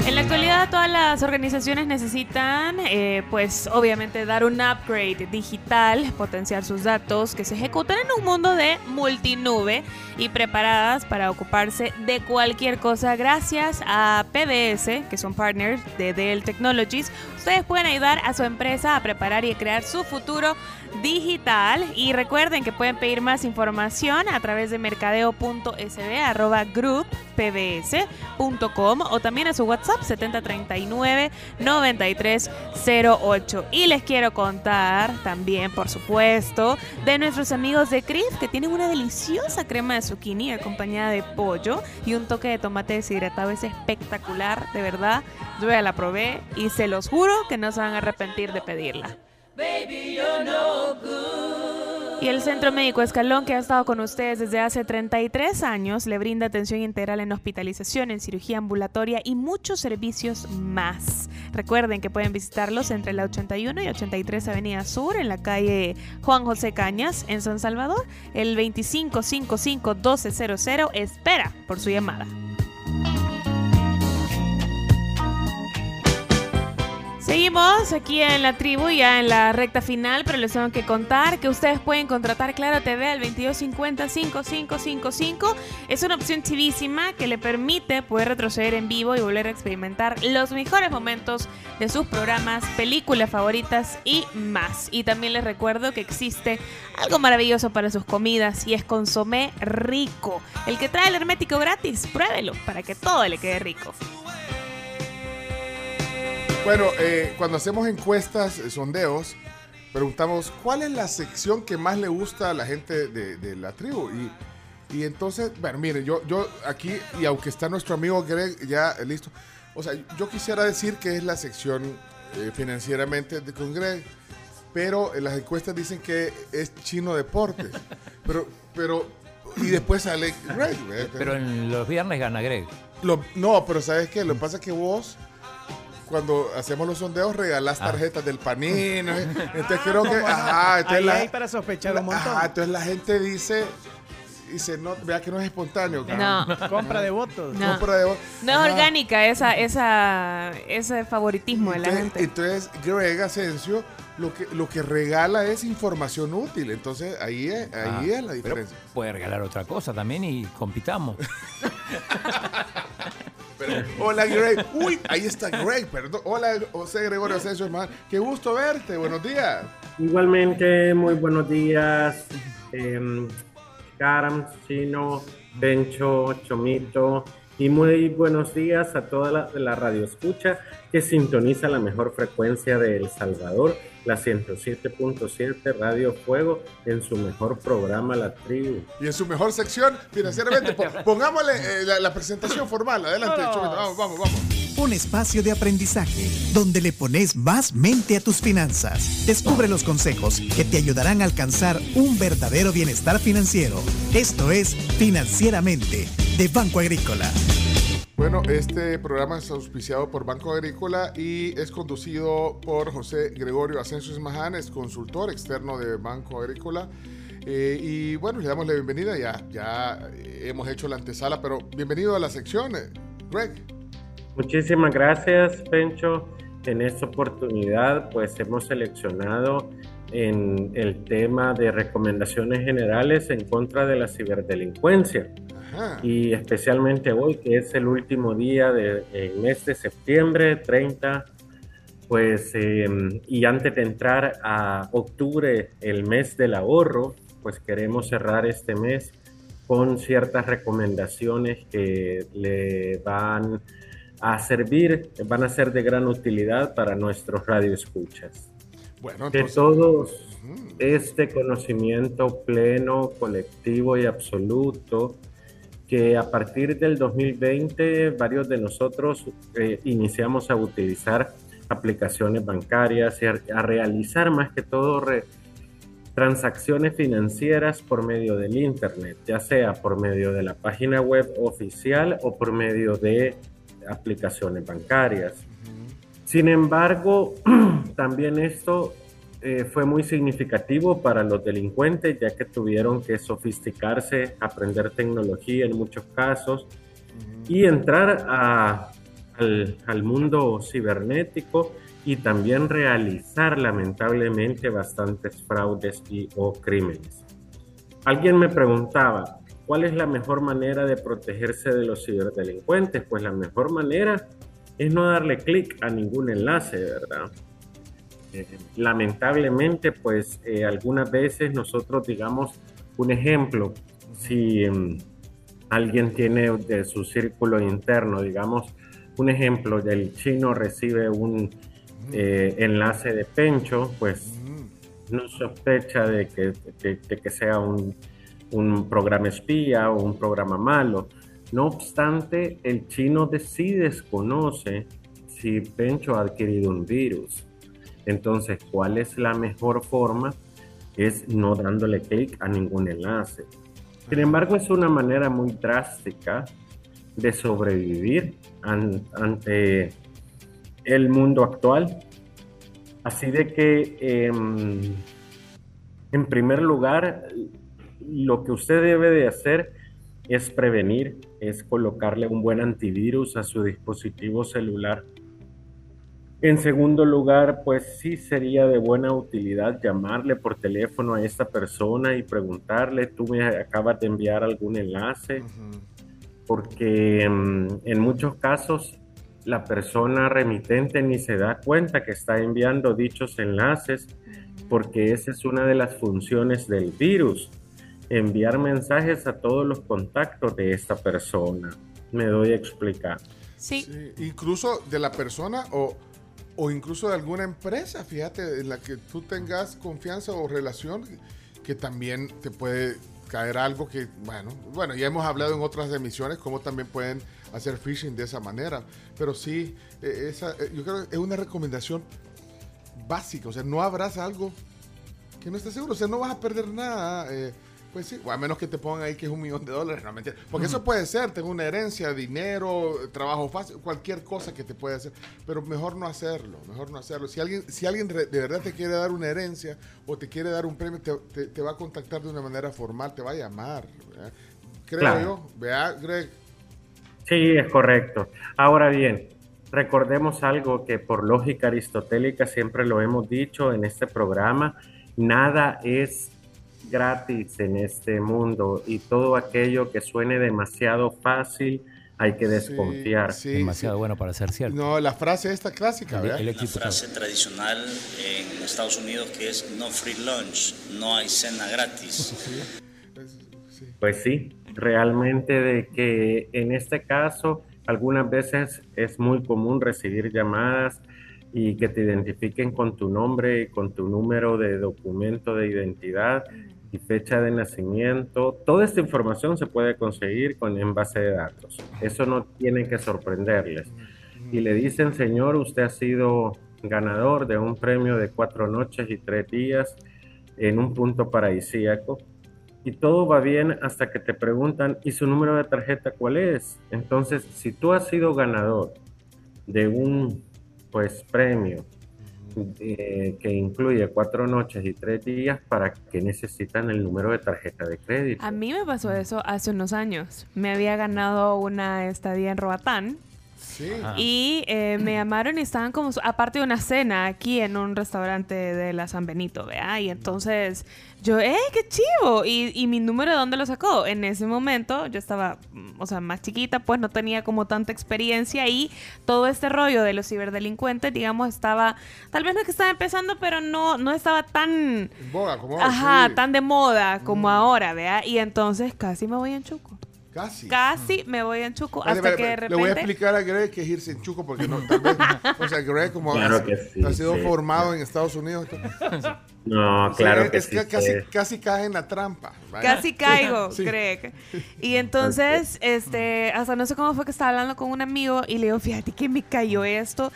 En la actualidad todas las organizaciones necesitan, eh, pues obviamente dar un upgrade digital, potenciar sus datos que se ejecutan en un mundo de multinube y preparadas para ocuparse de cualquier cosa gracias a PDS, que son partners de Dell Technologies. Ustedes pueden ayudar a su empresa a preparar y crear su futuro digital y recuerden que pueden pedir más información a través de mercadeo.sb arroba group pbs.com o también a su WhatsApp 7039 9308. Y les quiero contar también, por supuesto, de nuestros amigos de CRIF que tienen una deliciosa crema de zucchini acompañada de pollo y un toque de tomate deshidratado. Es espectacular, de verdad. Yo ya la probé y se los juro que no se van a arrepentir de pedirla. Y el Centro Médico Escalón, que ha estado con ustedes desde hace 33 años, le brinda atención integral en hospitalización, en cirugía ambulatoria y muchos servicios más. Recuerden que pueden visitarlos entre la 81 y 83 Avenida Sur, en la calle Juan José Cañas, en San Salvador. El 2555-1200 espera por su llamada. Seguimos aquí en la tribu, ya en la recta final, pero les tengo que contar que ustedes pueden contratar Claro TV al 2250-5555. Es una opción chivísima que le permite poder retroceder en vivo y volver a experimentar los mejores momentos de sus programas, películas favoritas y más. Y también les recuerdo que existe algo maravilloso para sus comidas y es consomé rico. El que trae el hermético gratis, pruébelo para que todo le quede rico. Bueno, eh, cuando hacemos encuestas, eh, sondeos, preguntamos cuál es la sección que más le gusta a la gente de, de la tribu. Y, y entonces, bueno, miren, yo, yo aquí, y aunque está nuestro amigo Greg ya eh, listo, o sea, yo quisiera decir que es la sección eh, financieramente de, con Greg, pero en las encuestas dicen que es chino deportes. Pero, pero, y después sale Greg. ¿eh? Pero en los viernes gana Greg. Lo- no, pero ¿sabes qué? Lo que pasa es que vos, cuando hacemos los sondeos, regalás Ah. tarjetas del panino. Entonces creo que. Ajá, entonces Ahí la, hay para sospechar un montón. ajá, entonces la gente dice. Dice, no, vea que no es espontáneo. No. Compra de votos. No. Compra de voz. No es Ajá. orgánica esa, esa, ese favoritismo de la Entonces, gente. entonces, Greg Asensio lo que, lo que regala es información útil. Entonces, ahí es, ahí Ah, es la diferencia. Puede regalar otra cosa también y compitamos. Pero, hola, Greg. Uy, ahí está Greg, perdón. Hola, José Gregorio Asensio, hermano. Qué gusto verte. Buenos días. Igualmente, muy buenos días. Eh, Karam, Chino, Bencho, Chomito. Y muy buenos días a toda la, la radio escucha que sintoniza la mejor frecuencia de El Salvador, la 107.7 Radio Fuego, en su mejor programa La Tribu. Y en su mejor sección, financieramente, po- pongámosle eh, la, la presentación formal. Adelante. Vamos, vamos, vamos. Un espacio de aprendizaje donde le pones más mente a tus finanzas. Descubre los consejos que te ayudarán a alcanzar un verdadero bienestar financiero. Esto es Financieramente de Banco Agrícola. Bueno, este programa es auspiciado por Banco Agrícola y es conducido por José Gregorio Asensio Esmaján, es consultor externo de Banco Agrícola. Eh, y bueno, le damos la bienvenida, ya, eh, hemos hecho la antesala, pero bienvenido a la sección, eh, Greg. Muchísimas gracias, Pencho. En esta oportunidad, pues hemos seleccionado en el tema de recomendaciones generales en contra de la ciberdelincuencia. Ajá. Y especialmente hoy, que es el último día del mes de septiembre, 30, pues, eh, y antes de entrar a octubre, el mes del ahorro, pues queremos cerrar este mes con ciertas recomendaciones que le van a servir, van a ser de gran utilidad para nuestros radioescuchas. Bueno, Que entonces, todos este conocimiento pleno, colectivo y absoluto, que a partir del 2020 varios de nosotros eh, iniciamos a utilizar aplicaciones bancarias y a, a realizar más que todo re- transacciones financieras por medio del Internet, ya sea por medio de la página web oficial o por medio de aplicaciones bancarias. Sin embargo, también esto eh, fue muy significativo para los delincuentes, ya que tuvieron que sofisticarse, aprender tecnología en muchos casos y entrar a al, al mundo cibernético y también realizar lamentablemente bastantes fraudes y o crímenes. Alguien me preguntaba, ¿cuál es la mejor manera de protegerse de los ciberdelincuentes? Pues la mejor manera es no darle clic a ningún enlace, ¿verdad? Eh, lamentablemente, pues eh, algunas veces nosotros, digamos, un ejemplo, si mm, alguien tiene de su círculo interno, digamos, un ejemplo del chino recibe un eh, enlace de pencho, pues no sospecha de que, de- de que sea un, un programa espía o un programa malo. No obstante, el chino de sí desconoce si Pencho ha adquirido un virus. Entonces, ¿cuál es la mejor forma? Es no dándole clic a ningún enlace. Sin embargo, es una manera muy drástica de sobrevivir an- ante el mundo actual. Así de que, em, en primer lugar, lo que usted debe de hacer es prevenir, es colocarle un buen antivirus a su dispositivo celular. En segundo lugar, pues sí sería de buena utilidad llamarle por teléfono a esta persona y preguntarle, tú me acabas de enviar algún enlace, porque mm, en muchos casos la persona remitente ni se da cuenta que está enviando dichos enlaces, porque esa es una de las funciones del virus, enviar mensajes a todos los contactos de esta persona. Me doy a explicar. Sí. Incluso de la persona o, o incluso de alguna empresa, fíjate, en la que tú tengas confianza o relación, que también te puede caer algo que, bueno, bueno, ya hemos hablado en otras emisiones cómo también pueden hacer phishing de esa manera, pero sí, eh, esa, eh, yo creo que es una recomendación básica, o sea, no abras algo que no estés seguro, o sea, no vas a perder nada. eh, pues sí, o a menos que te pongan ahí que es un millón de dólares, no mentira. Porque eso puede ser, tengo una herencia, dinero, trabajo fácil, cualquier cosa que te puede hacer. Pero mejor no hacerlo, mejor no hacerlo. Si alguien, si alguien de verdad te quiere dar una herencia o te quiere dar un premio, te, te- te va a contactar de una manera formal, te va a llamar. ¿verdad? Creo Claro. yo, vea, Greg. Sí, es correcto. Ahora bien, recordemos algo que por lógica aristotélica siempre lo hemos dicho en este programa, nada es gratis en este mundo y todo aquello que suene demasiado fácil hay que desconfiar. sí, Demasiado bueno para ser cierto. No, la frase esta clásica, El- ¿verdad? el Una frase tradicional en Estados Unidos que es no free lunch, no hay cena gratis. Pues sí, realmente de que en este caso algunas veces es muy común recibir llamadas y que te identifiquen con tu nombre y con tu número de documento de identidad y fecha de nacimiento. Toda esta información se puede conseguir con en base de datos. Eso no tiene que sorprenderles. Y le dicen, señor, usted ha sido ganador de un premio de cuatro noches y tres días en un punto paradisíaco y todo va bien hasta que te preguntan, ¿y su número de tarjeta cuál es? Entonces, si tú has sido ganador de un pues premio eh, que incluye cuatro noches y tres días, ¿para qué necesitan el número de tarjeta de crédito? A mí me pasó eso hace unos años. Me había ganado una estadía en Roatán. Y eh, me llamaron y estaban como, aparte de una cena aquí en un restaurante de la San Benito, ¿vea? Y entonces yo, ¡eh, qué chivo! Y, y mi número, ¿de dónde lo sacó? En ese momento yo estaba, mm, o sea, más chiquita, pues no tenía como tanta experiencia y todo este rollo de los ciberdelincuentes, digamos, estaba, tal vez no es que estaba empezando, pero no, no estaba tan... En boga, como ahora, Ajá, sí. tan de moda como ahora, ¿vea? Y entonces casi me voy en chuco. Casi. Casi me voy en chuco Vale, hasta vale, que de vale. Le voy a repente... explicar a Greg que es irse en chuco porque no, tal vez, o sea, Greg como Claro ha, que sí, ha sido sí, formado en Estados Unidos. No, claro es que sí. casi, casi cae en la trampa. ¿vale? Casi caigo, Sí. Greg. Y entonces, este, hasta no sé cómo fue que estaba hablando con un amigo y le digo, fíjate que me cayó esto,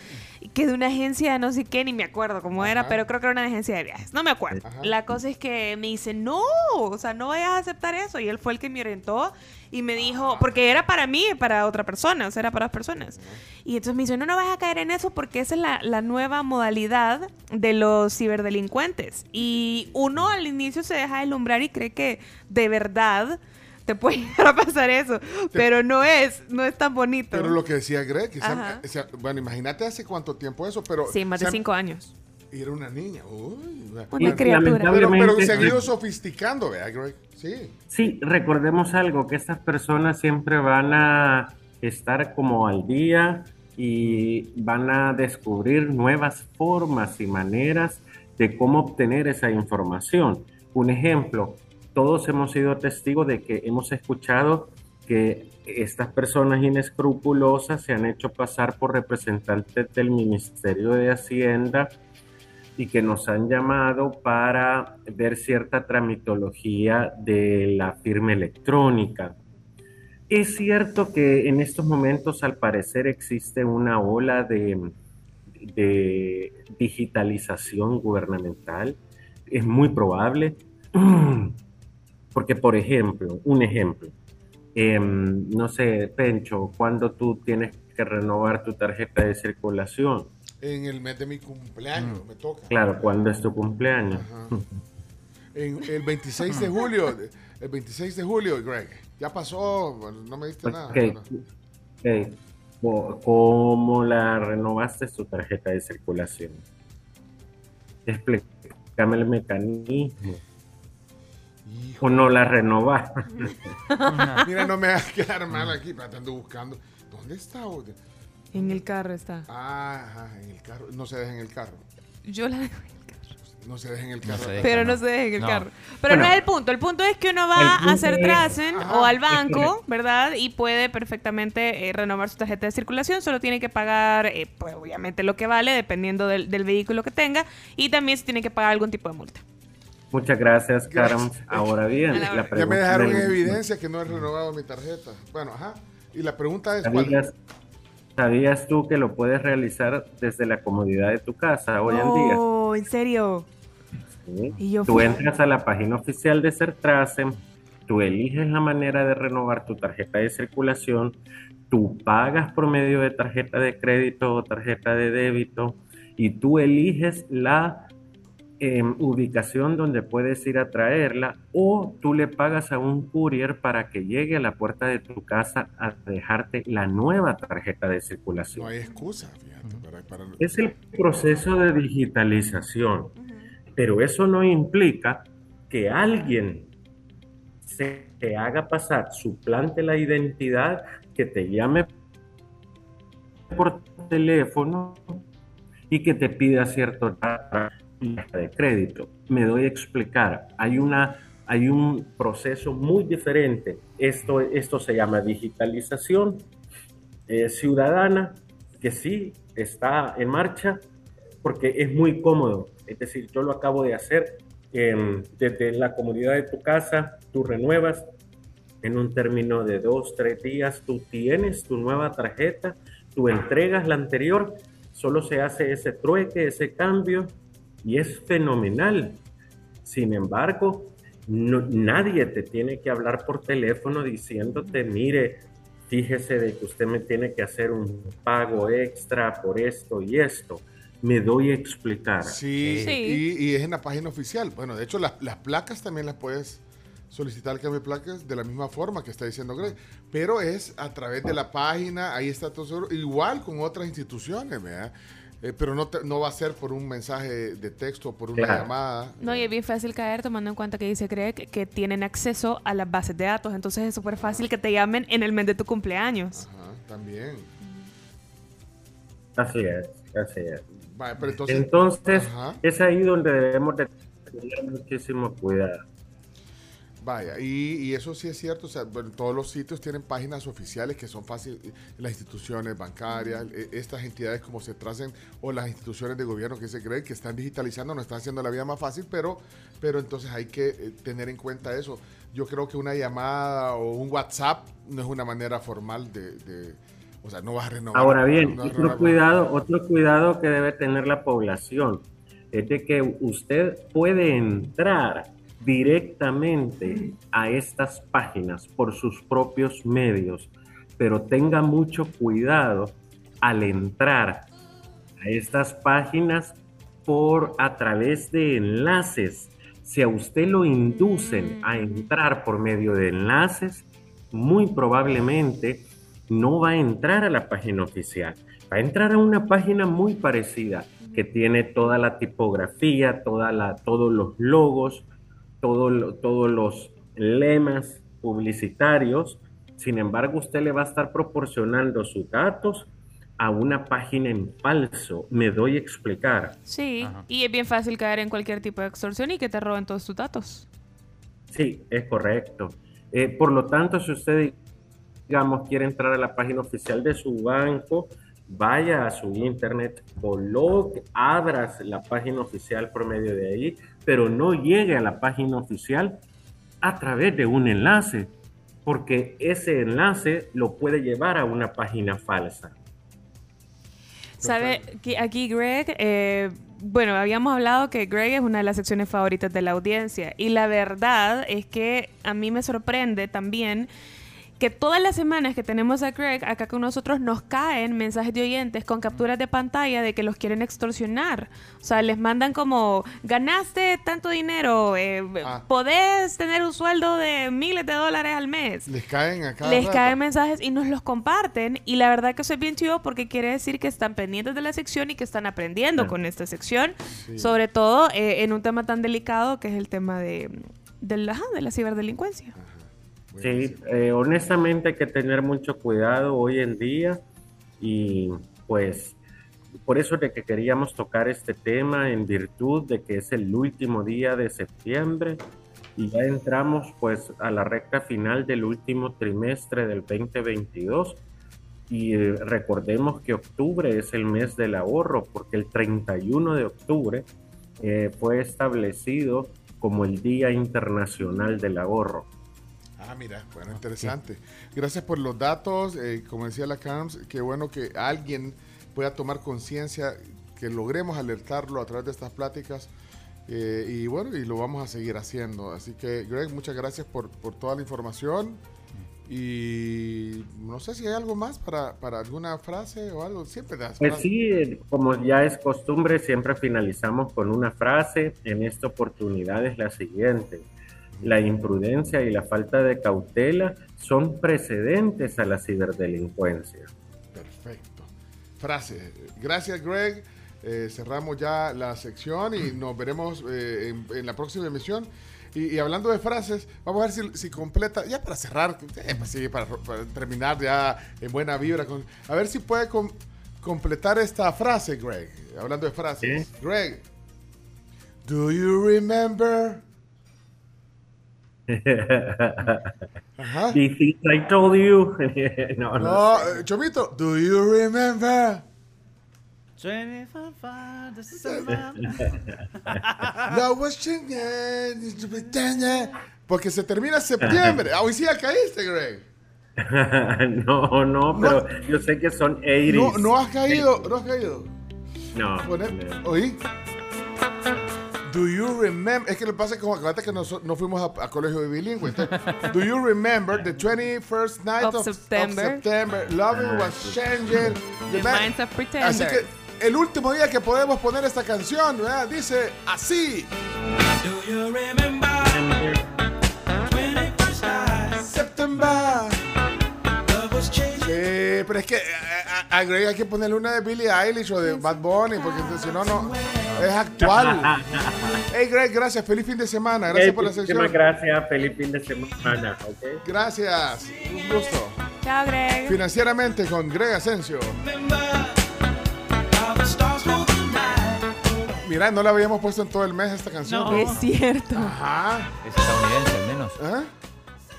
que de una agencia de no sé qué, ni me acuerdo cómo era, pero creo que era una agencia de viajes, no me acuerdo. La cosa es que me dice, no, o sea, no vayas a aceptar eso. Y él fue el que me orientó y me dijo, porque era para mí y para otra persona, o sea, era para dos personas. Y entonces me dice, no, no vas a caer en eso porque esa es la, la nueva modalidad de los ciberdelincuentes. Y uno al inicio se deja deslumbrar y cree que de verdad te puede llegar a pasar eso, pero no es, no es tan bonito. Pero lo que decía Greg, que bueno, imagínate hace cuánto tiempo eso, pero... Sí, más de cinco años. Y era una niña. Uy, Una Pero- criatura. Pero, pero se Lamentablemente- ido sofisticando, ¿verdad, Greg? Sí. Sí, recordemos algo, que estas personas siempre van a estar como al día y van a descubrir nuevas formas y maneras de cómo obtener esa información. Un ejemplo, todos hemos sido testigos de que hemos escuchado que estas personas inescrupulosas se han hecho pasar por representantes del Ministerio de Hacienda y que nos han llamado para ver cierta tramitología de la firma electrónica. Es cierto que en estos momentos al parecer existe una ola de, de digitalización gubernamental. Es muy probable, porque por ejemplo, un ejemplo, em, no sé, Pencho, cuando tú tienes que renovar tu tarjeta de circulación, En el mes de mi cumpleaños, me toca. claro, cuando es tu cumpleaños. En el 26 de julio, el 26 de julio, Greg. Ya pasó, no me diste nada. Ok, ok. Co- ¿Cómo la renovaste tu tarjeta de circulación? Explícame el mecanismo. ¿O no la renovaste? Mira, no me va a quedar mal aquí, pero te ando buscando. ¿Dónde está? En el carro está. Ah, ajá, en el carro. No se deja en el carro. Yo la No se deja en el carro. Pero no se deje en el No. carro. Pero Bueno. no es el punto. El punto es que uno El va a hacer Ajá, o al banco. ¿verdad? Y puede perfectamente eh, renovar su tarjeta de circulación. Solo tiene que pagar, eh, pues, obviamente, lo que vale, dependiendo del, del vehículo que tenga. Y también se tiene que pagar algún tipo de multa. Muchas gracias, Karen. Ahora bien, la Ya me pregunta dejaron en del- evidencia que no he renovado mi tarjeta. Bueno, ajá. Y la pregunta es: ¿cuál? ¿Sabías, sabías tú que lo puedes realizar desde la comodidad de tu casa hoy en día? Oh, ¿en serio? Sí. Y yo Tú fui- entras a la página oficial de Sertracen, tú eliges la manera de renovar tu tarjeta de circulación, tú pagas por medio de tarjeta de crédito o tarjeta de débito y tú eliges la em, ubicación donde puedes ir a traerla o tú le pagas a un courier para que llegue a la puerta de tu casa a dejarte la nueva tarjeta de circulación. No hay excusa, fíjate. para- para- Es el proceso de digitalización, pero eso no implica que alguien se te haga pasar, suplante la identidad, que te llame por teléfono y que te pida cierto dato de crédito. Me doy a explicar. Hay una hay un proceso muy diferente. Esto, esto se llama digitalización eh, ciudadana, que sí está en marcha, porque es muy cómodo. Es decir, yo lo acabo de hacer em, desde la comodidad de tu casa, tú renuevas en un término de dos, tres días, tú tienes tu nueva tarjeta, tú entregas la anterior, solo se hace ese trueque, ese cambio, y es fenomenal. Sin embargo, no- nadie te tiene que hablar por teléfono diciéndote, mire, fíjese de que usted me tiene que hacer un pago extra por esto y esto. Me doy a explicar. Sí, Y, y es en la página oficial. Bueno, de hecho, las, las placas también las puedes solicitar el cambio de placas de la misma forma que está diciendo Greg. Pero es a través de la página, ahí está todo seguro. Igual con otras instituciones, ¿verdad? Eh, pero no, te- no va a ser por un mensaje de texto o por una Claro. llamada. No, y es bien fácil caer tomando en cuenta que dice Greg que tienen acceso a las bases de datos. Entonces es súper fácil que te llamen en el mes de tu cumpleaños. Ajá, también. Así es, así es. Vale, pero entonces, es ahí donde debemos de tener muchísimo cuidado. Vaya, y, y eso sí es cierto, o sea, bueno, todos los sitios tienen páginas oficiales que son fáciles, las instituciones bancarias, eh, estas entidades como se tracen, o las instituciones de gobierno que se creen que están digitalizando, nos están haciendo la vida más fácil, pero, pero entonces hay que eh, tener en cuenta eso. Yo creo que una llamada o un WhatsApp no es una manera formal de, de- o sea, no vas a renovar. Ahora bien, no otro renovar- cuidado, otro cuidado que debe tener la población es de que usted puede entrar directamente a estas páginas por sus propios medios, pero tenga mucho cuidado al entrar a estas páginas por a través de enlaces. Si a usted lo inducen a entrar por medio de enlaces, muy probablemente no va a entrar a la página oficial. Va a entrar a una página muy parecida que tiene toda la tipografía, toda la, todos los logos, todo lo- todos los lemas publicitarios. Sin embargo, usted le va a estar proporcionando sus datos a una página en falso. Me doy a explicar. Sí, y es bien fácil caer en cualquier tipo de extorsión y que te roben todos tus datos. Sí, es correcto. Eh, por lo tanto, si usted, digamos, quiere entrar a la página oficial de su banco, vaya a su internet, coloque, abras la página oficial por medio de ahí, pero no llegue a la página oficial a través de un enlace, porque ese enlace lo puede llevar a una página falsa. Sabe que aquí Greg, eh, bueno, habíamos hablado que Greg es una de las secciones favoritas de la audiencia y la verdad es que a mí me sorprende también que todas las semanas que tenemos a Greg acá con nosotros nos caen mensajes de oyentes con capturas de pantalla de que los quieren extorsionar. O sea, les mandan como, ganaste tanto dinero, eh, podés tener un sueldo de miles de dólares al mes. Les caen a cada Les rato. caen mensajes y nos los comparten. Y la verdad que eso es bien chido porque quiere decir que están pendientes de la sección y que están aprendiendo con esta sección. Sí. Sobre todo eh, en un tema tan delicado que es el tema de, de, la, de la ciberdelincuencia. Sí, eh, honestamente hay que tener mucho cuidado hoy en día y pues por eso de que queríamos tocar este tema en virtud de que es el último día de septiembre y ya entramos pues a la recta final del último trimestre del 2022 y eh, recordemos que octubre es el mes del ahorro porque el 31 de octubre eh, fue establecido como el Día Internacional del Ahorro. Ah, mira, bueno, interesante. Gracias por los datos. eh, como decía la CAMS, qué bueno que alguien pueda tomar conciencia, que logremos alertarlo a través de estas pláticas. eh, y bueno, y lo vamos a seguir haciendo. Así que, Greg, muchas gracias por, por toda la información. Y no sé si hay algo más para, para alguna frase o algo. Siempre das. Pues sí, como ya es costumbre, siempre finalizamos con una frase. En esta oportunidad es la siguiente. La imprudencia y la falta de cautela son precedentes a la ciberdelincuencia. Perfecto. Frase. Gracias, Greg. Eh, cerramos ya la sección y nos veremos eh, en, en la próxima emisión. Y, y hablando de frases, vamos a ver si, si completa, ya para cerrar, eh, pues para, para terminar ya en buena vibra. Con, a ver si puede com- completar esta frase, Greg. Hablando de frases. Greg, do you remember? Ajá. The things I told you. no, no, No, eh, Chomito, do you remember? Love was changing, Porque se termina septiembre. Ah, hoy sí ya caíste, Greg. no, no, pero yo sé que son 80 No, no has caído, no has caído. No. Poner- no. ¿Oí? Do you remember? Es que lo que pasa es que como acuérdate que nos- no fuimos a, a colegio de bilingüe. entonces, Do you remember the 21st night Of of, September. of September? Loving was changing. The minds of pretenders. Así que el último día que podemos poner esta canción, ¿verdad? Dice así. September. Sí, pero es que a, a- a Greg hay que ponerle una de Billie Eilish o de Bad Bunny, porque si no, no. Es actual. Hey, Greg, gracias. Feliz fin de semana. Gracias Hey, por la sección. muchísimas gracias. Feliz fin de semana. ¿ok? Gracias. Un gusto. Chao, Greg. Financieramente con Greg Asensio. Mira, no la habíamos puesto en todo el mes esta canción. No. Es cierto. Ajá. Es estadounidense al menos. ¿Ah?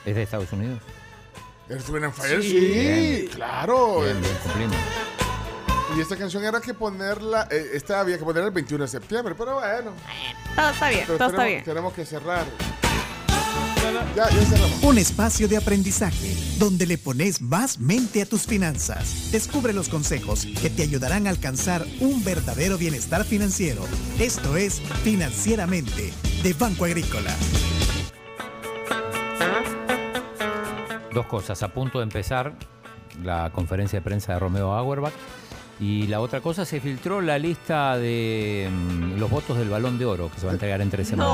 Es de Estados Unidos. Wind and Fire, Sí. sí, Bien. claro. Bien, bien, cumplimos. Y esta canción era que ponerla, eh, esta había que ponerla el 21 de septiembre, pero bueno. Todo está bien, Pero todo está tenemos, bien. tenemos que cerrar. Ya, ya cerramos. Un espacio de aprendizaje donde le pones más mente a tus finanzas. Descubre los consejos que te ayudarán a alcanzar un verdadero bienestar financiero. Esto es Financieramente de Banco Agrícola. Dos cosas. A punto de empezar la conferencia de prensa de Romeo Auerbach. Y la otra cosa, se filtró la lista de mm, los votos del Balón de Oro que se va a entregar en tres semanas.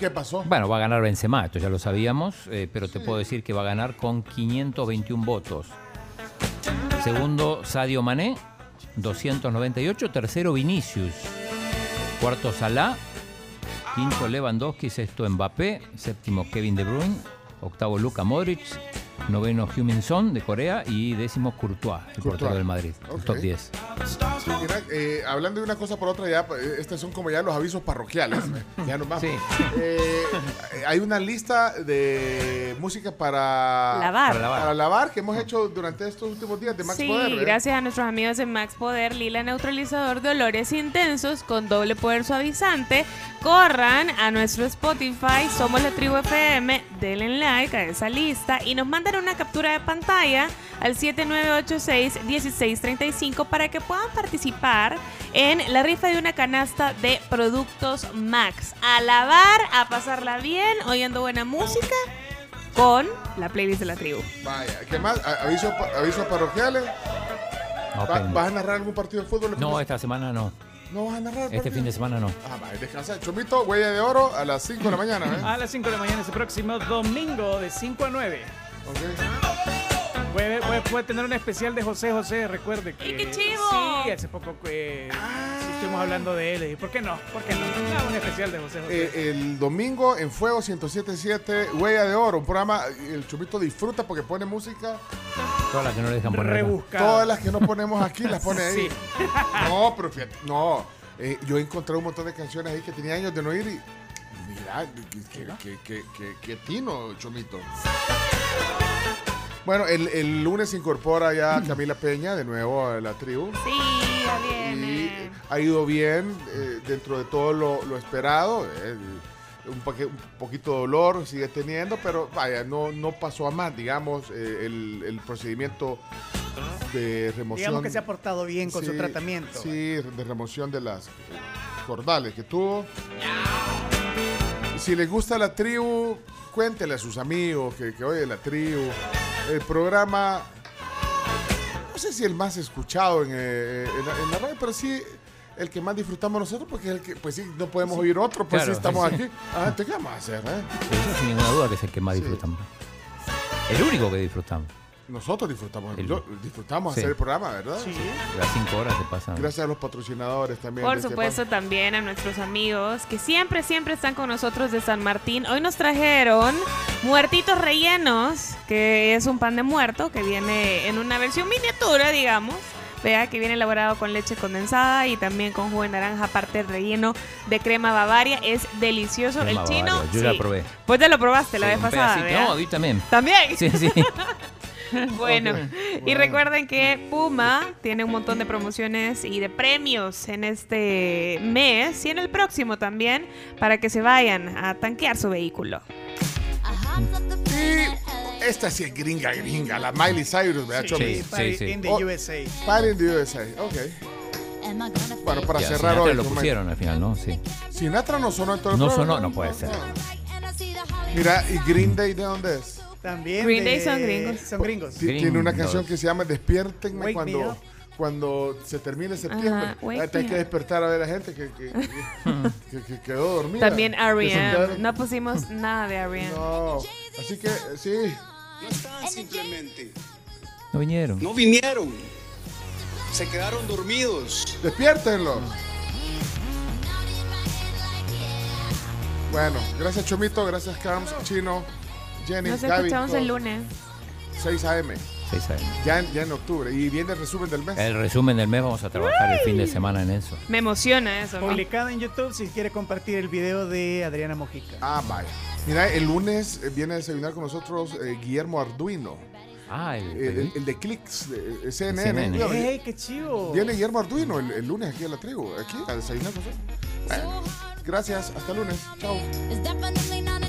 ¿Qué pasó? Bueno, va a ganar Benzema, esto ya lo sabíamos, eh, pero te puedo decir que va a ganar con 521 votos. Segundo, Sadio Mané, 298. Tercero, Vinicius. Cuarto, Salah. Quinto, Lewandowski. Sexto, Mbappé. Séptimo, Kevin De Bruyne. Octavo, Luka Modric. Noveno, Heung-min Son de Corea. Y décimo, Courtois, el Courtois. portero del Madrid. el Ok. Top 10. Mira, eh, hablando de una cosa por otra, ya eh, estos son como ya los avisos parroquiales. ya nos vamos. Sí. Eh, hay una lista de música para Lavar. para Para lavar, que hemos hecho durante estos últimos días de Max sí, Poder. ¿eh? gracias a nuestros amigos de Max Poder, Lila Neutralizador de Olores Intensos con doble poder suavizante. Corran a nuestro Spotify, Somos la Tribu FM, denle like a esa lista y nos mandan una captura de pantalla al 7986-1635 para que puedan participar en la rifa de una canasta de productos Max. A lavar, a pasarla bien, oyendo buena música con la playlist de la tribu. Vaya, ¿qué más? Avisos pa- avisos parroquiales. No, Va- pen- ¿Vas a narrar algún partido de fútbol? no, esta semana no. ¿No vas a narrar? Este partido? fin de semana no. Ah, vaya, descansa. Chomito, huella de oro a las 5 de la mañana. ¿eh? A las 5 de la mañana ese próximo domingo de 5 a 9. Puede, puede- puede tener un especial de José José, recuerde que... qué chivo! Sí, hace poco que sí estuvimos hablando de él. Y ¿Por qué no? ¿Por qué no? Ah, un especial de José José. Eh, el domingo en Fuego 1077, Huella de Oro, un programa, el Chomito disfruta porque pone música. Todas las que no le dejan poner. acá. Todas las que no ponemos aquí las pone ahí. Sí. No, pero fíjate, no. eh, yo encontré un montón de canciones ahí que tenía años de no oír y mira, que, que, que, que, que tino, Chomito. Bueno, el, el lunes se incorpora ya Camila Peña de nuevo a la tribu. Sí, ya Y viene. ha ido bien eh, dentro de todo lo, lo esperado. eh, un, poquito de dolor sigue teniendo, pero vaya, no, no pasó a más, digamos, eh, el, el procedimiento de remoción. Digamos que se ha portado bien con su tratamiento. Sí, de remoción de las cordales que tuvo. Si les gusta la tribu, cuéntele a sus amigos que, que oye la tribu. El programa, no sé si el más escuchado en, eh, en la- en la radio, pero sí el que más disfrutamos nosotros, porque es el que, pues sí, no podemos oír otro, pues Claro, sí estamos sí, aquí. Ah, ¿qué vamos a hacer? eh? Sin ninguna duda que es el que más disfrutamos. El único que disfrutamos. Nosotros disfrutamos, El- yo- disfrutamos Sí. hacer el programa, ¿verdad? Las cinco horas se pasan. Gracias a los patrocinadores también. Por este supuesto también a nuestros amigos que siempre, siempre están con nosotros de San Martín. Hoy nos trajeron muertitos rellenos, que es un pan de muerto que viene en una versión miniatura, digamos. Vea que viene elaborado con leche condensada y también con jugo de naranja, aparte relleno de crema bavaria. Es delicioso. Crema el chino. Bavaria, yo sí. la probé. Pues te lo probaste la Sí, vez un pasada. ¿verdad? No, hoy también. También. Sí, sí. Bueno, y recuerden que Puma tiene un montón de promociones y de premios en este mes y en el próximo también para que se vayan a tanquear su vehículo. Y esta sí es gringa, gringa, la Miley Cyrus, ¿verdad, Sí, sí, Party sí. in the Oh, USA. Party in the USA, ok. Bueno, para Ya, cerrar Sinatra hoy. lo pusieron al final, ¿no? Sí. Sinatra no sonó en todo el No programa. sonó, no puede ser. Mira, ¿y Green Day de dónde es? También Green Day son gringos. Son gringos. Ti- Tiene una canción que se llama Despiértenme Wake cuando, cuando se termine septiembre. Ajá, Hay que despertar a ver a la gente que, que, que- que- que quedó dormida. También R.E.M. quedaron- No pusimos nada de R.E.M. No, así que sí. No simplemente. No vinieron. No vinieron. Se quedaron dormidos. Despiértenlo. Bueno, gracias Chomito, gracias Carms, Chino, Jenny, Nos Gaby. escuchamos el lunes. 6 a.m. 6 años. Ya en, ya en octubre. Y viene el resumen del mes. El resumen del mes vamos a trabajar el fin de semana en eso. Me emociona eso. ¿no? Publicada en YouTube si quiere compartir el video de Adriana Mojica. Ah, vaya. Mira, el lunes eh, viene a desayunar con nosotros eh, Guillermo Arduino. Ah, el, El, el- el de Clicks, de eh, CNN. CNN. Mira, ¡Ey, qué chivo! Viene Guillermo Arduino el, el lunes aquí a la tribu, aquí a desayunar con nosotros. Bueno, gracias, hasta el lunes. Chao. It's definitely not a